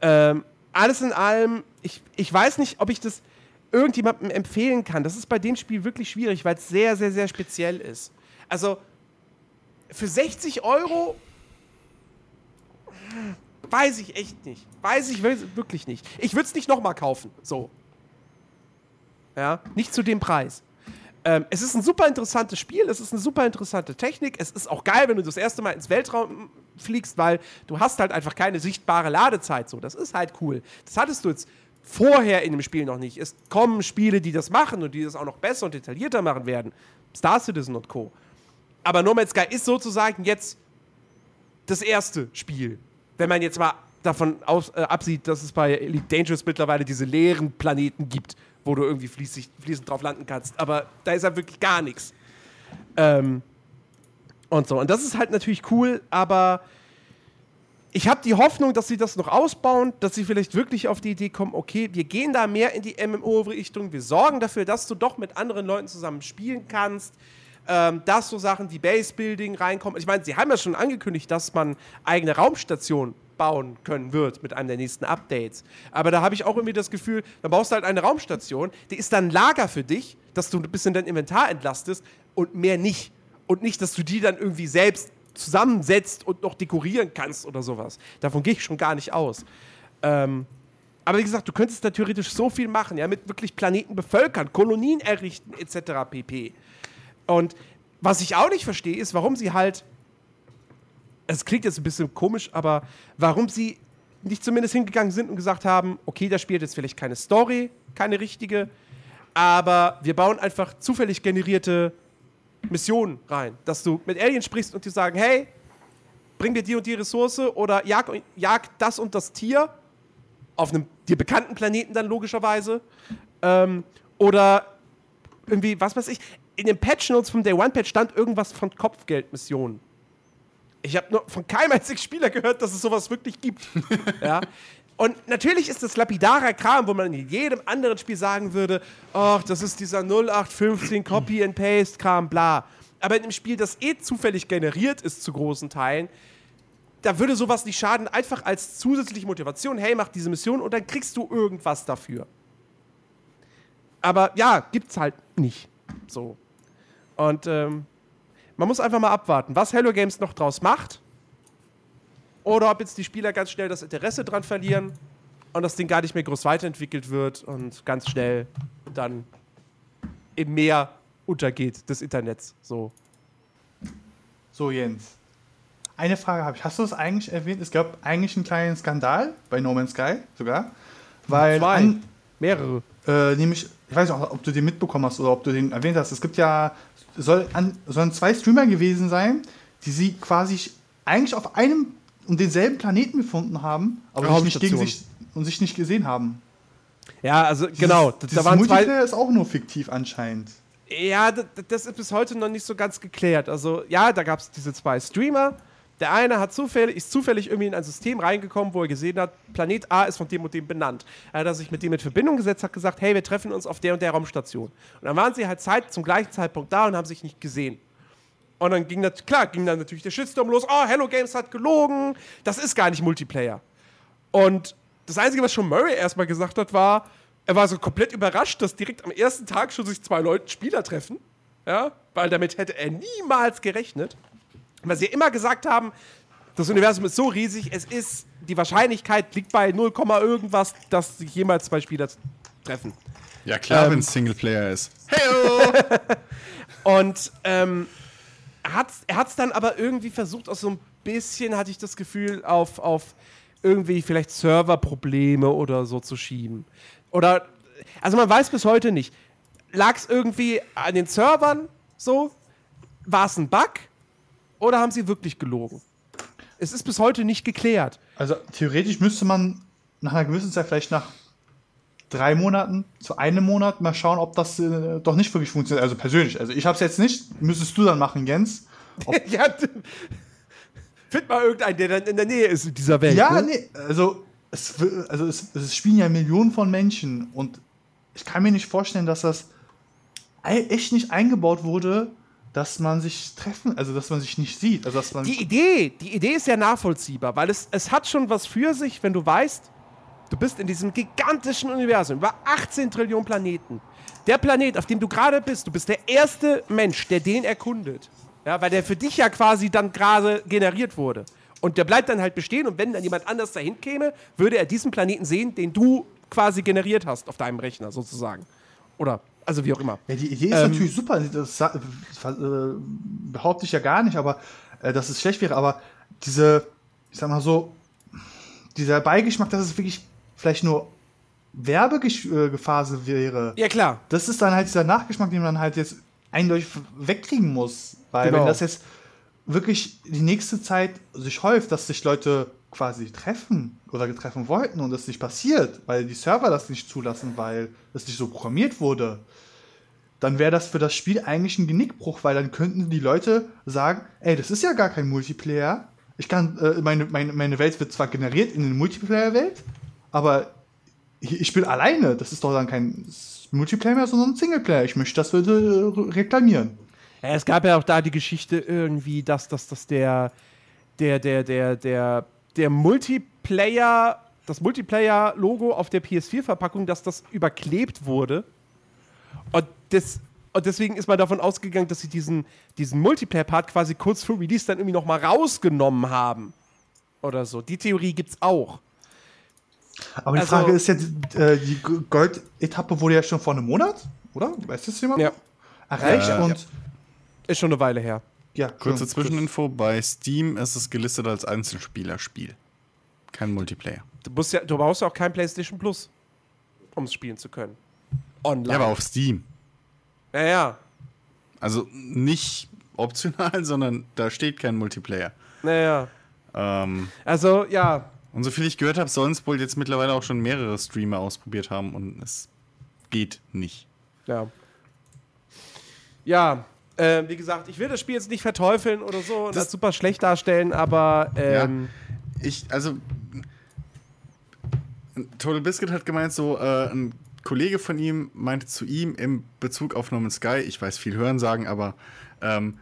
Ähm, alles in allem, ich, ich weiß nicht, ob ich das irgendjemandem empfehlen kann. Das ist bei dem Spiel wirklich schwierig, weil es sehr, sehr, sehr speziell ist. Also für 60 Euro weiß ich echt nicht. Weiß ich wirklich nicht. Ich würde es nicht nochmal kaufen. So. Ja, nicht zu dem Preis. Ähm, es ist ein super interessantes Spiel, es ist eine super interessante Technik. Es ist auch geil, wenn du das erste Mal ins Weltraum fliegst, weil du hast halt einfach keine sichtbare Ladezeit. So, das ist halt cool. Das hattest du jetzt vorher in dem Spiel noch nicht. Es kommen Spiele, die das machen und die das auch noch besser und detaillierter machen werden. Star Citizen und Co. Aber No Man's Sky ist sozusagen jetzt das erste Spiel. Wenn man jetzt mal davon aus, äh, absieht, dass es bei Elite Dangerous mittlerweile diese leeren Planeten gibt, wo du irgendwie fließig, fließend drauf landen kannst. Aber da ist halt wirklich gar nichts. Ähm, und so. Und das ist halt natürlich cool, aber ich habe die Hoffnung, dass sie das noch ausbauen, dass sie vielleicht wirklich auf die Idee kommen, okay, wir gehen da mehr in die MMO-Richtung, wir sorgen dafür, dass du doch mit anderen Leuten zusammen spielen kannst, ähm, dass so Sachen wie Base-Building reinkommen. Ich meine, sie haben ja schon angekündigt, dass man eigene Raumstationen bauen können wird mit einem der nächsten Updates. Aber da habe ich auch irgendwie das Gefühl, dann baust du halt eine Raumstation, die ist dann Lager für dich, dass du ein bisschen dein Inventar entlastest und mehr nicht. Und nicht, dass du die dann irgendwie selbst zusammensetzt und noch dekorieren kannst oder sowas. Davon gehe ich schon gar nicht aus. Ähm, aber wie gesagt, du könntest da theoretisch so viel machen, ja, mit wirklich Planeten bevölkern, Kolonien errichten, etc. pp. Und was ich auch nicht verstehe, ist, warum sie halt. Es klingt jetzt ein bisschen komisch, aber warum sie nicht zumindest hingegangen sind und gesagt haben, okay, da spielt jetzt vielleicht keine Story, keine richtige, aber wir bauen einfach zufällig generierte Missionen rein. Dass du mit Aliens sprichst und die sagen, hey, bring mir die und die Ressource oder jag, jag das und das Tier auf einem dir bekannten Planeten dann logischerweise. Ähm, oder irgendwie, was weiß ich, in den Patch Notes vom Day One Patch stand irgendwas von Kopfgeldmissionen. Ich habe nur von keinem *laughs* einzigen Spieler gehört, dass es sowas wirklich gibt. *laughs* ja. Und natürlich ist das lapidarer Kram, wo man in jedem anderen Spiel sagen würde, ach, das ist dieser 0815 Copy and Paste Kram, bla. Aber in einem Spiel, das eh zufällig generiert ist zu großen Teilen, da würde sowas nicht schaden, einfach als zusätzliche Motivation, hey, mach diese Mission und dann kriegst du irgendwas dafür. Aber ja, gibt's halt nicht. So. Und ähm, man muss einfach mal abwarten, was Hello Games noch draus macht. Oder ob jetzt die Spieler ganz schnell das Interesse dran verlieren und das Ding gar nicht mehr groß weiterentwickelt wird und ganz schnell dann im Meer untergeht des Internets. So. So, Jens. Eine Frage habe ich. Hast du es eigentlich erwähnt? Es gab eigentlich einen kleinen Skandal bei No Man's Sky sogar. Weil Zwei. an, Mehrere. äh, nämlich, ich weiß nicht, ob du den mitbekommen hast oder ob du den erwähnt hast. Es gibt ja, soll an, sollen zwei Streamer gewesen sein, die sie quasi eigentlich auf einem und denselben Planeten gefunden haben, aber sich nicht gegen sich und sich nicht gesehen haben. Ja, also genau. Dieses, da dieses waren zwei. Multiplayer ist auch nur fiktiv anscheinend. Ja, das ist bis heute noch nicht so ganz geklärt. Also, ja, da gab es diese zwei Streamer. Der eine hat zufällig, ist zufällig irgendwie in ein System reingekommen, wo er gesehen hat, Planet A ist von dem und dem benannt. Er hat sich mit dem in Verbindung gesetzt, hat gesagt, hey, wir treffen uns auf der und der Raumstation. Und dann waren sie halt Zeit, zum gleichen Zeitpunkt da und haben sich nicht gesehen. Und dann ging das, klar, ging dann natürlich der Shitstorm los. Oh, Hello Games hat gelogen. Das ist gar nicht Multiplayer. Und das Einzige, was schon Murray erstmal gesagt hat, war, er war so komplett überrascht, dass direkt am ersten Tag schon sich zwei Leute Spieler treffen. Ja, weil damit hätte er niemals gerechnet. Weil sie immer gesagt haben, das Universum ist so riesig, es ist, die Wahrscheinlichkeit liegt bei 0, irgendwas, dass sich jemals zwei Spieler treffen. Ja, klar, Ähm, wenn es Singleplayer ist. Heyo! *laughs* Und ähm, er hat es dann aber irgendwie versucht, auch so ein bisschen, hatte ich das Gefühl, auf, auf irgendwie vielleicht Serverprobleme oder so zu schieben. Oder, also man weiß bis heute nicht. Lag es irgendwie an den Servern so? War es ein Bug? Oder haben sie wirklich gelogen? Es ist bis heute nicht geklärt. Also theoretisch müsste man nach einer gewissen Zeit, vielleicht nach drei Monaten zu einem Monat, mal schauen, ob das äh, doch nicht wirklich funktioniert. Also persönlich. Also ich habe es jetzt nicht. Müsstest du dann machen, Jens. *laughs* ja, find mal irgendeinen, der dann in der Nähe ist in dieser Welt. Ja, ne? nee. Also, es, also es, es spielen ja Millionen von Menschen und ich kann mir nicht vorstellen, dass das echt nicht eingebaut wurde, dass man sich treffen, also dass man sich nicht sieht. Also dass man Die Idee, die Idee ist ja nachvollziehbar, weil es, es hat schon was für sich, wenn du weißt, du bist in diesem gigantischen Universum, über 18 Trillionen Planeten. Der Planet, auf dem du gerade bist, du bist der erste Mensch, der den erkundet. Ja, weil der für dich ja quasi dann gerade generiert wurde. Und der bleibt dann halt bestehen und wenn dann jemand anders dahin käme, würde er diesen Planeten sehen, den du quasi generiert hast auf deinem Rechner sozusagen. Oder, also wie auch immer. Ja, die Idee ist Ähm, natürlich super. Das äh, behaupte ich ja gar nicht, aber äh, dass es schlecht wäre. Aber diese, ich sag mal so, dieser Beigeschmack, dass es wirklich vielleicht nur Werbegephase wäre, Ja, klar. das ist dann halt dieser Nachgeschmack, den man halt jetzt eindeutig wegkriegen muss. Weil Genau. wenn das jetzt wirklich die nächste Zeit sich häuft, dass sich Leute quasi treffen oder treffen wollten und das nicht passiert, weil die Server das nicht zulassen, weil es nicht so programmiert wurde, dann wäre das für das Spiel eigentlich ein Genickbruch, weil dann könnten die Leute sagen, ey, das ist ja gar kein Multiplayer. Ich kann, äh, meine, meine, meine Welt wird zwar generiert in eine Multiplayer-Welt, aber ich bin alleine. Das ist doch dann kein Multiplayer mehr, sondern Singleplayer. Ich möchte das bitte äh, reklamieren. Ja, es gab ja auch da die Geschichte irgendwie, dass, dass, dass der, der, der, der, der, der Multiplayer, das Multiplayer-Logo auf der PS4-Verpackung, dass das überklebt wurde. Und das Und deswegen ist man davon ausgegangen, dass sie diesen, diesen Multiplayer-Part quasi kurz vor Release dann irgendwie nochmal rausgenommen haben. Oder so. Die Theorie gibt's auch. Aber die Also- Frage ist jetzt, äh, die G- Gold-Etappe wurde ja schon vor einem Monat, oder? Weiß das jemand? Ja. Erreicht Ja. und Ist schon eine Weile her. ja. Kurze. Zwischeninfo: Bei Steam ist es gelistet als Einzelspielerspiel. Kein Multiplayer. Du, musst ja, du brauchst ja auch kein PlayStation Plus, um es spielen zu können. Online. Ja, aber auf Steam. ja, ja. Also nicht optional, *laughs* sondern da steht kein Multiplayer. Naja. Ähm, Also, ja. Und soviel ich gehört habe, sollen es wohl jetzt mittlerweile auch schon mehrere Streamer ausprobiert haben und es geht nicht. Ja. Ja. Äh, wie gesagt, ich will das Spiel jetzt nicht verteufeln oder so und Das- das super schlecht darstellen, aber ähm, Ich, also. Total Biscuit hat gemeint, so, äh, ein Kollege von ihm meinte zu ihm im Bezug auf No Man's Sky, ich weiß viel hören sagen, aber ähm,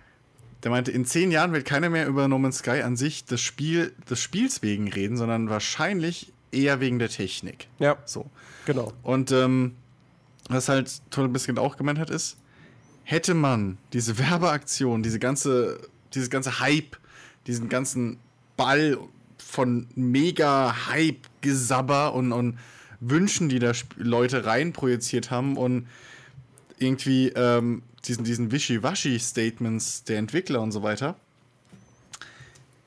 der meinte, in zehn Jahren wird keiner mehr über No Man's Sky an sich des, Spiel, des Spiels wegen reden, sondern wahrscheinlich eher wegen der Technik. ja, So. genau. Und ähm, was halt Total Biscuit auch gemeint hat, ist, hätte man diese Werbeaktion, diese ganze, dieses ganze Hype, diesen ganzen Ball von mega Hype-Gesabber und, und Wünschen, die da Leute reinprojiziert haben und irgendwie ähm, diesen, diesen Wischiwaschi-Statements der Entwickler und so weiter,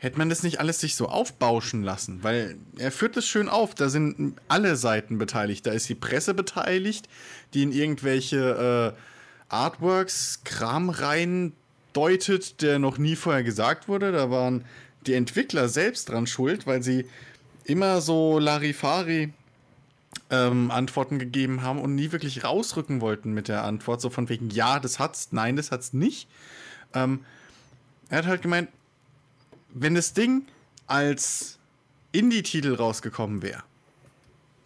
hätte man das nicht alles sich so aufbauschen lassen, weil er führt das schön auf. Da sind alle Seiten beteiligt. Da ist die Presse beteiligt, die in irgendwelche äh, Artworks Kram rein deutet, der noch nie vorher gesagt wurde. Da waren die Entwickler selbst dran schuld, weil sie immer so Larifari ähm, Antworten gegeben haben und nie wirklich rausrücken wollten mit der Antwort. So von wegen, ja, das hat's, nein, das hat's nicht. Ähm, er hat halt gemeint, wenn das Ding als Indie-Titel rausgekommen wäre,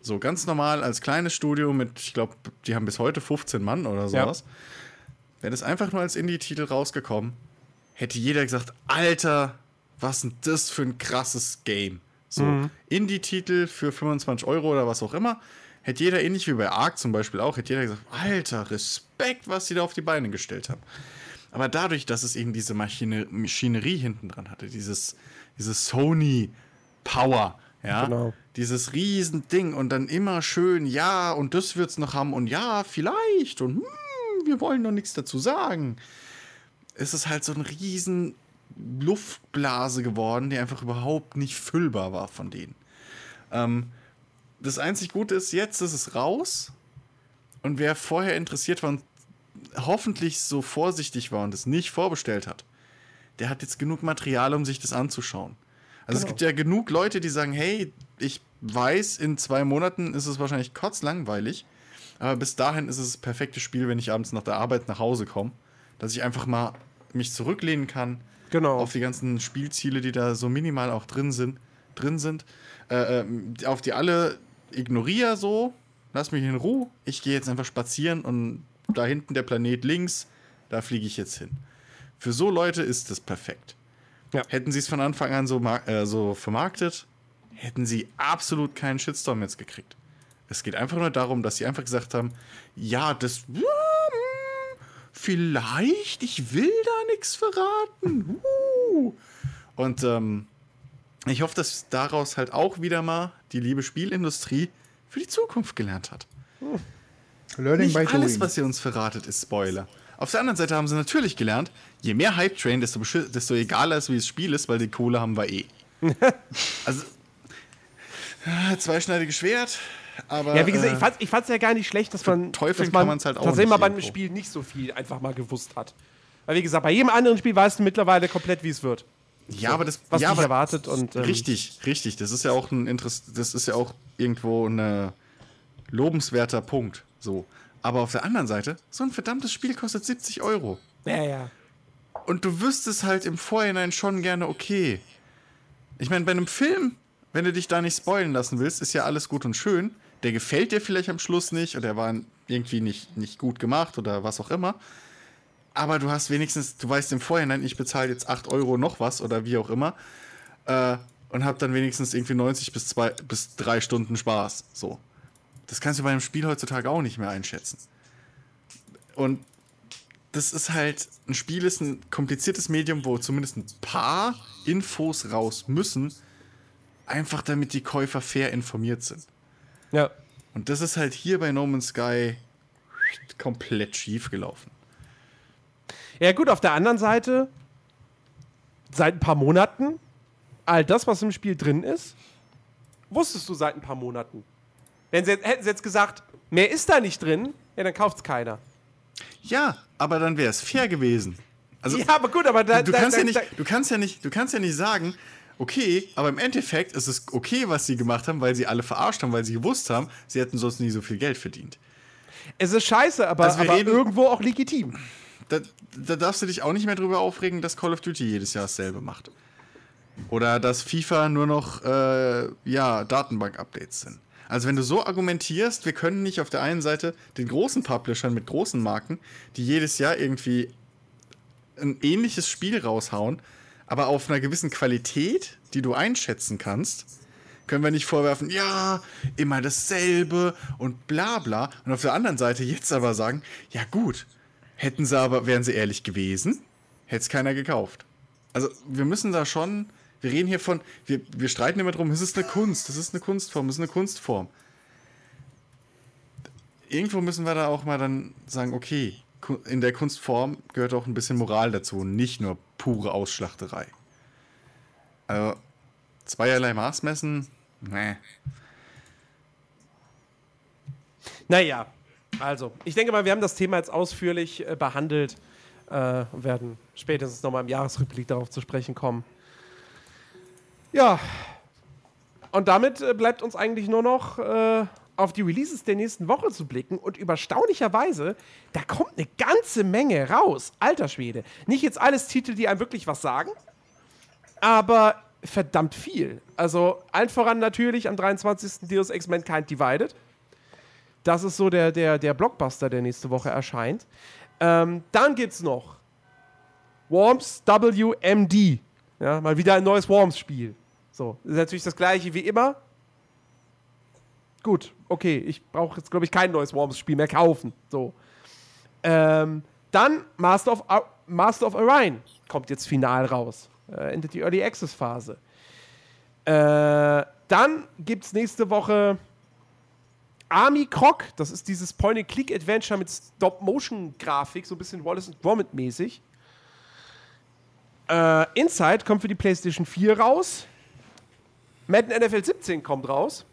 so ganz normal als kleines Studio mit, ich glaube, die haben bis heute 15 Mann oder sowas, wäre das einfach nur als Indie-Titel rausgekommen, hätte jeder gesagt, Alter, was ist denn das für ein krasses Game? So, Indie-Titel für 25 Euro oder was auch immer, hätte jeder, ähnlich wie bei Ark zum Beispiel auch, hätte jeder gesagt, Alter, Respekt, was sie da auf die Beine gestellt haben. Aber dadurch, dass es eben diese Maschine, Maschinerie hinten dran hatte, dieses, dieses Sony Power, ja, Genau. dieses Riesending und dann immer schön, ja, und das wird's noch haben und ja, vielleicht und hm, wir wollen noch nichts dazu sagen. Es ist halt so ein riesen Luftblase geworden, die einfach überhaupt nicht füllbar war von denen. Ähm, das einzig Gute ist, jetzt ist es raus und wer vorher interessiert war und hoffentlich so vorsichtig war und es nicht vorbestellt hat, der hat jetzt genug Material, um sich das anzuschauen. Also es gibt ja genug Leute, die sagen, hey, ich weiß, in zwei Monaten ist es wahrscheinlich kotzlangweilig, aber bis dahin ist es das perfekte Spiel, wenn ich abends nach der Arbeit nach Hause komme, dass ich einfach mal mich zurücklehnen kann Genau. auf die ganzen Spielziele, die da so minimal auch drin sind, drin sind, äh, ähm, auf die alle ignoriere so, lass mich in Ruhe, ich gehe jetzt einfach spazieren und da hinten der Planet links, da fliege ich jetzt hin. Für so Leute ist das perfekt. Ja. Hätten sie es von Anfang an so, äh, so vermarktet, hätten sie absolut keinen Shitstorm jetzt gekriegt. Es geht einfach nur darum, dass sie einfach gesagt haben, ja, das hm, vielleicht, ich will da nichts verraten. Uh. Und ähm, ich hoffe, dass daraus halt auch wieder mal die liebe Spielindustrie für die Zukunft gelernt hat. Learning Nicht by alles, doing. was ihr uns verratet, ist Spoiler. Auf der anderen Seite haben sie natürlich gelernt, je mehr Hype Train, desto, desto egaler ist, wie das Spiel ist, weil die Kohle haben wir eh. *laughs* also, äh, zweischneidiges Schwert, aber. Ja, wie gesagt, äh, ich fand ich fand's ja gar nicht schlecht, dass man, Verteufeln dass man kann halt auch tatsächlich mal nicht bei einem irgendwo. Spiel nicht so viel einfach mal gewusst hat. Weil wie gesagt, bei jedem anderen Spiel weißt du mittlerweile komplett, wie es wird. Ja, aber das Was ja, dich aber erwartet und ähm, richtig, richtig. Das ist ja auch ein Interess das ist ja auch irgendwo ein lobenswerter Punkt. So. Aber auf der anderen Seite, so ein verdammtes Spiel kostet 70 Euro. Ja, ja. Und du wüsstest halt im Vorhinein schon gerne, okay. Ich meine, bei einem Film, wenn du dich da nicht spoilen lassen willst, ist ja alles gut und schön. Der gefällt dir vielleicht am Schluss nicht oder der war irgendwie nicht, nicht gut gemacht oder was auch immer. Aber du hast wenigstens, du weißt im Vorhinein, ich bezahle jetzt 8 Euro noch was oder wie auch immer. Äh, und hab dann wenigstens irgendwie 90 bis, zwei, bis 3 Stunden Spaß. So. Das kannst du bei einem Spiel heutzutage auch nicht mehr einschätzen. Und das ist halt, ein Spiel ist ein kompliziertes Medium, wo zumindest ein paar Infos raus müssen, einfach damit die Käufer fair informiert sind. Ja. Und das ist halt hier bei No Man's Sky komplett schief gelaufen. Ja, gut, auf der anderen Seite, seit ein paar Monaten, all das, was im Spiel drin ist, wusstest du seit ein paar Monaten. Wenn sie, hätten sie jetzt gesagt, mehr ist da nicht drin, ja, dann kauft's keiner. Ja, aber dann wäre es fair gewesen. Also, ja, aber gut, aber da, du, da, kannst da, ja nicht, du, kannst ja nicht, du kannst ja nicht sagen, okay, aber im Endeffekt ist es okay, was sie gemacht haben, weil sie alle verarscht haben, weil sie gewusst haben, sie hätten sonst nie so viel Geld verdient. es ist scheiße, aber, Also aber reden- irgendwo auch legitim. Da, da darfst du dich auch nicht mehr drüber aufregen, dass Call of Duty jedes Jahr dasselbe macht. Oder dass FIFA nur noch äh, ja, Datenbank-Updates sind. Also wenn du so argumentierst, wir können nicht auf der einen Seite den großen Publishern mit großen Marken, die jedes Jahr irgendwie ein ähnliches Spiel raushauen, aber auf einer gewissen Qualität, die du einschätzen kannst, können wir nicht vorwerfen, ja, immer dasselbe und bla bla. Und auf der anderen Seite jetzt aber sagen, ja gut, hätten sie aber, wären sie ehrlich gewesen, hätte es keiner gekauft. Also wir müssen da schon, wir reden hier von, wir, wir streiten immer drum, es ist eine Kunst, es ist eine Kunstform, es ist eine Kunstform. Irgendwo müssen wir da auch mal dann sagen, okay, in der Kunstform gehört auch ein bisschen Moral dazu nicht nur pure Ausschlachterei. Also, zweierlei Maß messen, nee. Naja, also, ich denke mal, wir haben das Thema jetzt ausführlich äh, behandelt äh, und werden spätestens nochmal im Jahresrückblick darauf zu sprechen kommen. Ja, und damit äh, bleibt uns eigentlich nur noch äh, auf die Releases der nächsten Woche zu blicken und überstaunlicherweise, da kommt eine ganze Menge raus. Alter Schwede. Nicht jetzt alles Titel, die einem wirklich was sagen, aber verdammt viel. Also, allen voran natürlich am 23. Deus Ex Mankind Divided. Das ist so der, der, der Blockbuster, der nächste Woche erscheint. Ähm, dann gibt's noch Worms WMD. Ja, mal wieder ein neues Worms-Spiel. So, ist natürlich das gleiche wie immer. Gut, okay, ich brauche jetzt, glaube ich, kein neues Worms-Spiel mehr kaufen. So. Ähm, dann Master of, Master of Orion kommt jetzt final raus. Äh, endet die Early Access-Phase. Äh, dann gibt's nächste Woche Army Croc, das ist dieses Point-and-Click-Adventure mit Stop-Motion-Grafik, so ein bisschen Wallace Gromit-mäßig. Äh, Inside kommt für die PlayStation 4 raus. Madden NFL 17 kommt raus.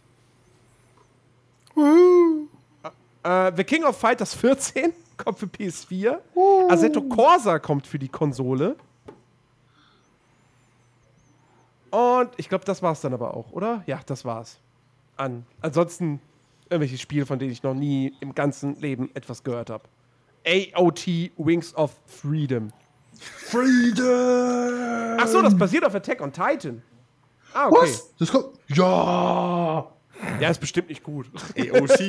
Äh, The King of Fighters 14 *laughs* kommt für PS4. Assetto Corsa kommt für die Konsole. Und ich glaube, das war's dann aber auch, oder? Ja, das war's. An. Ansonsten irgendwelche Spiele, von denen ich noch nie im ganzen Leben etwas gehört habe. AOT Wings of Freedom. Freedom! Ach so, das basiert auf Attack on Titan. Ah, okay. Was? Das kommt. Ja! Ja, ist bestimmt nicht gut. *laughs* AOT.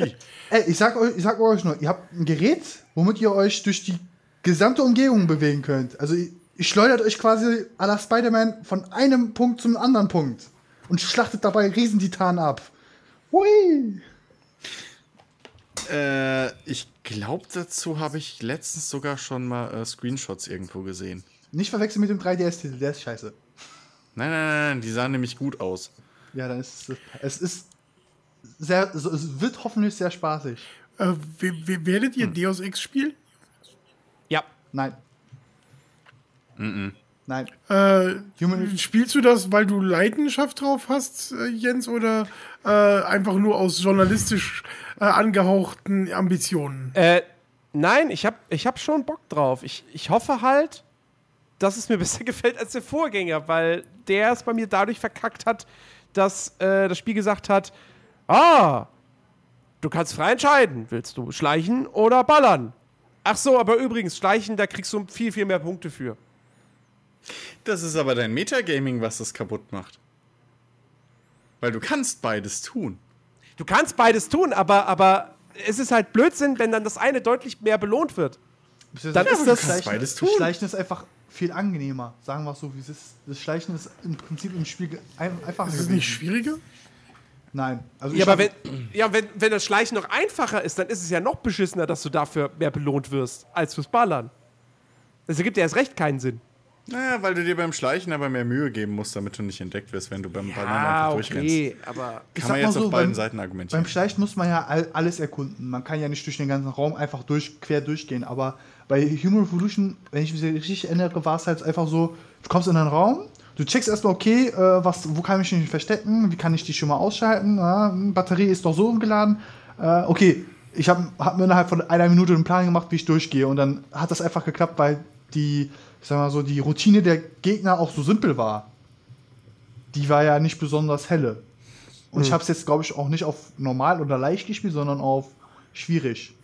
Ey, ich sag, euch, ich sag euch nur, ihr habt ein Gerät, womit ihr euch durch die gesamte Umgebung bewegen könnt. Also, ihr, ihr schleudert euch quasi à la Spider-Man von einem Punkt zum anderen Punkt und schlachtet dabei Riesentitanen ab. Hui! äh, ich glaube, dazu habe ich letztens sogar schon mal äh, Screenshots irgendwo gesehen. Nicht verwechseln mit dem 3DS-Titel, der ist scheiße. Nein, nein, nein, nein, die sahen nämlich gut aus. Ja, dann ist es. Es ist sehr. so- Es wird hoffentlich sehr spaßig. Äh, werdet ihr Deus Ex spielen? Ja. Nein. Nein. Äh, Human- spielst du das, weil du Leidenschaft drauf hast, äh, Jens, oder äh, einfach nur aus journalistisch äh, angehauchten Ambitionen? Äh, nein, ich habe ich hab schon Bock drauf. Ich, ich hoffe halt, dass es mir *laughs* besser gefällt als der Vorgänger, weil der es bei mir dadurch verkackt hat, dass äh, das Spiel gesagt hat, ah, du kannst frei entscheiden, willst du schleichen oder ballern? Ach so, aber übrigens, schleichen, da kriegst du viel, viel mehr Punkte für. Das ist aber dein Metagaming, was das kaputt macht. Weil du kannst beides tun. Du kannst beides tun, aber, aber es ist halt Blödsinn, wenn dann das eine deutlich mehr belohnt wird. Dann ist das- Schleichen, beides tun. Schleichen ist einfach viel angenehmer. Sagen wir es so, wie es ist. Das Schleichen ist im Prinzip im Spiel ge- ein- einfacher. Ist es nicht schwieriger? Nein. Also Ja, aber wenn, ja, wenn, wenn das Schleichen noch einfacher ist, dann ist es ja noch beschissener, dass du dafür mehr belohnt wirst als fürs Ballern. Das ergibt ja erst recht keinen Sinn. Naja, weil du dir beim Schleichen aber mehr Mühe geben musst, damit du nicht entdeckt wirst, wenn du beim Ballern Ah, einfach durchrennst. okay, aber Ich Kann man jetzt so, auf beiden beim- Seiten argumentieren. Beim Schleichen muss man ja all, alles erkunden. Man kann ja nicht durch den ganzen Raum einfach durch, quer durchgehen. Aber bei Human Revolution, wenn ich mich richtig erinnere, war es halt einfach so: Du kommst in einen Raum, du checkst erstmal, okay, äh, was, wo kann ich mich verstecken, wie kann ich die schon mal ausschalten, ja, Batterie ist doch so geladen. Äh, okay, ich habe hab mir innerhalb von einer Minute einen Plan gemacht, wie ich durchgehe. Und dann hat das einfach geklappt, weil die, ich sag mal so, die Routine der Gegner auch so simpel war. Die war ja nicht besonders helle. Und ich habe es jetzt, glaube ich, auch nicht auf normal oder leicht gespielt, sondern auf schwierig.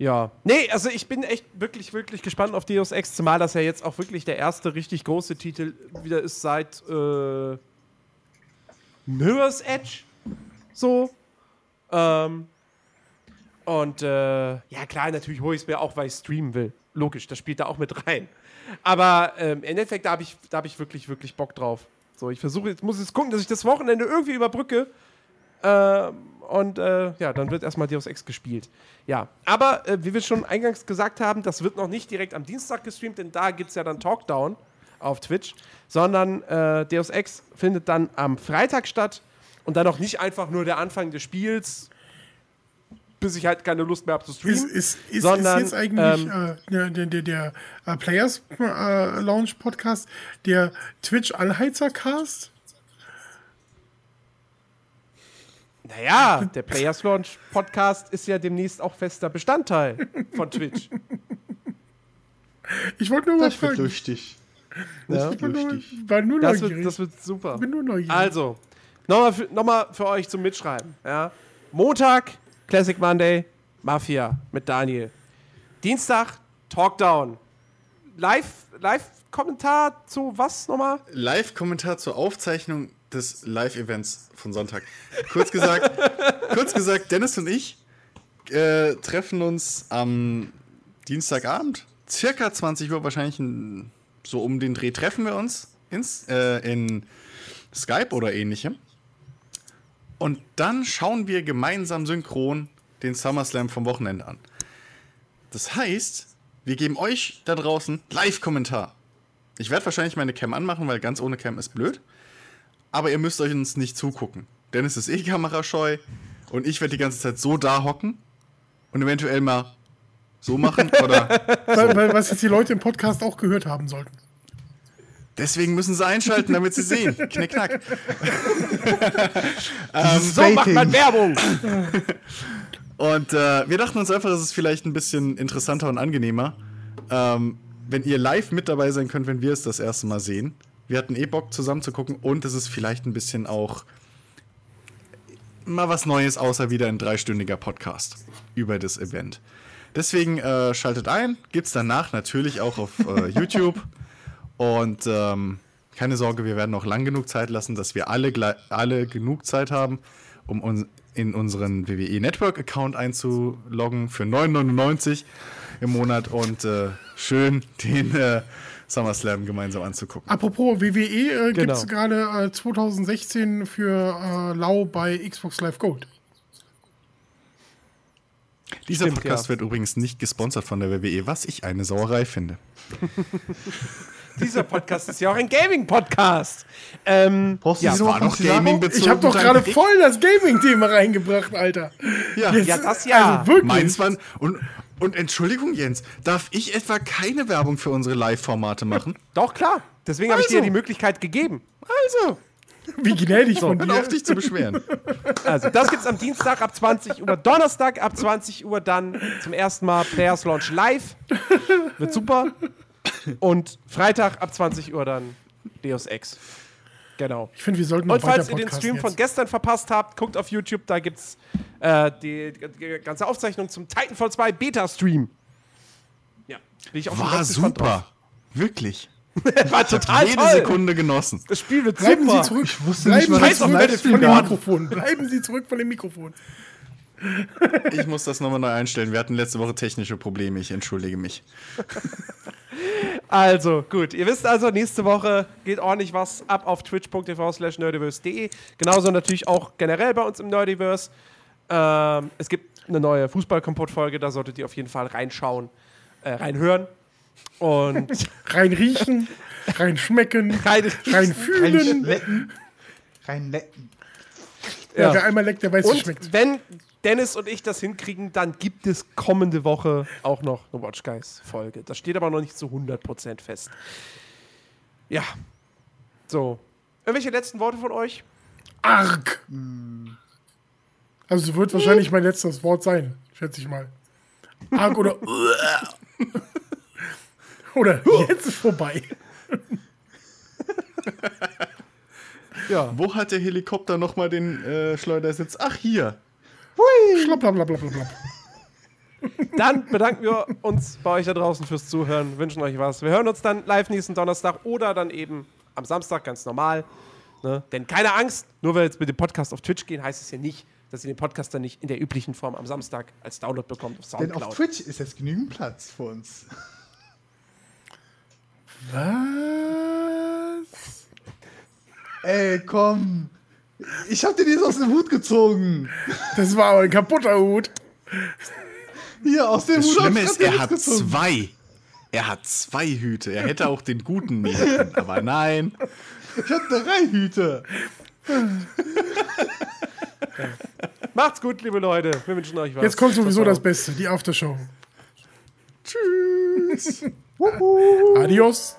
Ja. Nee, also ich bin echt wirklich, wirklich gespannt auf Deus Ex, zumal das ja jetzt auch wirklich der erste richtig große Titel wieder ist seit äh, Mirror's Edge. So. Ähm, und äh, ja, klar, natürlich hole ich es mir auch, weil ich streamen will. Logisch, das spielt da auch mit rein. Aber ähm, im Endeffekt, da habe ich, hab ich wirklich, wirklich Bock drauf. So, ich versuche jetzt, muss jetzt gucken, dass ich das Wochenende irgendwie überbrücke. Ähm, und äh, ja, dann wird erstmal Deus Ex gespielt. Ja, aber äh, wie wir schon eingangs gesagt haben, das wird noch nicht direkt am Dienstag gestreamt, denn da gibt es ja dann Talkdown auf Twitch, sondern äh, Deus Ex findet dann am Freitag statt und dann auch nicht einfach nur der Anfang des Spiels, bis ich halt keine Lust mehr habe zu Ist, streamen. ist, ist, sondern, ist jetzt eigentlich ähm, äh, der, der, der, der äh, Players äh, Launch Podcast der Twitch Allheizer Cast? Naja, *laughs* der Players Launch Podcast ist ja demnächst auch fester Bestandteil von Twitch. Ich wollte nur mal Das wird fragen. lustig. Ja. Wird nur, lustig. war nur Das neugierig. wird, das wird super. bin nur neugierig. Also, nochmal für, noch für euch zum Mitschreiben. Ja. Montag, Classic Monday, Mafia mit Daniel. Dienstag, Talkdown. Live, Live-Kommentar zu was nochmal? Live-Kommentar zur Aufzeichnung des Live-Events von Sonntag. Kurz gesagt, *laughs* kurz gesagt, Dennis und ich äh, treffen uns am Dienstagabend, circa 20 Uhr, wahrscheinlich in, so um den Dreh treffen wir uns ins, äh, in Skype oder ähnlichem. Und dann schauen wir gemeinsam synchron den SummerSlam vom Wochenende an. Das heißt, wir geben euch da draußen Live-Kommentar. Ich werde wahrscheinlich meine Cam anmachen, weil ganz ohne Cam ist blöd. Aber ihr müsst euch uns nicht zugucken. Dennis ist eh kamerascheu und ich werde die ganze Zeit so da hocken und eventuell mal so machen *laughs* oder weil, weil, was jetzt die Leute im Podcast auch gehört haben sollten. deswegen müssen sie einschalten, damit sie sehen. *laughs* Knick knack. *laughs* So macht man Werbung. Und äh, wir dachten uns einfach, es ist vielleicht ein bisschen interessanter und angenehmer, ähm, wenn ihr live mit dabei sein könnt, wenn wir es das erste Mal sehen. Wir hatten eh Bock zusammen zu gucken und es ist vielleicht ein bisschen auch mal was Neues, außer wieder ein dreistündiger Podcast über das Event. Deswegen äh, schaltet ein, gibt's danach natürlich auch auf äh, *laughs* YouTube. Und ähm, keine Sorge, wir werden auch lang genug Zeit lassen, dass wir alle, alle genug Zeit haben, um uns in unseren WWE Network Account einzuloggen für 9,99 im Monat und äh, schön den äh, SummerSlam gemeinsam anzugucken. Apropos WWE äh, gibt es Genau. gerade äh, 2016 für äh, Lau bei Xbox Live Gold. Dieser Stimmt, Podcast ja. wird übrigens nicht gesponsert von der WWE, was ich eine Sauerei finde. *laughs* Dieser Podcast ist ja auch ein Gaming-Podcast. Ähm, Brauchst du ja, Woche war noch? Gaming bezogen. Ich habe doch gerade voll das Gaming-Thema reingebracht, Alter. Ja, ja, das ja. Also wirklich. Meins waren. Und, und Entschuldigung, Jens, darf ich etwa keine Werbung für unsere Live-Formate machen? *laughs* Doch, klar. Deswegen habe ich dir Also. die Möglichkeit gegeben. Also, Wie gnädig von hör dir. auf dich zu beschweren. *laughs* Also, das gibt's am Dienstag ab 20 Uhr, Donnerstag ab 20 Uhr dann zum ersten Mal Players Launch live. Wird super. Und Freitag ab 20 Uhr dann Deus Ex. Genau. Ich finde, wir sollten noch Und falls ihr den Stream von jetzt. gestern verpasst habt, guckt auf YouTube, da gibt's äh, die, die ganze Aufzeichnung zum Titanfall 2 Beta-Stream. Ja, bin ich auch War super. Wirklich. *laughs* War total Jede toll. Sekunde genossen. Das Spiel wird Bleiben super. Sie zurück. Ich wusste Bleiben nicht von dem war. Mikrofon. Bleiben Sie zurück von dem Mikrofon. Ich muss das nochmal neu einstellen. Wir hatten letzte Woche technische Probleme. Ich entschuldige mich. Also, gut. Ihr wisst also, nächste Woche geht ordentlich was ab auf twitch.tv slash nerdiverse.de. Genauso natürlich auch generell bei uns im Nerdiverse. Ähm, es gibt eine neue Fußball-Kompott-Folge. Da solltet ihr auf jeden Fall reinschauen, äh, reinhören. Und *laughs* *laughs* Rein riechen, rein schmecken, rein, rein fühlen. Reinlecken. Reinlecken. Ja, wer einmal leckt, der weiß, wie es schmeckt. wenn Dennis und ich das hinkriegen, dann gibt es kommende Woche auch noch eine Watch Guys Folge. Das steht aber noch nicht zu 100% fest. Ja. So. Irgendwelche letzten Worte von euch? Arg. Also, es wird wahrscheinlich mein letztes Wort sein, schätze ich mal. Arg oder. *laughs* oder jetzt ist vorbei. Ja. Wo hat der Helikopter nochmal den äh, Schleudersitz? Ach, hier. Schlapp, blapp, blapp, blapp, blapp. Dann bedanken wir uns bei euch da draußen fürs Zuhören, wünschen euch was. Wir hören uns dann live nächsten Donnerstag oder dann eben am Samstag ganz normal. Ne? Denn keine Angst, nur weil wir jetzt mit dem Podcast auf Twitch gehen, heißt es ja nicht, dass ihr den Podcast dann nicht in der üblichen Form am Samstag als Download bekommt auf Denn Soundcloud. auf Twitch ist jetzt genügend Platz für uns. Was? Ey, komm. Ich hab dir dies aus dem Hut gezogen. Das war aber ein kaputter Hut. Hier, aus dem Das Hut Schlimme hab ist, er hat gezogen. zwei. Er hat zwei Hüte. Er hätte auch den guten *laughs* nehmen können. Aber nein. Ich hab drei Hüte. Macht's gut, liebe Leute. Wir wünschen euch was. Jetzt kommt sowieso das. Beste, die Aftershow. Tschüss. Adios.